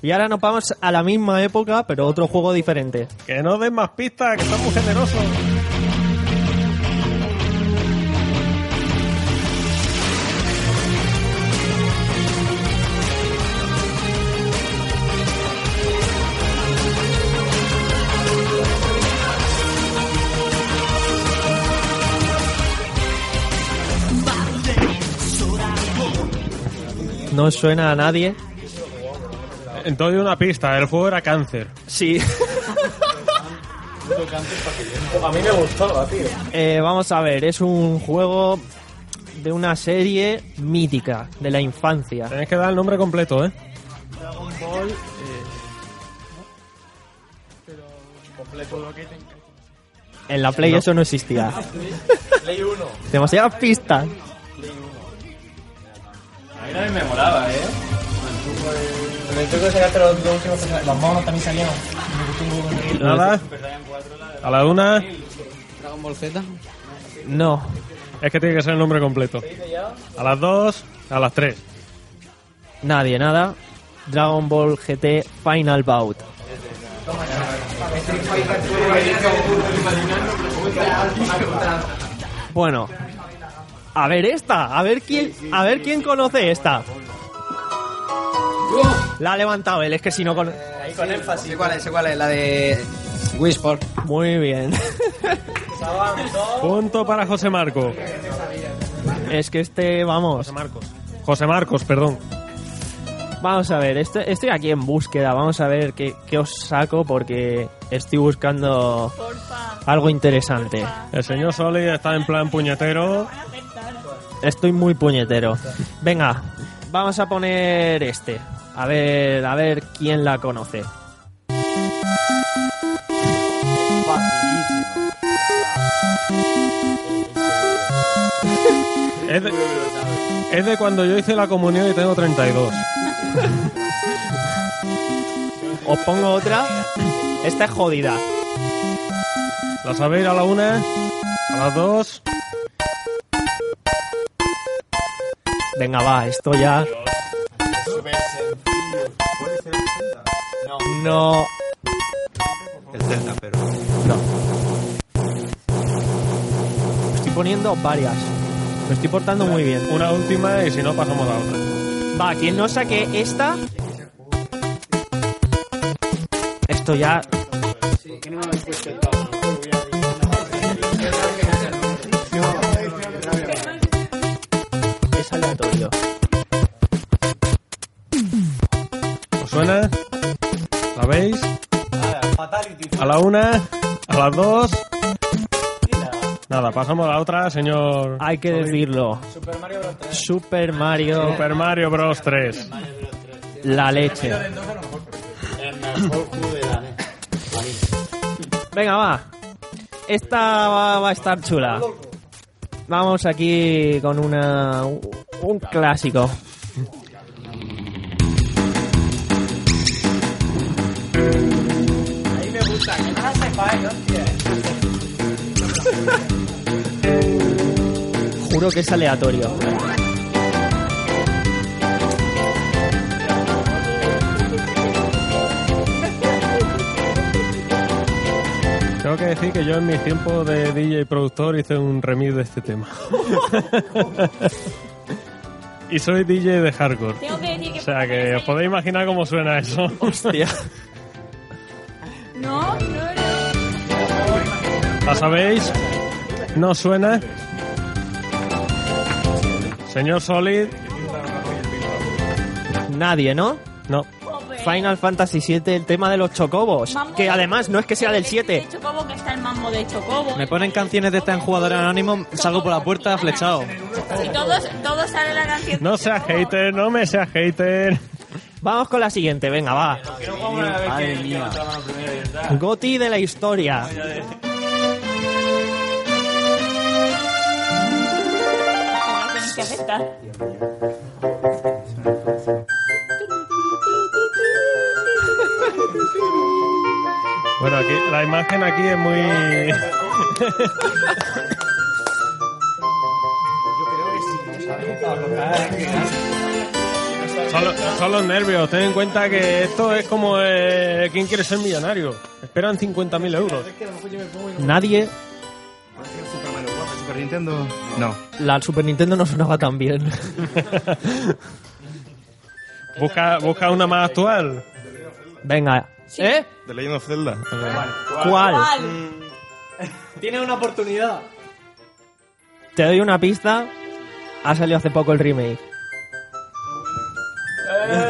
[SPEAKER 4] Y ahora nos vamos a la misma época, pero otro juego diferente.
[SPEAKER 1] Que no des más pistas, que estás muy generoso.
[SPEAKER 4] No suena a nadie.
[SPEAKER 1] Entonces una pista, el juego era cáncer.
[SPEAKER 4] Sí.
[SPEAKER 2] A mí me gustó, tío.
[SPEAKER 4] Eh, vamos a ver, es un juego de una serie mítica de la infancia.
[SPEAKER 1] Tenéis que dar el nombre completo, ¿eh?
[SPEAKER 4] En la Play eso no existía.
[SPEAKER 2] Ley 1.
[SPEAKER 4] Demasiadas pistas.
[SPEAKER 2] A mí también me molaba, ¿eh? Los, los últimos personajes. Los monos también. Me gustó un el-
[SPEAKER 1] Nada. A la una.
[SPEAKER 10] Dragon Ball Z.
[SPEAKER 4] No.
[SPEAKER 1] Es que tiene que ser el nombre completo. A las dos, a las tres.
[SPEAKER 4] Nadie, nada. Dragon Ball GT Final Bout. Bueno, a ver esta, a ver quién, a ver quién conoce esta. La ha levantado él, es que si no con...
[SPEAKER 10] Ahí con énfasis. ¿Cuál es? ¿Cuál es? La de Wii Sport.
[SPEAKER 4] Muy bien.
[SPEAKER 1] Punto para José Marco.
[SPEAKER 4] Es que este, vamos.
[SPEAKER 1] José Marcos. José Marcos, perdón.
[SPEAKER 4] Vamos a ver, estoy, estoy aquí en búsqueda. Vamos a ver qué, qué os saco porque estoy buscando algo interesante.
[SPEAKER 1] El señor Soli está en plan puñetero.
[SPEAKER 4] Estoy muy puñetero. Venga, vamos a poner este. A ver, a ver quién la conoce.
[SPEAKER 1] Es de, es de cuando yo hice la comunión y tengo 32.
[SPEAKER 4] Os pongo otra. Esta es jodida.
[SPEAKER 1] ¿La sabéis a la una? A las dos.
[SPEAKER 4] Venga, va, esto ya. No.
[SPEAKER 11] El Zelda, pero.
[SPEAKER 4] No. Me estoy poniendo varias. Me estoy portando muy bien.
[SPEAKER 1] Una última y si no pasamos a la otra.
[SPEAKER 4] Va, quien no saque esta. Esto ya. Es
[SPEAKER 1] la una, a las dos. Nada, pasamos a la otra, señor.
[SPEAKER 4] Hay que decirlo. Super Mario.
[SPEAKER 1] Super Mario Bros 3.
[SPEAKER 4] La leche. Venga, va. Esta va, va a estar chula. Vamos aquí con una un clásico. Juro que es aleatorio.
[SPEAKER 1] Tengo que decir que yo en mis tiempos de DJ y productor hice un remix de este tema. y soy DJ de hardcore.
[SPEAKER 5] Tengo que decir que
[SPEAKER 1] O sea que os podéis imaginar cómo suena eso.
[SPEAKER 4] Hostia.
[SPEAKER 5] No, no, no.
[SPEAKER 1] ¿La sabéis? ¿No suena? Señor Solid.
[SPEAKER 4] Nadie, ¿no?
[SPEAKER 1] No.
[SPEAKER 4] Final Fantasy VII, el tema de los chocobos.
[SPEAKER 5] Mambo
[SPEAKER 4] Que
[SPEAKER 5] de-
[SPEAKER 4] además no es que sea del
[SPEAKER 5] De
[SPEAKER 4] 7.
[SPEAKER 5] Chocobo, que está el mambo de Chocobo.
[SPEAKER 2] Me ponen canciones de esta en jugadores anónimos, salgo por la puerta flechado.
[SPEAKER 5] Y todos, todos sale la canción.
[SPEAKER 1] No seas hater, no me seas hater.
[SPEAKER 4] Vamos con la siguiente, venga, va.
[SPEAKER 8] Madre mía.
[SPEAKER 4] Goti de la historia.
[SPEAKER 1] Bueno, aquí la imagen aquí es muy. Son, los- son los nervios. Ten en cuenta que esto es como eh, ¿Quién quiere ser millonario? Esperan 50.000 euros.
[SPEAKER 4] Nadie.
[SPEAKER 11] Nintendo. No.
[SPEAKER 4] La Super Nintendo no sonaba tan bien.
[SPEAKER 1] Busca, busca una más actual.
[SPEAKER 4] Venga. ¿Eh?
[SPEAKER 15] The Legend of Zelda.
[SPEAKER 4] ¿Cuál?
[SPEAKER 2] Tiene una oportunidad.
[SPEAKER 4] Te doy una pista. Ha salido hace poco el remake.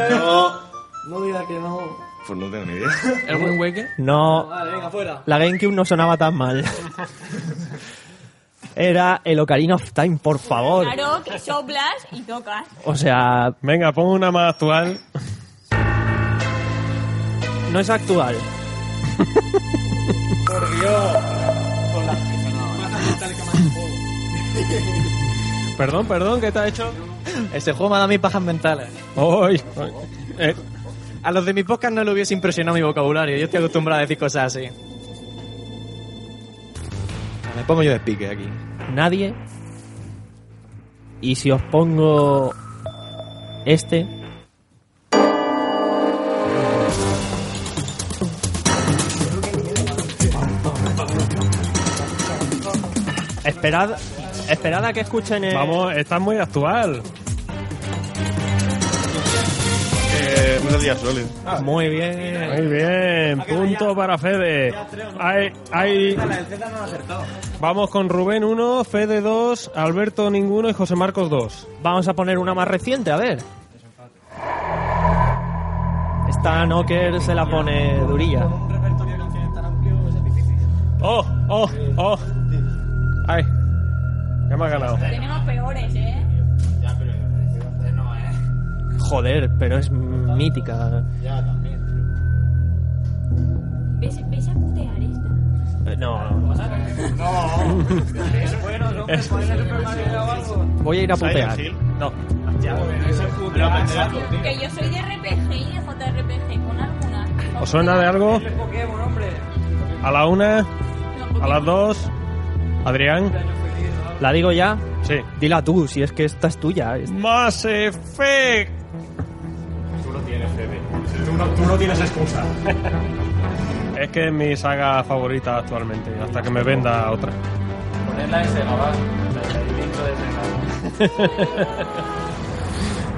[SPEAKER 2] No. No diga que no.
[SPEAKER 15] Pues no tengo ni idea.
[SPEAKER 2] ¿El Wind Waker?
[SPEAKER 4] No.
[SPEAKER 2] Vale, venga, fuera.
[SPEAKER 4] La GameCube no sonaba tan mal. Era el Ocarina of Time, por favor.
[SPEAKER 5] Claro, que soplas y tocas.
[SPEAKER 4] O sea,
[SPEAKER 1] Venga, pon una más actual.
[SPEAKER 4] no es actual.
[SPEAKER 2] Por Dios. Con la
[SPEAKER 1] Perdón, perdón, ¿qué te ha hecho?
[SPEAKER 2] Ese juego me ha dado mis pajas mentales.
[SPEAKER 1] Uy, eh,
[SPEAKER 2] A los de mi podcast no le hubiese impresionado mi vocabulario. Yo estoy acostumbrado a decir cosas así. Me pongo yo de pique aquí.
[SPEAKER 4] Nadie. Y si os pongo este. Esperad, esperad a que escuchen el...
[SPEAKER 1] vamos, está muy actual.
[SPEAKER 15] Eh, Gear Solid.
[SPEAKER 4] Muy bien.
[SPEAKER 1] Muy bien, punto para Fede. Hay, hay... Vamos con Rubén 1, Fede 2, Alberto ninguno y José Marcos 2.
[SPEAKER 4] Vamos a poner una más reciente, a ver. Esta Knocker se la pone durilla.
[SPEAKER 1] ¡Oh, oh, oh! ¡Ay! Ya me ha ganado.
[SPEAKER 5] Tenemos peores, ¿eh?
[SPEAKER 4] Joder, pero es mítica.
[SPEAKER 5] ¿Ves, ves a putear esta?
[SPEAKER 4] Eh, No. Voy a ir a putear.
[SPEAKER 15] Silent Hill.
[SPEAKER 4] No.
[SPEAKER 5] Que yo soy de RPG y de JRPG con algunas.
[SPEAKER 1] ¿Os suena de algo? A la una, a las dos. Adrián,
[SPEAKER 4] La digo ya.
[SPEAKER 1] Sí.
[SPEAKER 4] Dila tú, si es que esta es tuya.
[SPEAKER 1] Mass Effect.
[SPEAKER 8] Tú no tienes, Fede. Tú no, tú no tienes excusa.
[SPEAKER 1] Es que es mi saga favorita actualmente, hasta que me venda otra.
[SPEAKER 2] Ponerla en Sega, intro de Sega.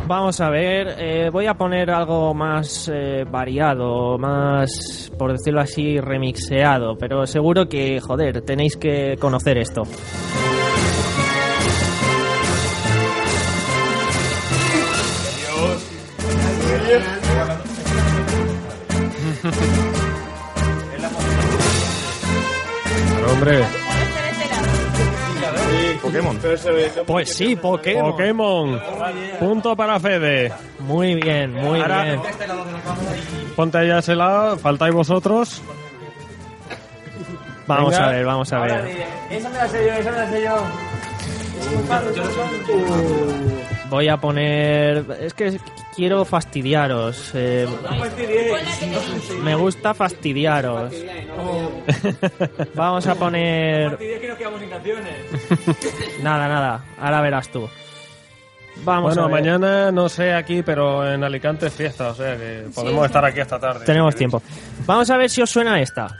[SPEAKER 4] Vamos a ver, eh, voy a poner algo más eh, variado, más, por decirlo así, remixeado, pero seguro que, joder, tenéis que conocer esto.
[SPEAKER 1] Hombre,
[SPEAKER 15] Pokémon.
[SPEAKER 4] Pues sí, Pokémon.
[SPEAKER 1] Pokémon. Punto para Fede.
[SPEAKER 4] Muy bien, muy
[SPEAKER 1] Ahora-
[SPEAKER 4] bien.
[SPEAKER 1] Ponte allá a ese lado, faltáis vosotros.
[SPEAKER 4] Vamos
[SPEAKER 1] Venga.
[SPEAKER 4] a ver, vamos a ver.
[SPEAKER 2] Esa me la sé yo, esa me la sé yo.
[SPEAKER 4] Voy a poner... Es que quiero fastidiaros. eh, me gusta fastidiaros. Vamos a poner... Nada, nada. Ahora verás tú. Vamos
[SPEAKER 1] bueno,
[SPEAKER 4] a ver.
[SPEAKER 1] mañana no sé aquí, pero en Alicante es fiesta, o sea que podemos estar aquí esta tarde.
[SPEAKER 4] Tenemos tiempo. Vamos a ver si os suena esta.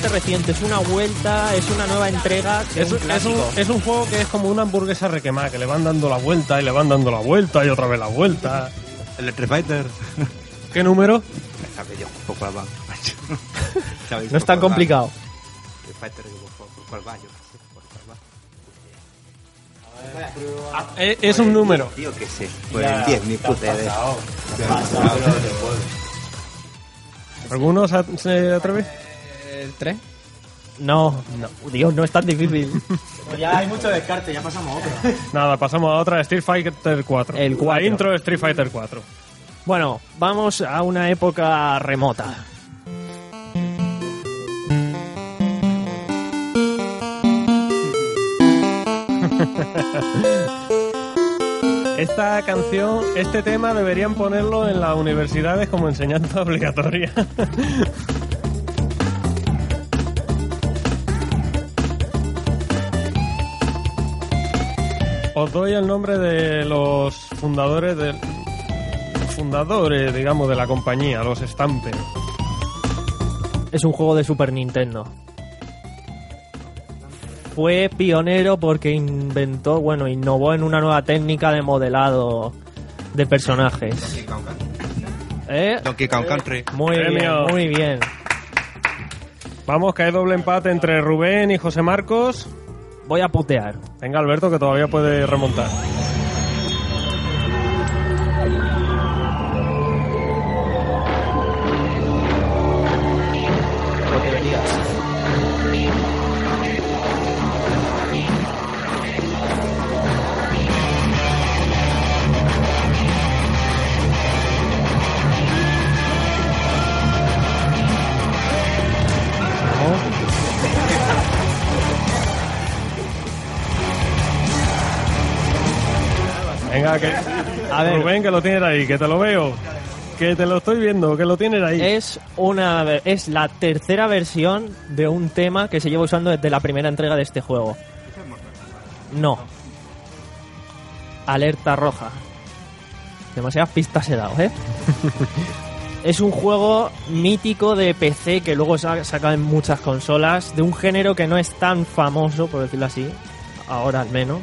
[SPEAKER 4] Relativamente reciente, es una vuelta, es una nueva entrega.
[SPEAKER 1] Es,
[SPEAKER 4] un
[SPEAKER 1] es un,
[SPEAKER 4] clásico.
[SPEAKER 1] es un juego que es como una hamburguesa requemada, que le van dando la vuelta y le van dando la vuelta y otra vez la vuelta.
[SPEAKER 11] El Street Fighter.
[SPEAKER 1] ¿Qué número?
[SPEAKER 11] Sabe yo, un poco abajo. ¿Sabéis
[SPEAKER 4] No es tan complicado.
[SPEAKER 11] Street Fighter, digo, por, por cuál va, yo qué sé, por cuál va.
[SPEAKER 1] Eh, es un número.
[SPEAKER 11] Tío, qué sé. Pues el 10, ni puta idea.
[SPEAKER 1] ¿Alguno se, se atreve?
[SPEAKER 10] ¿El 3?
[SPEAKER 4] No, no, Dios, no es tan difícil.
[SPEAKER 10] ya hay mucho descarte, ya pasamos a otro.
[SPEAKER 1] Nada, pasamos a otra, Street Fighter 4.
[SPEAKER 4] El
[SPEAKER 1] La
[SPEAKER 4] 4.
[SPEAKER 1] intro de Street Fighter 4.
[SPEAKER 4] Bueno, vamos a una época remota.
[SPEAKER 1] Esta canción, este tema deberían ponerlo en las universidades como enseñanza obligatoria. Os doy el nombre de los fundadores del fundadores, digamos, de la compañía, los Stamper.
[SPEAKER 4] Es un juego de Super Nintendo. Fue pionero porque inventó, bueno, innovó en una nueva técnica de modelado de personajes. ¿Eh?
[SPEAKER 11] Donkey Kong Country.
[SPEAKER 4] Muy
[SPEAKER 1] Premio.
[SPEAKER 4] bien, muy bien.
[SPEAKER 1] Vamos, que hay doble empate entre Rubén y José Marcos.
[SPEAKER 4] Voy a putear.
[SPEAKER 1] Venga, Alberto, que todavía puede remontar. Rubén, que lo tienes ahí, que te lo veo. Que te lo estoy viendo, que lo tienes ahí.
[SPEAKER 4] Es una es la tercera versión de un tema que se lleva usando desde la primera entrega de este juego. No. Alerta roja. Demasiadas pistas he dado, ¿eh? es un juego mítico de PC que luego se ha sacado en muchas consolas, de un género que no es tan famoso, por decirlo así, ahora al menos.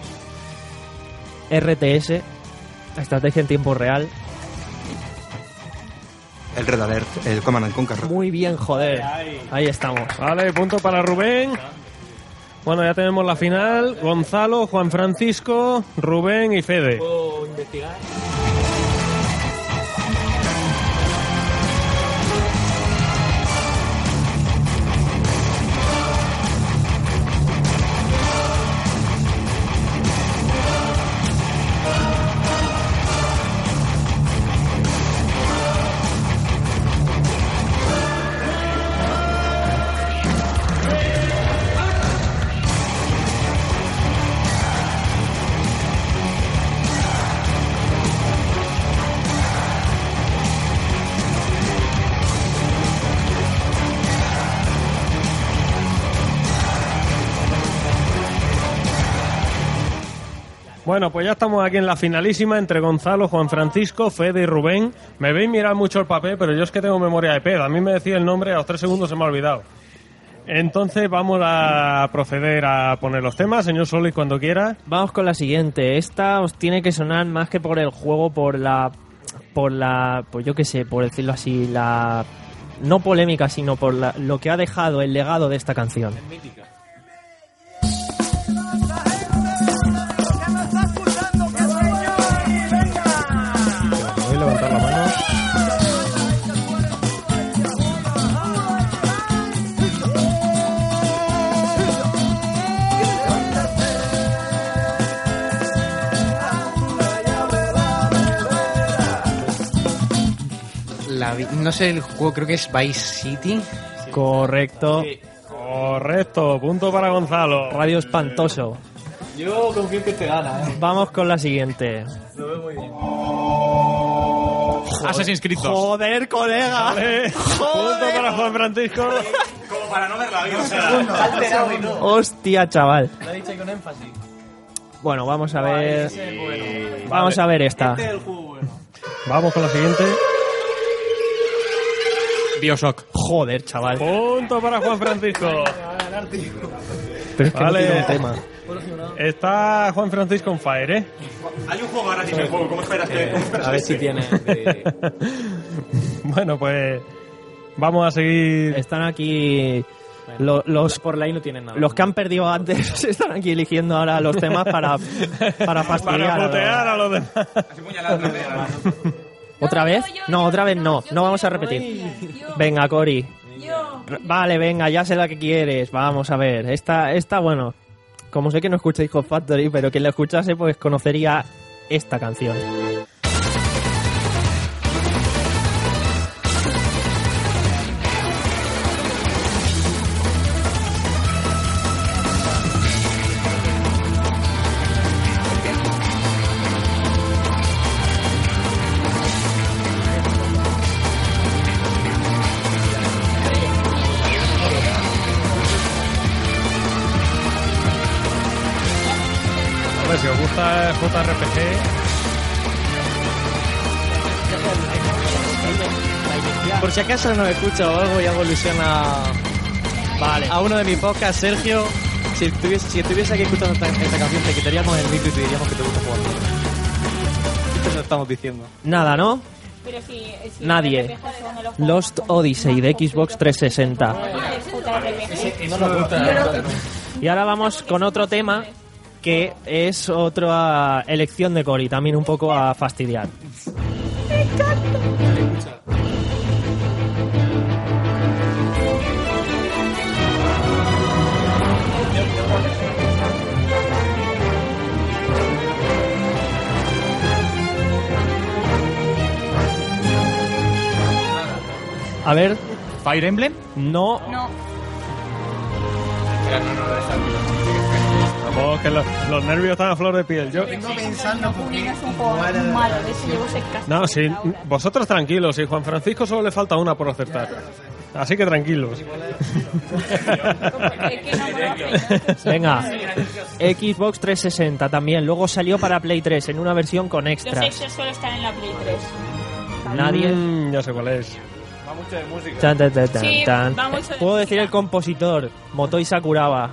[SPEAKER 4] RTS, estrategia en tiempo real.
[SPEAKER 11] El Red Alert, el Command and Conquer.
[SPEAKER 4] Muy bien, joder. Ahí estamos.
[SPEAKER 1] Vale, punto para Rubén. Bueno, ya tenemos la final. Gonzalo, Juan Francisco, Rubén y Fede. Bueno, pues ya estamos aquí en la finalísima entre Gonzalo, Juan Francisco, Fede y Rubén. Me veis mirar mucho el papel, pero yo es que tengo memoria de pedo. A mí me decía el nombre, a los tres segundos se me ha olvidado. Entonces vamos a proceder a poner los temas, señor Solis, cuando quiera.
[SPEAKER 4] Vamos con la siguiente. Esta os tiene que sonar más que por el juego, por la. Por la. Pues yo qué sé, por decirlo así, la. No polémica, sino por la- lo que ha dejado el legado de esta canción.
[SPEAKER 1] Voy La
[SPEAKER 10] vi- no sé el juego, creo que es Vice City.
[SPEAKER 4] Correcto.
[SPEAKER 1] Correcto, punto para Gonzalo.
[SPEAKER 4] Radio espantoso.
[SPEAKER 2] Yo confío en que te gana, ¿eh?
[SPEAKER 4] Vamos con la siguiente.
[SPEAKER 2] Lo veo muy bien.
[SPEAKER 12] Assassin's Creed 2.
[SPEAKER 4] Joder, colega.
[SPEAKER 1] Vale, punto para Juan Francisco.
[SPEAKER 12] Como para no verla bien, o sea.
[SPEAKER 2] Alterado y todo.
[SPEAKER 4] Hostia, chaval.
[SPEAKER 2] Lo ha dicho ahí con énfasis.
[SPEAKER 4] Bueno, vamos a ver.
[SPEAKER 2] Bueno.
[SPEAKER 4] Vamos a ver esta.
[SPEAKER 2] Este es el juego bueno.
[SPEAKER 1] Vamos con la siguiente.
[SPEAKER 12] Bioshock.
[SPEAKER 4] Joder, chaval.
[SPEAKER 1] Punto para Juan Francisco.
[SPEAKER 4] Pero es que
[SPEAKER 1] Vale.
[SPEAKER 4] no tiene un tema.
[SPEAKER 1] Está Juan Francisco on fire, ¿eh?
[SPEAKER 12] Hay un juego gratis en el juego, ¿cómo esperas que.?
[SPEAKER 2] A ver si tiene. de-
[SPEAKER 1] Bueno, pues vamos a seguir.
[SPEAKER 4] Están aquí lo- los,
[SPEAKER 2] Por I no tienen nada.
[SPEAKER 4] los que han perdido antes. Están aquí eligiendo ahora los temas para, para fastidiar.
[SPEAKER 1] Para
[SPEAKER 4] a los-
[SPEAKER 1] a los demás.
[SPEAKER 4] ¿Otra vez? No, otra vez no. No vamos a repetir. Venga, Cori. Vale, venga, ya sé la que quieres. Vamos a ver. Esta, esta bueno. Como sé que no escucháis Hot Factory, pero quien la escuchase, pues conocería esta canción.
[SPEAKER 1] Gusta JRPG,
[SPEAKER 2] Por si acaso no escucha o algo y hago ilusión a.
[SPEAKER 4] Vale.
[SPEAKER 2] A uno de mis podcasts, Sergio. Si estuviese, si estuviese aquí escuchando esta, esta canción, te quitaríamos el micro y te diríamos que te gusta jugar. Esto lo estamos diciendo.
[SPEAKER 4] Nada, ¿no?
[SPEAKER 5] Pero si, si
[SPEAKER 4] Nadie.
[SPEAKER 5] De los
[SPEAKER 4] Lost Odyssey de Xbox 360.
[SPEAKER 5] JRPG.
[SPEAKER 2] No nos gusta.
[SPEAKER 4] Y ahora vamos con otro tema que es otra elección de Cory, también un poco a fastidiar. A ver,
[SPEAKER 12] Fire Emblem.
[SPEAKER 4] no,
[SPEAKER 5] No,
[SPEAKER 1] vamos, que los, los nervios están a flor de piel. Yo,
[SPEAKER 5] Tengo pensando no es un juego malo, de ese llevo seis
[SPEAKER 1] no, sí, vosotros tranquilos, si Juan Francisco solo le falta una por acertar. Así que tranquilos.
[SPEAKER 5] Que
[SPEAKER 4] venga. Xbox 360 también, luego salió para Play 3 en una versión con
[SPEAKER 5] Los
[SPEAKER 4] extras.
[SPEAKER 5] extras solo están en la Play 3.
[SPEAKER 4] Nadie.
[SPEAKER 1] Mm, ya sé cuál es.
[SPEAKER 8] Va mucho de música.
[SPEAKER 4] Tan, tan, tan, tan,
[SPEAKER 5] Sí,
[SPEAKER 4] tan.
[SPEAKER 5] va mucho de
[SPEAKER 4] Puedo decir el compositor, Motoi Sakuraba.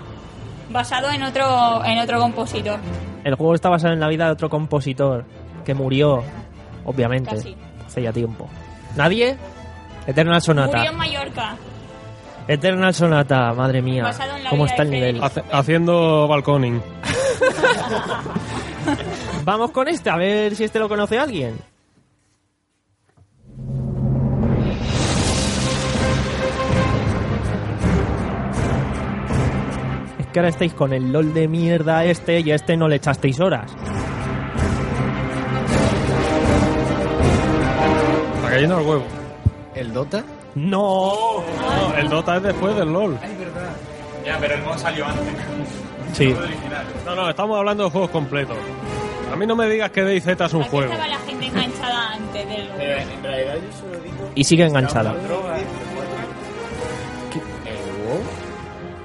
[SPEAKER 5] Basado en otro, en otro compositor.
[SPEAKER 4] El juego está basado en la vida de otro compositor que murió, obviamente,
[SPEAKER 5] Casi.
[SPEAKER 4] hace ya tiempo. ¿Nadie? Eternal Sonata.
[SPEAKER 5] Murió en Mallorca.
[SPEAKER 4] Eternal Sonata, madre mía.
[SPEAKER 5] Basado en la
[SPEAKER 4] ¿Cómo
[SPEAKER 5] vida
[SPEAKER 4] está el nivel?
[SPEAKER 1] Hace- haciendo balconing.
[SPEAKER 4] Vamos con este, a ver si este lo conoce alguien. Que ahora estáis con el LOL de mierda este y a este no le echasteis horas.
[SPEAKER 1] Está cayendo al huevo.
[SPEAKER 10] ¿El Dota?
[SPEAKER 4] No.
[SPEAKER 1] No, el Dota es después del LOL.
[SPEAKER 12] Ya, pero el mod salió antes.
[SPEAKER 4] Sí.
[SPEAKER 1] No, no, estamos hablando de juegos completos. A mí no me digas que DayZ es un
[SPEAKER 5] Aquí
[SPEAKER 1] juego.
[SPEAKER 5] estaba la gente enganchada antes del
[SPEAKER 2] en realidad yo solo digo.
[SPEAKER 4] Y sigue enganchada.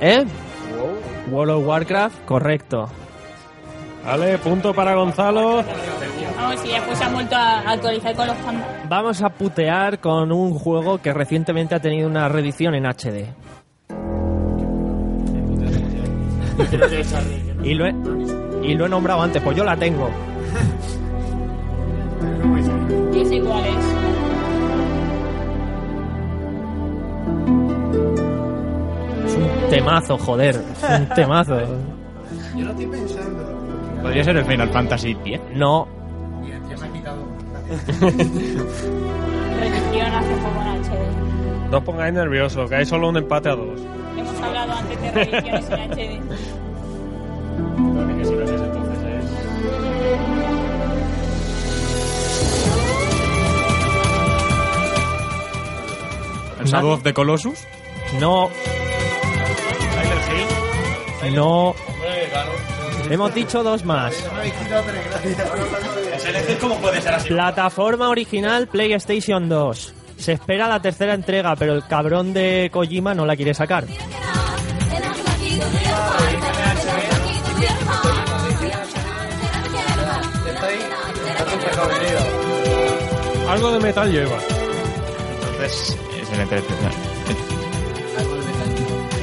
[SPEAKER 4] ¿Eh? World of Warcraft, correcto.
[SPEAKER 1] Vale, punto para Gonzalo.
[SPEAKER 5] Vamos, si después se ha vuelto a actualizar con los pandas.
[SPEAKER 4] Vamos a putear con un juego que recientemente ha tenido una reedición en HD. y, lo he, y lo he nombrado antes, pues yo la tengo.
[SPEAKER 5] Yo sé cuál es.
[SPEAKER 4] Es un temazo, joder. Es un temazo.
[SPEAKER 10] Yo lo estoy pensando.
[SPEAKER 12] Podría ser el Final Fantasy X.
[SPEAKER 4] No,
[SPEAKER 10] Ya me ha quitado.
[SPEAKER 5] Reedición hace poco en HD.
[SPEAKER 1] No os pongáis nerviosos, que hay solo un empate a dos.
[SPEAKER 5] Hemos hablado antes de reediciones en HD.
[SPEAKER 1] que si lo haces entonces es...
[SPEAKER 12] ¿El Shadow of the Colossus?
[SPEAKER 4] no, no. Hemos dicho dos más. Plataforma original PlayStation 2. Se espera la tercera entrega, pero el cabrón de Kojima no la quiere sacar.
[SPEAKER 1] Algo de metal lleva.
[SPEAKER 12] Entonces, es el entretenimiento.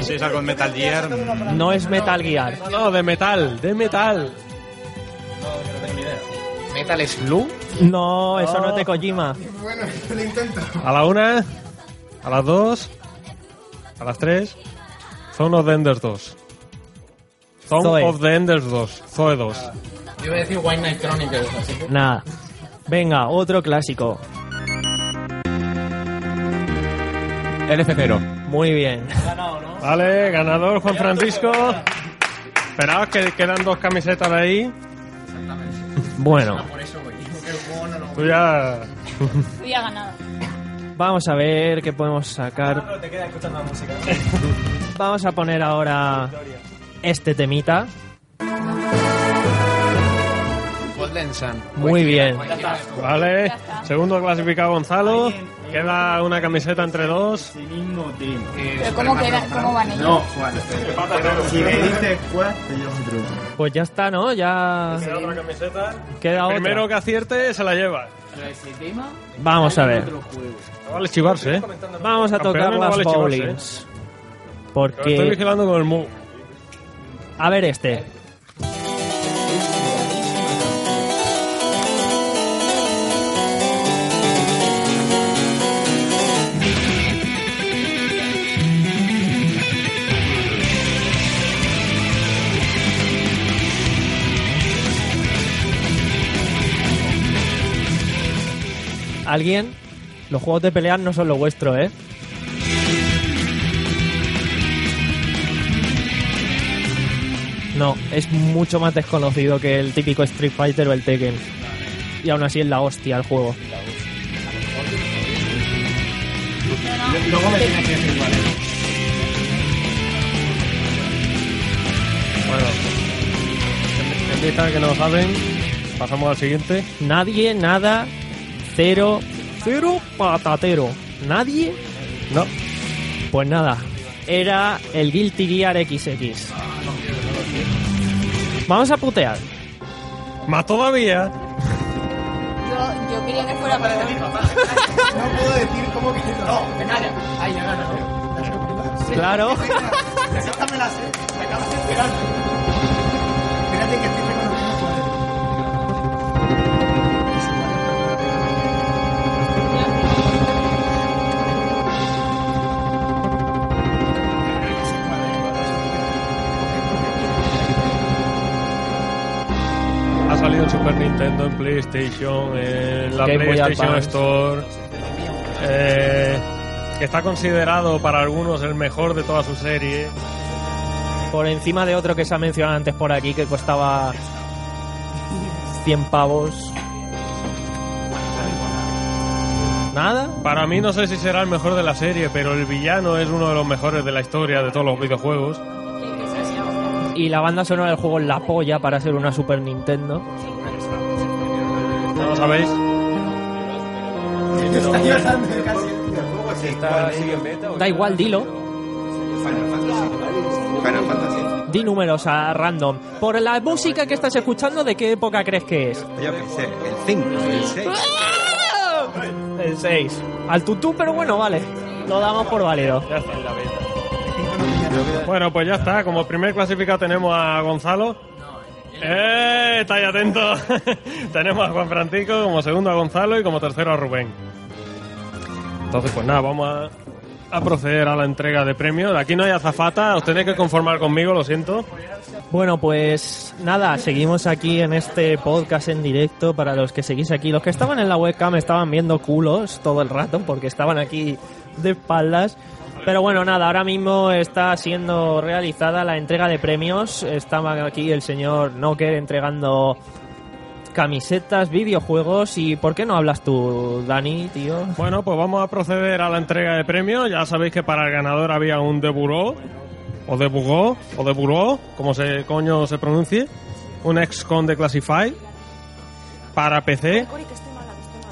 [SPEAKER 12] Si es algo en Metal Gear,
[SPEAKER 4] No es Metal Gear.
[SPEAKER 1] No, de metal, de metal.
[SPEAKER 10] Metal Slug.
[SPEAKER 4] No, eso no es de Kojima.
[SPEAKER 10] Bueno, lo intento.
[SPEAKER 1] A la una, a las dos, a las tres. Zone of the Enders 2. Zone
[SPEAKER 4] Zoe.
[SPEAKER 1] of the Enders 2. Zoe 2.
[SPEAKER 10] Yo voy a decir White Knight Chronicles, así que...
[SPEAKER 4] Nada. Venga, otro clásico.
[SPEAKER 12] LF0.
[SPEAKER 4] Muy bien.
[SPEAKER 1] Vale, ganador Juan Francisco. Esperaos que quedan dos camisetas de ahí.
[SPEAKER 4] Bueno,
[SPEAKER 1] Tú ya...
[SPEAKER 5] Tú ya ganado.
[SPEAKER 4] vamos a ver qué podemos sacar.
[SPEAKER 2] te queda escuchando la música.
[SPEAKER 4] Vamos a poner ahora este temita.
[SPEAKER 10] Golden Sun.
[SPEAKER 4] Muy bien.
[SPEAKER 1] Vale, segundo clasificado Gonzalo. Queda una camiseta entre dos.
[SPEAKER 5] Pero ¿cómo, queda, cómo van ellos?
[SPEAKER 9] Si me dices cuál, te llevo un truco.
[SPEAKER 4] Pues ya está, ¿no? Ya
[SPEAKER 1] Queda otra camiseta.
[SPEAKER 4] queda otra.
[SPEAKER 1] Primero que acierte se la lleva.
[SPEAKER 4] Vamos a ver.
[SPEAKER 1] No vale chivarse, ¿eh?
[SPEAKER 4] Vamos a tocar
[SPEAKER 1] no
[SPEAKER 4] las
[SPEAKER 1] ¿eh?
[SPEAKER 4] bowlings.
[SPEAKER 1] Lo Estoy
[SPEAKER 4] Porque...
[SPEAKER 1] vigilando con el mu.
[SPEAKER 4] A ver este. ¿Alguien? Los juegos de pelear no son lo vuestro, ¿eh? No, es mucho más desconocido que el típico Street Fighter o el Tekken. Y aún así es la hostia el juego.
[SPEAKER 10] Luego me tienes que decir cuál es.
[SPEAKER 1] Bueno, en vista que no lo saben, pasamos al siguiente.
[SPEAKER 4] Nadie, nada, cero, cero patatero. ¿Nadie?
[SPEAKER 1] No.
[SPEAKER 4] Pues nada, era el Guilty Gear XX. Vamos a putear.
[SPEAKER 1] Más todavía.
[SPEAKER 5] Yo, yo quería que fuera para
[SPEAKER 10] No puedo decir cómo que no. Venga, ahí ya gana.
[SPEAKER 4] Claro.
[SPEAKER 10] Esta me la sé. Me acabas de esperar. Espérate que
[SPEAKER 1] en Super Nintendo, en PlayStation, en la
[SPEAKER 4] Game
[SPEAKER 1] PlayStation. Store. Eh, está considerado para algunos el mejor de toda su serie.
[SPEAKER 4] Por encima de otro que se ha mencionado antes por aquí que costaba 100 pavos. ¿Nada?
[SPEAKER 1] Para mí no sé si será el mejor de la serie, pero el villano es uno de los mejores de la historia de todos los videojuegos.
[SPEAKER 4] Y la banda sonora del juego la polla para ser una Super Nintendo.
[SPEAKER 1] ¿No lo sabéis?
[SPEAKER 10] Está.
[SPEAKER 8] ¿Está sigue en beta o
[SPEAKER 4] Da igual, dilo.
[SPEAKER 11] Final Fantasy. Final Fantasy.
[SPEAKER 4] Di números a random. Por la música que estás escuchando, ¿de qué época crees que es?
[SPEAKER 11] Yo qué sé, el 5, el 6.
[SPEAKER 4] El 6. Al tutú, pero bueno, vale. Lo damos por válido.
[SPEAKER 1] Bueno, pues ya está. Como primer clasificado tenemos a Gonzalo. ¡Eh! Estáis atentos. tenemos a Juan Francisco, como segundo a Gonzalo y como tercero a Rubén. Entonces, pues nada, vamos a, a proceder a la entrega de premios. Aquí no hay azafata, os tenéis que conformar conmigo, lo siento.
[SPEAKER 4] Bueno, pues nada, seguimos aquí en este podcast en directo para los que seguís aquí. Los que estaban en la webcam estaban viendo culos todo el rato porque estaban aquí de espaldas. Pero bueno, nada, ahora mismo está siendo realizada la entrega de premios. Estaba aquí el señor Nocker entregando camisetas, videojuegos y ¿por qué no hablas tú, Dani, tío?
[SPEAKER 1] Bueno, pues vamos a proceder a la entrega de premios. Ya sabéis que para el ganador había un de Buró, o de Bugó, o de Buró, como se coño se pronuncie, un ex-con de Classify para PC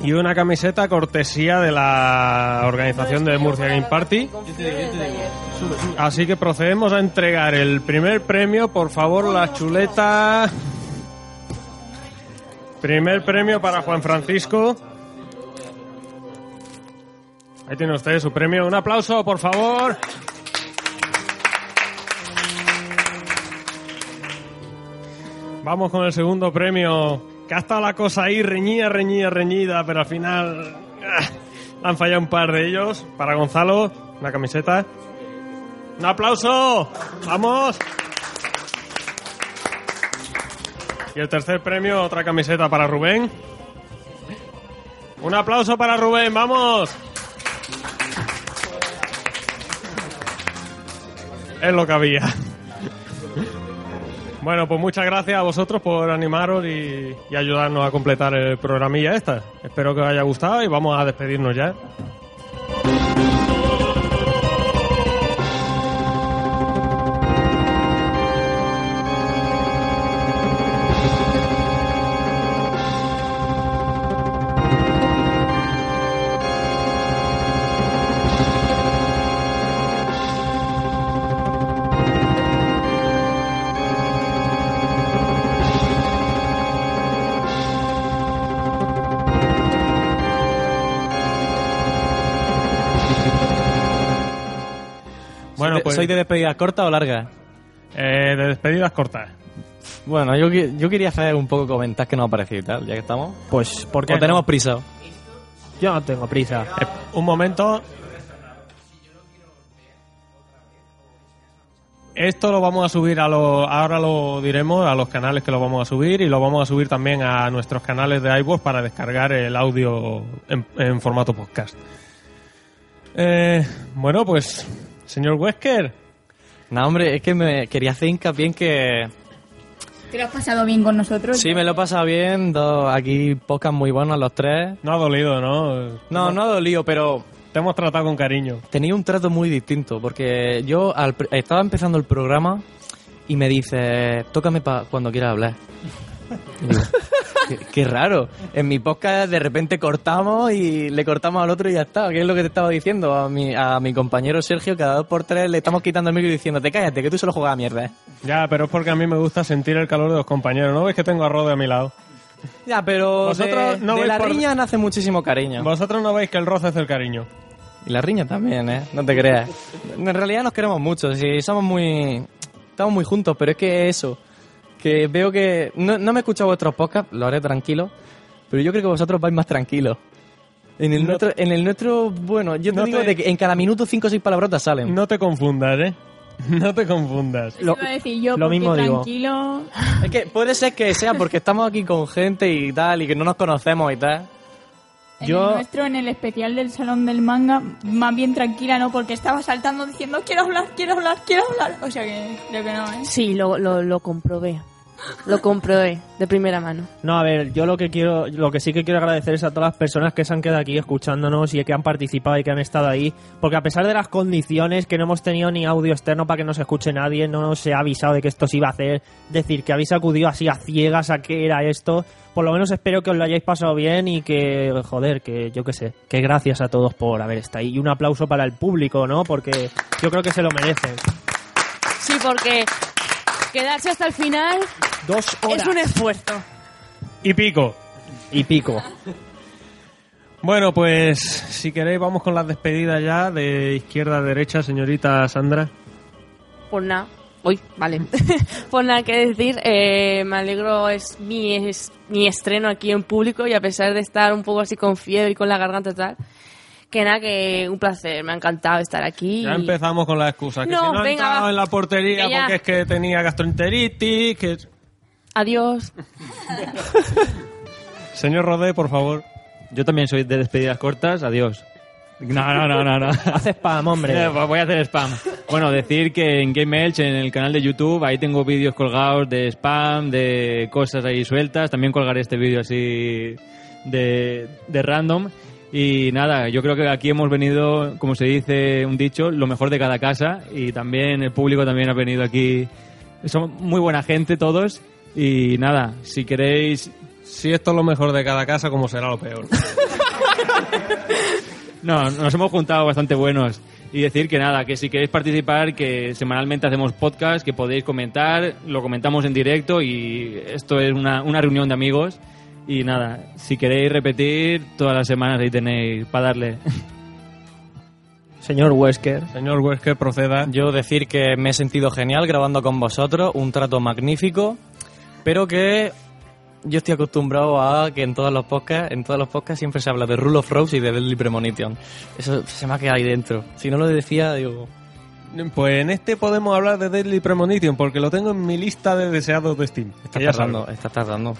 [SPEAKER 1] y una camiseta cortesía de la organización de Murcia Game Party. Así que procedemos a entregar el primer premio, por favor, la chuleta. Primer premio para Juan Francisco. Ahí tiene usted su premio. Un aplauso, por favor. Vamos con el segundo premio. Que ha estado la cosa ahí reñida, reñida, reñida, pero al final ah, han fallado un par de ellos. Para Gonzalo, una camiseta. Un aplauso. Vamos. Y el tercer premio, otra camiseta para Rubén. Un aplauso para Rubén, vamos. Es lo que había. Bueno, pues muchas gracias a vosotros por animaros y, y ayudarnos a completar el programilla esta. Espero que os haya gustado y vamos a despedirnos ya.
[SPEAKER 2] ¿Soy de-
[SPEAKER 1] pues
[SPEAKER 2] ¿Soy de despedidas cortas o largas?
[SPEAKER 1] eh, de despedidas cortas.
[SPEAKER 2] Bueno, yo, yo quería hacer un poco comentar que no ha parecido y tal, ya que estamos.
[SPEAKER 4] Pues, ¿por qué
[SPEAKER 2] O
[SPEAKER 4] no?
[SPEAKER 2] tenemos prisa.
[SPEAKER 4] Yo no tengo prisa.
[SPEAKER 1] Eh, un momento. Esto lo vamos a subir a los, ahora lo diremos a los canales que lo vamos a subir y lo vamos a subir también a nuestros canales de iVoox para descargar el audio en, en formato podcast. Eh, bueno, pues, señor Wesker,
[SPEAKER 2] No, hombre, es que me quería hacer hincapié en que
[SPEAKER 5] ¿Te lo has pasado bien con nosotros?
[SPEAKER 2] sí me lo he pasado bien, dos, aquí podcast muy buenos los tres.
[SPEAKER 1] no ha dolido, ¿no?
[SPEAKER 2] No, no ha dolido, pero
[SPEAKER 1] Te hemos tratado con cariño.
[SPEAKER 2] tenía un trato muy distinto, porque yo al pr- estaba empezando el programa y me dice, tócame pa cuando quieras hablar. Qué, qué raro. En mi podcast de repente cortamos y le cortamos al otro y ya está. ¿Qué es lo que te estaba diciendo? A mi, a mi compañero Sergio, cada dos por tres le estamos quitando el micro y diciendo, te cállate, que tú solo juegas a mierda.
[SPEAKER 1] Ya, pero es porque a mí me gusta sentir el calor de los compañeros. ¿No ves que tengo a Rode a mi lado?
[SPEAKER 2] Ya, pero
[SPEAKER 1] Vosotros
[SPEAKER 2] de,
[SPEAKER 1] no
[SPEAKER 2] de
[SPEAKER 1] veis
[SPEAKER 2] la
[SPEAKER 1] por-
[SPEAKER 2] riña nace muchísimo cariño.
[SPEAKER 1] Vosotros no veis que el roce es el cariño.
[SPEAKER 2] Y la riña también, ¿eh? No te creas. En realidad nos queremos mucho, sí, somos muy... Estamos muy juntos, pero es que eso, que veo que... No, no me he escuchado vuestros podcasts, lo haré tranquilo, pero yo creo que vosotros vais más tranquilos. En el,
[SPEAKER 1] No-
[SPEAKER 2] nuestro, en el nuestro, bueno, yo te
[SPEAKER 1] No
[SPEAKER 2] digo
[SPEAKER 1] te-
[SPEAKER 2] de que en cada minuto cinco o seis palabrotas salen.
[SPEAKER 1] No te confundas, ¿eh? No te confundas.
[SPEAKER 5] Eso iba a decir yo,
[SPEAKER 4] lo mismo digo.
[SPEAKER 5] tranquilo.
[SPEAKER 2] Es que puede ser que sea porque estamos aquí con gente y tal, y que no nos conocemos y tal.
[SPEAKER 5] En
[SPEAKER 4] Yo-
[SPEAKER 5] el nuestro, en el especial del Salón del Manga, más bien tranquila, ¿no? Porque estaba saltando diciendo, quiero hablar, quiero hablar, quiero hablar. O sea que creo que no, ¿eh?
[SPEAKER 6] Sí, lo, lo, lo comprobé. Lo comprobé de primera mano.
[SPEAKER 4] No, a ver, yo lo que quiero, lo que sí que quiero agradecer es a todas las personas que se han quedado aquí escuchándonos y que han participado y que han estado ahí, porque a pesar de las condiciones que no hemos tenido ni audio externo para que nos escuche nadie, no nos se ha avisado de que esto se iba a hacer, decir que habéis acudido así a ciegas a qué era esto, por lo menos espero que os lo hayáis pasado bien y que, joder, que yo qué sé, que gracias a todos por haber estado ahí y un aplauso para el público, ¿no? Porque yo creo que se lo merecen.
[SPEAKER 6] Sí, porque quedarse hasta el final
[SPEAKER 4] Dos horas.
[SPEAKER 6] es un esfuerzo.
[SPEAKER 1] Y pico.
[SPEAKER 4] Y pico.
[SPEAKER 1] Bueno, pues si queréis vamos con las despedidas ya de izquierda a derecha, señorita Sandra.
[SPEAKER 6] Pues nada. Uy, vale. pues nada que decir. eh, me alegro, es mi, es mi estreno aquí en público y a pesar de estar un poco así con fiebre y con la garganta y tal, que nada, que un placer. Me ha encantado estar aquí.
[SPEAKER 1] Ya empezamos con la excusa. Que
[SPEAKER 6] No,
[SPEAKER 1] si no
[SPEAKER 6] venga,
[SPEAKER 1] entrado
[SPEAKER 6] va.
[SPEAKER 1] en la portería porque es que tenía gastroenteritis. Que...
[SPEAKER 6] Adiós.
[SPEAKER 1] Señor Rodé, por favor.
[SPEAKER 3] Yo también soy de despedidas cortas, adiós. No, no, no, no. no.
[SPEAKER 4] Hace spam, hombre.
[SPEAKER 3] Voy a hacer spam. Bueno, decir que en Game Elch, en el canal de YouTube, ahí tengo vídeos colgados de spam, de cosas ahí sueltas. También colgaré este vídeo así de, de random. Y nada, yo creo que aquí hemos venido, como se dice un dicho, lo mejor de cada casa. Y también el público también ha venido aquí. Son muy buena gente todos. Y nada, si queréis...
[SPEAKER 1] Si esto es lo mejor de cada casa, como será lo peor?
[SPEAKER 3] No, nos hemos juntado bastante buenos. Y decir que nada, que si queréis participar, que semanalmente hacemos podcast, que podéis comentar, lo comentamos en directo y esto es una, una reunión de amigos. Y nada, si queréis repetir, todas las semanas ahí tenéis para darle.
[SPEAKER 4] Señor Wesker.
[SPEAKER 1] Señor Wesker, proceda.
[SPEAKER 2] Yo decir que me he sentido genial grabando con vosotros, un trato magnífico, pero que yo estoy acostumbrado a que en todos los podcasts, en todos los podcasts siempre se habla de Rule of Rose y de Deadly Premonition. Eso se me ha quedado ahí dentro. Si no lo decía, digo,
[SPEAKER 1] Pues en este podemos hablar de Deadly Premonition porque lo tengo en mi lista de deseados de Steam.
[SPEAKER 2] está
[SPEAKER 1] Que ya
[SPEAKER 2] tardando, está tardando.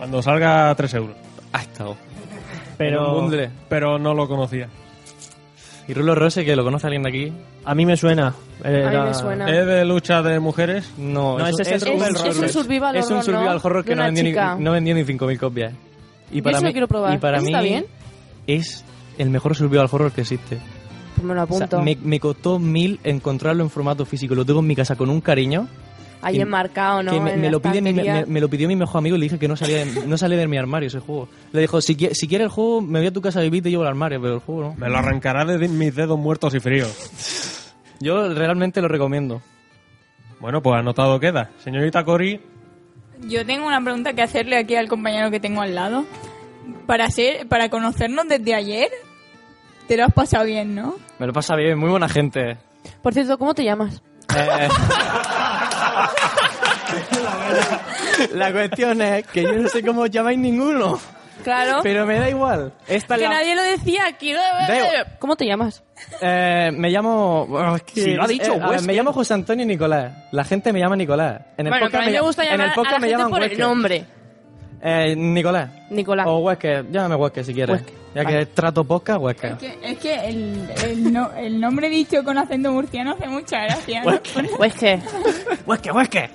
[SPEAKER 1] Cuando salga a 3 euros.
[SPEAKER 2] Ha estado.
[SPEAKER 1] Pero,
[SPEAKER 2] bundle.
[SPEAKER 1] pero no lo conocía.
[SPEAKER 2] ¿Y Rule of Rose que lo conoce alguien de aquí?
[SPEAKER 4] A mí me suena.
[SPEAKER 6] A mí
[SPEAKER 4] la-
[SPEAKER 6] me suena.
[SPEAKER 1] ¿Es de lucha de mujeres?
[SPEAKER 2] No,
[SPEAKER 4] No, ese es
[SPEAKER 6] Es- es un survival
[SPEAKER 2] Es un survival horror que no vendió, ni, no vendió ni 5.000 copias. Y
[SPEAKER 6] Yo
[SPEAKER 2] para
[SPEAKER 6] lo
[SPEAKER 2] mí,
[SPEAKER 6] quiero probar.
[SPEAKER 2] Y para
[SPEAKER 6] ¿Ese
[SPEAKER 2] mí
[SPEAKER 6] está bien?
[SPEAKER 2] es el mejor survival horror que existe.
[SPEAKER 6] Pues me lo
[SPEAKER 2] O sea,
[SPEAKER 6] apunto.
[SPEAKER 2] me, me costó mil encontrarlo en formato físico. Lo tengo en mi casa con un cariño.
[SPEAKER 6] Ahí
[SPEAKER 2] que-
[SPEAKER 6] enmarcado, ¿no?
[SPEAKER 2] que me,
[SPEAKER 6] En
[SPEAKER 2] me
[SPEAKER 6] la
[SPEAKER 2] lo pide mi,
[SPEAKER 6] estantería.
[SPEAKER 2] me, me lo pidió mi mejor amigo y le dije que no salía de, no salía de mi armario ese juego. Le dijo, si, si quieres el juego, me voy a tu casa a vivir y te llevo al armario, pero el juego no.
[SPEAKER 1] Me lo arrancará de mis dedos muertos y fríos.
[SPEAKER 2] Yo realmente lo recomiendo.
[SPEAKER 1] Bueno, pues anotado queda. Señorita Cori,
[SPEAKER 5] Yo tengo una pregunta que hacerle aquí al compañero que tengo al lado. Para ser, para conocernos desde ayer, te lo has pasado bien, ¿no?
[SPEAKER 2] Me lo pasa bien, muy buena gente.
[SPEAKER 6] Por cierto, ¿cómo te llamas?
[SPEAKER 2] Eh, La cuestión es que yo no sé cómo os llamáis ninguno.
[SPEAKER 6] Claro.
[SPEAKER 2] Pero me da igual. Esta
[SPEAKER 6] que
[SPEAKER 2] la-
[SPEAKER 6] nadie lo decía aquí.
[SPEAKER 2] Da.
[SPEAKER 6] ¿Cómo te llamas?
[SPEAKER 2] Eh, me llamo. bueno, es que-
[SPEAKER 4] Si lo ha dicho
[SPEAKER 2] eh, me llamo José Antonio Nicolás. La gente me llama Nicolás. En el
[SPEAKER 6] bueno,
[SPEAKER 2] podcast
[SPEAKER 6] pero a mí me
[SPEAKER 2] ll-
[SPEAKER 6] gusta
[SPEAKER 2] en
[SPEAKER 6] llamar
[SPEAKER 2] el podcast
[SPEAKER 6] a la
[SPEAKER 2] me
[SPEAKER 6] gente
[SPEAKER 2] llaman
[SPEAKER 6] por el nombre.
[SPEAKER 2] Eh, Nicolás.
[SPEAKER 6] Nicolás.
[SPEAKER 2] O Wesker. Llámame Wesker si quieres. Ya que trato podcast, Wesker.
[SPEAKER 5] Es que, es que el, el, no- el nombre dicho con acento murciano hace mucha gracia. ¿no?
[SPEAKER 6] Pues que.
[SPEAKER 2] Wesker, Wesker.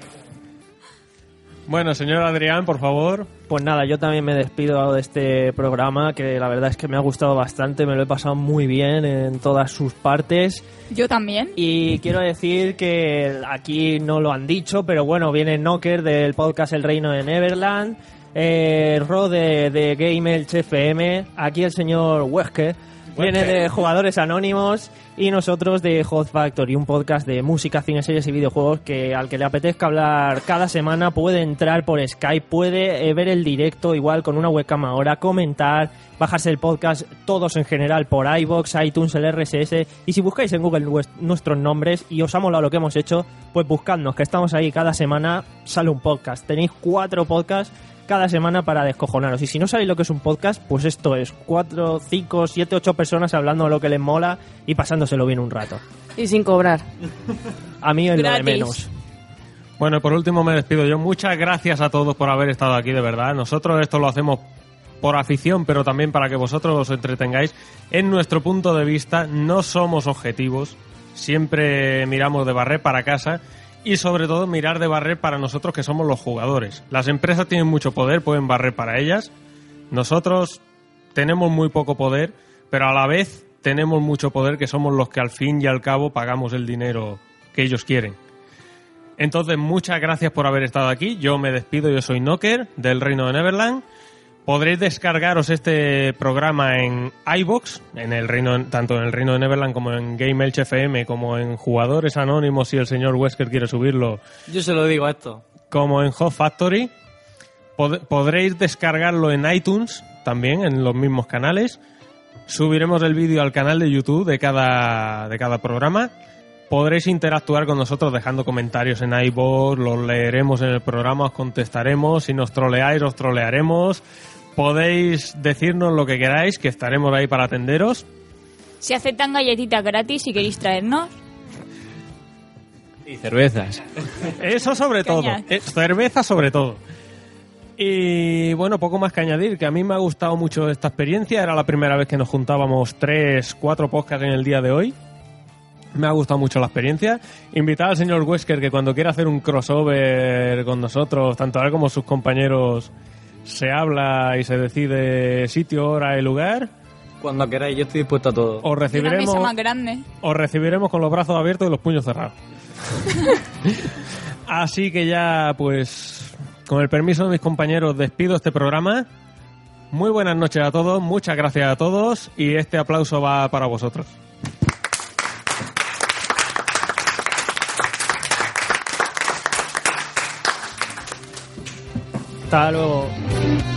[SPEAKER 1] Bueno, señor Adrián, por favor.
[SPEAKER 4] Pues nada, yo también me despido de este programa que la verdad es que me ha gustado bastante, me lo he pasado muy bien en todas sus partes.
[SPEAKER 5] Yo también.
[SPEAKER 4] Y quiero decir que aquí no lo han dicho, pero bueno, viene Knocker del podcast El Reino de Neverland, eh, Ro de, de Game FM, aquí el señor Wesker, viene de Jugadores Anónimos y nosotros de Hot Factory, un podcast de música, cine, series y videojuegos que al que le apetezca hablar cada semana puede entrar por Skype, puede eh, ver el directo igual con una webcam ahora, comentar, bajarse el podcast todos en general por iBox, iTunes, el RSS y si buscáis en Google nuestros nombres y os ha molado lo que hemos hecho, pues buscadnos que estamos ahí cada semana, sale un podcast. Tenéis cuatro podcasts cada semana para descojonaros. Y si no sabéis lo que es un podcast, pues esto es cuatro, cinco, siete, ocho personas hablando de lo que les mola y pasándoselo bien un rato.
[SPEAKER 6] Y sin cobrar.
[SPEAKER 4] A mí es lo de menos.
[SPEAKER 1] Bueno, por último me despido yo. Muchas gracias a todos por haber estado aquí, de verdad. Nosotros esto lo hacemos por afición, pero también para que vosotros os entretengáis. En nuestro punto de vista, no somos objetivos. Siempre miramos de barrer para casa y sobre todo mirar de barrer para nosotros que somos los jugadores. Las empresas tienen mucho poder, pueden barrer para ellas. Nosotros tenemos muy poco poder, pero a la vez tenemos mucho poder que somos los que al fin y al cabo pagamos el dinero que ellos quieren. Entonces, muchas gracias por haber estado aquí. Yo me despido, yo soy Knocker del Reino de Neverland. Podréis descargaros este programa en iBox, en el reino, tanto en el Reino de Neverland como en Game Elch FM, como en Jugadores Anónimos si el señor Wesker quiere subirlo,
[SPEAKER 2] Yo se lo digo a esto.
[SPEAKER 1] como en Hot Factory. Pod- podréis descargarlo en iTunes también, en los mismos canales. Subiremos el vídeo al canal de YouTube de cada, de cada programa. Podréis interactuar con nosotros dejando comentarios en iVoox, los leeremos en el programa, os contestaremos. Si nos troleáis, os trolearemos. Podéis decirnos lo que queráis, que estaremos ahí para atenderos.
[SPEAKER 5] Se aceptan galletitas gratis si queréis traernos.
[SPEAKER 3] Y cervezas.
[SPEAKER 1] Eso sobre todo. Eh, cerveza sobre todo. Y bueno, poco más que añadir, que a mí me ha gustado mucho esta experiencia. Era la primera vez que nos juntábamos tres, cuatro podcasts en el día de hoy. Me ha gustado mucho la experiencia. Invitar al señor Wesker que cuando quiera hacer un crossover con nosotros, tanto él como sus compañeros, se habla y se decide sitio, hora y lugar.
[SPEAKER 2] Cuando queráis, yo estoy dispuesto a todo.
[SPEAKER 1] Os
[SPEAKER 5] una
[SPEAKER 1] recibiremos,
[SPEAKER 5] mesa más grande.
[SPEAKER 1] os recibiremos con los brazos abiertos y los puños cerrados. Así que ya, pues, con el permiso de mis compañeros, despido este programa. Muy buenas noches a todos, muchas gracias a todos y este aplauso va para vosotros.
[SPEAKER 4] Hasta luego. Thank you.